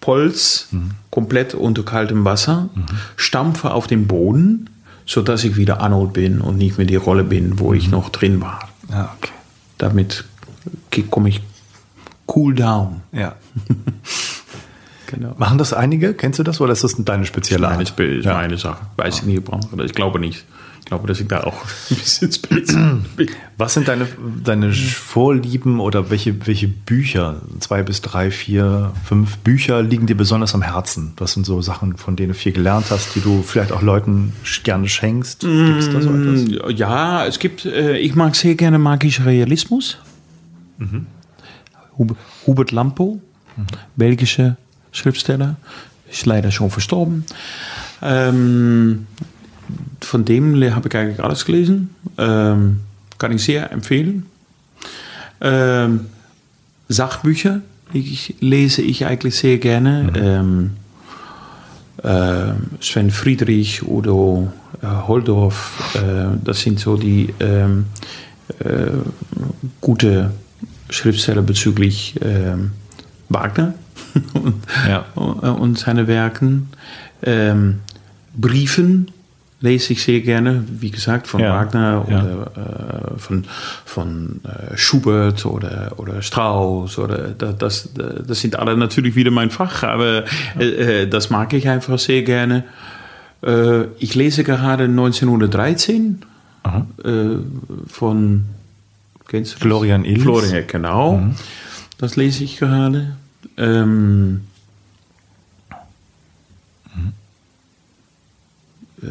Puls mhm. komplett unter kaltem Wasser, mhm. stampfe auf den Boden, sodass ich wieder anhol bin und nicht mehr die Rolle bin, wo mhm. ich noch drin war. Ah, okay. Damit komme ich cool down. Ja. (laughs) Genau. Machen das einige? Kennst du das oder ist das deine spezielle Meine, Art? Spe- ist Ja. meine Sache. Weiß ich nicht, andere- ich glaube nicht. Ich glaube, dass ich da auch (laughs) ein bisschen speziell bin. Was sind deine, deine Vorlieben oder welche, welche Bücher, zwei bis drei, vier, fünf Bücher liegen dir besonders am Herzen? Was sind so Sachen, von denen du viel gelernt hast, die du vielleicht auch Leuten gerne schenkst? Gibt es da so etwas? Ja, es gibt, äh, ich mag sehr gerne magischen Realismus. Hub, Hubert Lampo, belgische Schriftsteller, ist leider schon verstorben. Ähm, von dem habe ich eigentlich alles gelesen. Ähm, kann ich sehr empfehlen. Ähm, Sachbücher ich, lese ich eigentlich sehr gerne. Ähm, äh, Sven Friedrich, Udo äh, Holdorf, äh, das sind so die ähm, äh, gute Schriftsteller bezüglich ähm, Wagner (laughs) und, Ja. und seine Werken. Ähm, Briefen lese ich sehr gerne, wie gesagt, von Ja. Wagner Ja. oder äh, von, von äh, Schubert oder, oder Strauss oder da- das, das sind alle natürlich wieder mein Fach, aber äh, äh, das mag ich einfach sehr gerne. Äh, ich lese gerade 1913 Aha. äh, von kennst du das? Florian Illis. Florian, genau. Das lese ich gerade. Ähm, äh,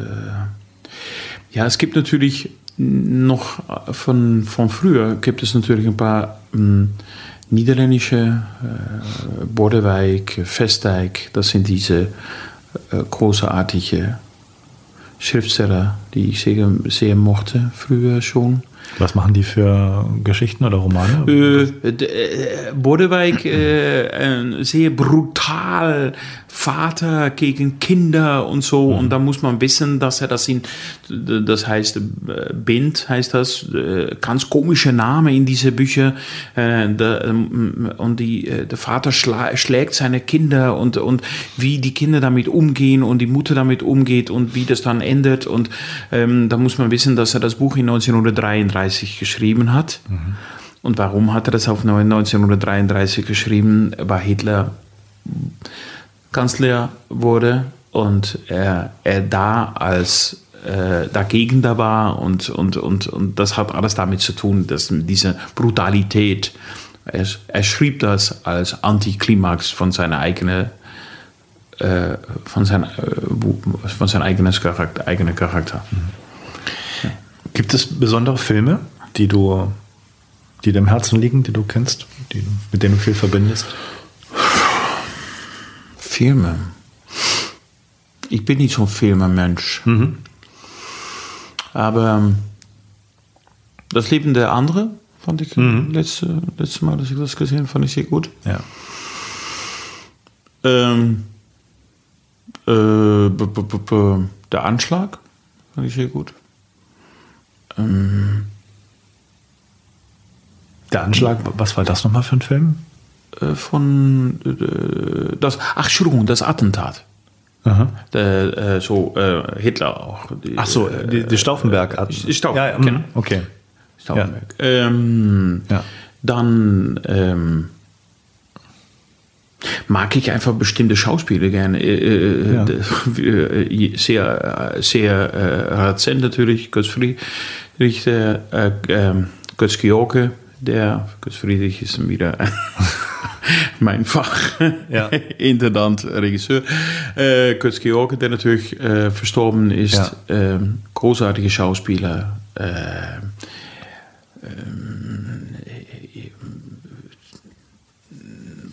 ja, es gibt natürlich noch von, von früher gibt es natürlich ein paar ähm, niederländische äh, Bordewijk, Vestdijk, das sind diese äh, großartige Schriftsteller, die ich sehr, sehr mochte früher schon. Was machen die für Geschichten oder Romane? Äh, äh, Bordewijk, äh, ein sehr brutal Vater gegen Kinder und so. Und da muss man wissen, dass er das in, das heißt, äh, Bind heißt das, äh, ganz komische Name in diese Bücher. Äh, ähm, und die, der Vater schlägt seine Kinder und, und wie die Kinder damit umgehen und die Mutter damit umgeht und wie das dann endet. Und ähm, da muss man wissen, dass er das Buch in 1933 geschrieben hat. Und warum hat er das auf 1933 geschrieben? Weil Hitler Kanzler wurde und er, er da als äh, dagegen da war und, und, und, und das hat alles damit zu tun, dass diese Brutalität, er, er schrieb das als Antiklimax von seiner eigenen äh, von, sein, äh, von seinem eigenes Charakter, eigenen Charakter. Gibt es besondere Filme, die du, die dir im Herzen liegen, die du kennst, die, mit denen du viel verbindest? Filme. Ich bin nicht so ein Filmemensch. Aber ähm, das Leben der andere fand ich letzte, letzte Mal, dass ich das gesehen habe, fand ich sehr gut. Ja. Ähm, äh, der Anschlag fand ich sehr gut. Ähm, Der Anschlag, was war das nochmal für ein Film? Äh, von äh, das, ach, Entschuldigung, das Attentat. Aha. Äh, so äh, Hitler auch. Die, Ach so, äh, die, die Stauffenberg. die Stauffenberg, ja, ja, genau. mhm, Okay. Stauffenberg. Ähm, Ja. Dann ähm, mag ich einfach bestimmte Schauspieler gerne. Äh, äh, Ja. äh, sehr, äh, sehr äh, rezent natürlich. Götz Friedrich, der, äh, ähm, Götz George, der Götz Friedrich ist wieder (laughs) mein Fach. (laughs) Ja. (laughs) Intendant, Regisseur. Äh, Götz George, der natürlich äh, verstorben ist. Ja. Ähm, großartige Schauspieler. Äh,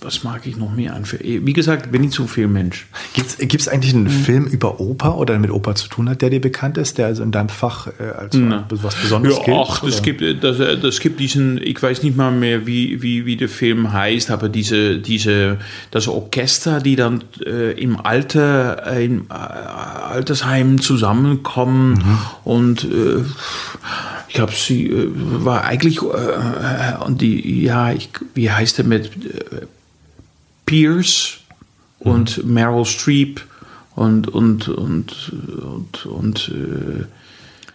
was mag ich noch mehr an? Wie gesagt, bin ich so viel Mensch. Gibt es eigentlich einen Film über Oper oder der mit Oper zu tun hat, der dir bekannt ist, der also in deinem Fach äh, als was Besonderes Ja, gilt? ach, das gibt, äh, das, äh, das gibt diesen, ich weiß nicht mal mehr, wie, wie, wie der Film heißt, aber diese, diese, das Orchester, die dann äh, im Alter, äh, im äh, Altersheim zusammenkommen und äh, ich glaube, sie war eigentlich, und die, ja, ich, wie heißt der mit Pierce und Meryl Streep und, und, und, und, und äh,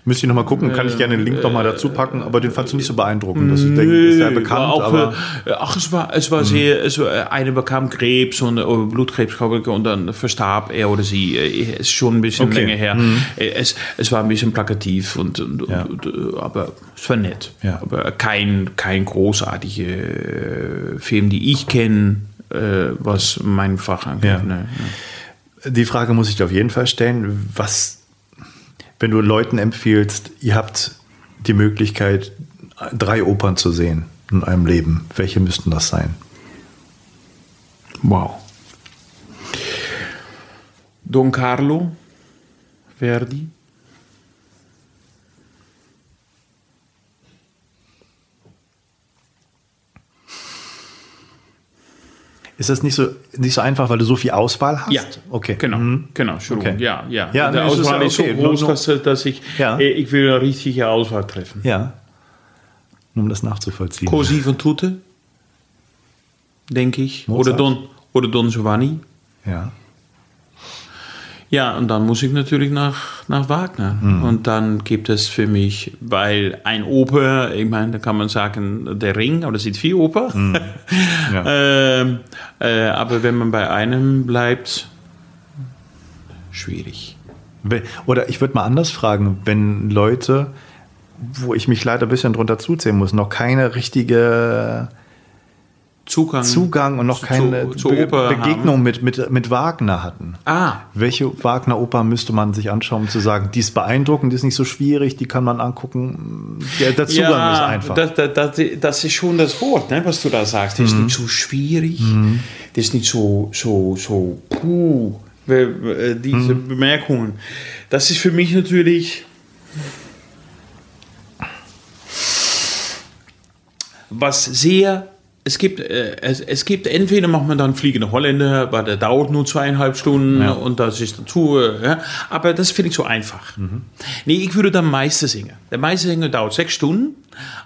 Müsste ich nochmal gucken, kann ich gerne den Link nochmal dazu packen, aber den fandst du nicht so beeindruckend. Das ist, Nö, ist ja bekannt, auch, aber äh, ach, es war, es war sehr, es war, eine bekam Krebs und äh, Blutkrebs, glaube ich, und dann verstarb er oder sie. Äh, ist schon ein bisschen Okay. länger her. Äh, Es, es war ein bisschen plakativ und, und, Ja. und äh, aber es war nett. Ja. Aber kein, kein großartiger äh, Film, die ich kenne, äh, was mein Fach angeht. Ja. Ne, ne. die Frage muss ich dir auf jeden Fall stellen. Was, wenn du Leuten empfiehlst, ihr habt die Möglichkeit, drei Opern zu sehen in eurem Leben, welche müssten das sein? Wow. Don Carlo, Verdi. Ist das nicht so, nicht so einfach, weil du so viel Auswahl hast? Ja, okay. Genau, Mhm. genau, Entschuldigung. Okay. Ja, ja. Ja, nee, ist Auswahl ja ist so okay. groß, Nur- dass, dass ich, Ja. äh, ich will eine richtige Auswahl treffen. Ja. Nur um das nachzuvollziehen. Così von Tutte, denke ich. Oder. Don, oder Don Giovanni. Ja. Ja, und dann muss ich natürlich nach, nach Wagner. Mhm. Und dann gibt es für mich, weil ein Oper, ich meine, da kann man sagen, der Ring, aber das sind vier Oper. Mhm. (laughs) Ja. ähm, äh, aber wenn man bei einem bleibt, schwierig. Oder ich würde mal anders fragen, wenn Leute, wo ich mich leider ein bisschen drunter zuzählen muss, noch keine richtige Zugang, Zugang und noch zu- keine zu, Be Oper Begegnung mit, mit, mit Wagner hatten. Ah, Welche Wagner-Oper müsste man sich anschauen, um zu sagen, die ist beeindruckend, die ist nicht so schwierig, die kann man angucken. Der, der Zugang ist einfach. Das, das, das, ist schon das Wort, ne, was du da sagst. Das ist Mhm. nicht so schwierig. Das ist nicht so, so, so, puh, äh, äh, diese Mhm. Bemerkungen. Das ist für mich natürlich. Was sehr. Es gibt, äh, es, es gibt entweder macht man dann fliegende Holländer, weil der dauert nur zweieinhalb Stunden Ja. und das ist dazu, äh, ja. aber das finde ich so einfach. Nee, ich würde dann Meister singen. Der Meistersinger dauert sechs Stunden,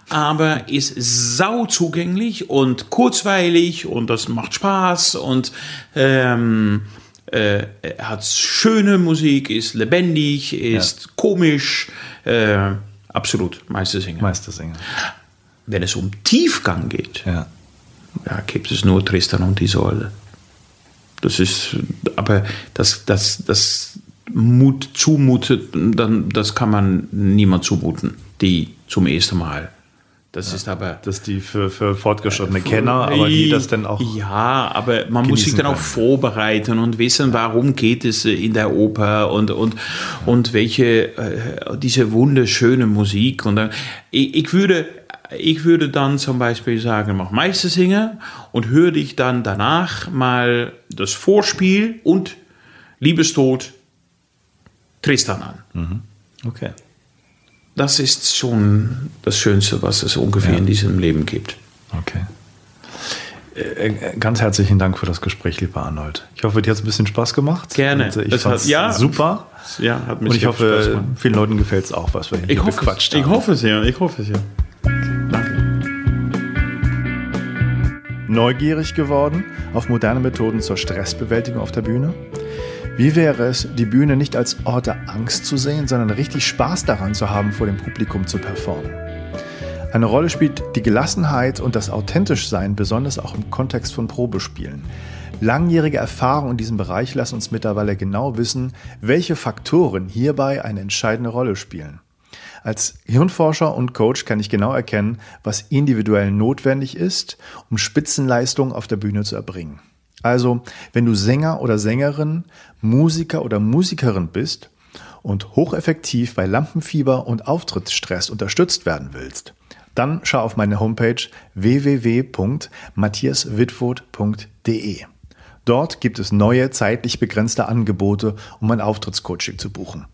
aber ist sau zugänglich und kurzweilig und das macht Spaß und ähm, äh, hat schöne Musik, ist lebendig, ist komisch, äh, absolut Meistersinger. Meistersinger. Wenn es um Tiefgang geht, Ja. Ja, gibt es nur Tristan und Isolde. Das ist, aber das, das, das Mut zumutet, dann, das kann man niemand zumuten, die zum ersten Mal. Das ist aber. Das ist die für, für fortgeschrittene Kenner, aber die das dann auch. Ja, aber man muss sich dann auch vorbereiten und wissen, warum geht es in der Oper und, und, und welche, äh, diese wunderschöne Musik. Und dann, ich, ich würde. Ich würde dann zum Beispiel sagen, mach Meistersinger und höre dich dann danach mal das Vorspiel und Liebestod Tristan an. Okay. Das ist schon das Schönste, was es ungefähr Ja. in diesem Leben gibt. Okay. Äh, äh, Ganz herzlichen Dank für das Gespräch, lieber Arnold. Ich hoffe, dir hat es ein bisschen Spaß gemacht. Gerne. Und, äh, ich Das fand's hat- ja. super. Ja, hat mich Und ich hoffe, vielen Leuten gefällt es auch, was wir hier Ich hoffe, bequatscht es. ich haben. hoffe sehr, ich hoffe sehr. Danke. Neugierig geworden auf moderne Methoden zur Stressbewältigung auf der Bühne? Wie wäre es, die Bühne nicht als Ort der Angst zu sehen, sondern richtig Spaß daran zu haben, vor dem Publikum zu performen? Eine Rolle spielt die Gelassenheit und das Authentischsein, besonders auch im Kontext von Probespielen. Langjährige Erfahrungen in diesem Bereich lassen uns mittlerweile genau wissen, welche Faktoren hierbei eine entscheidende Rolle spielen. Als Hirnforscher und Coach kann ich genau erkennen, was individuell notwendig ist, um Spitzenleistungen auf der Bühne zu erbringen. Also, wenn du Sänger oder Sängerin, Musiker oder Musikerin bist und hocheffektiv bei Lampenfieber und Auftrittsstress unterstützt werden willst, dann schau auf meine Homepage www.matthiaswitwood.de. Dort gibt es neue zeitlich begrenzte Angebote, um ein Auftrittscoaching zu buchen.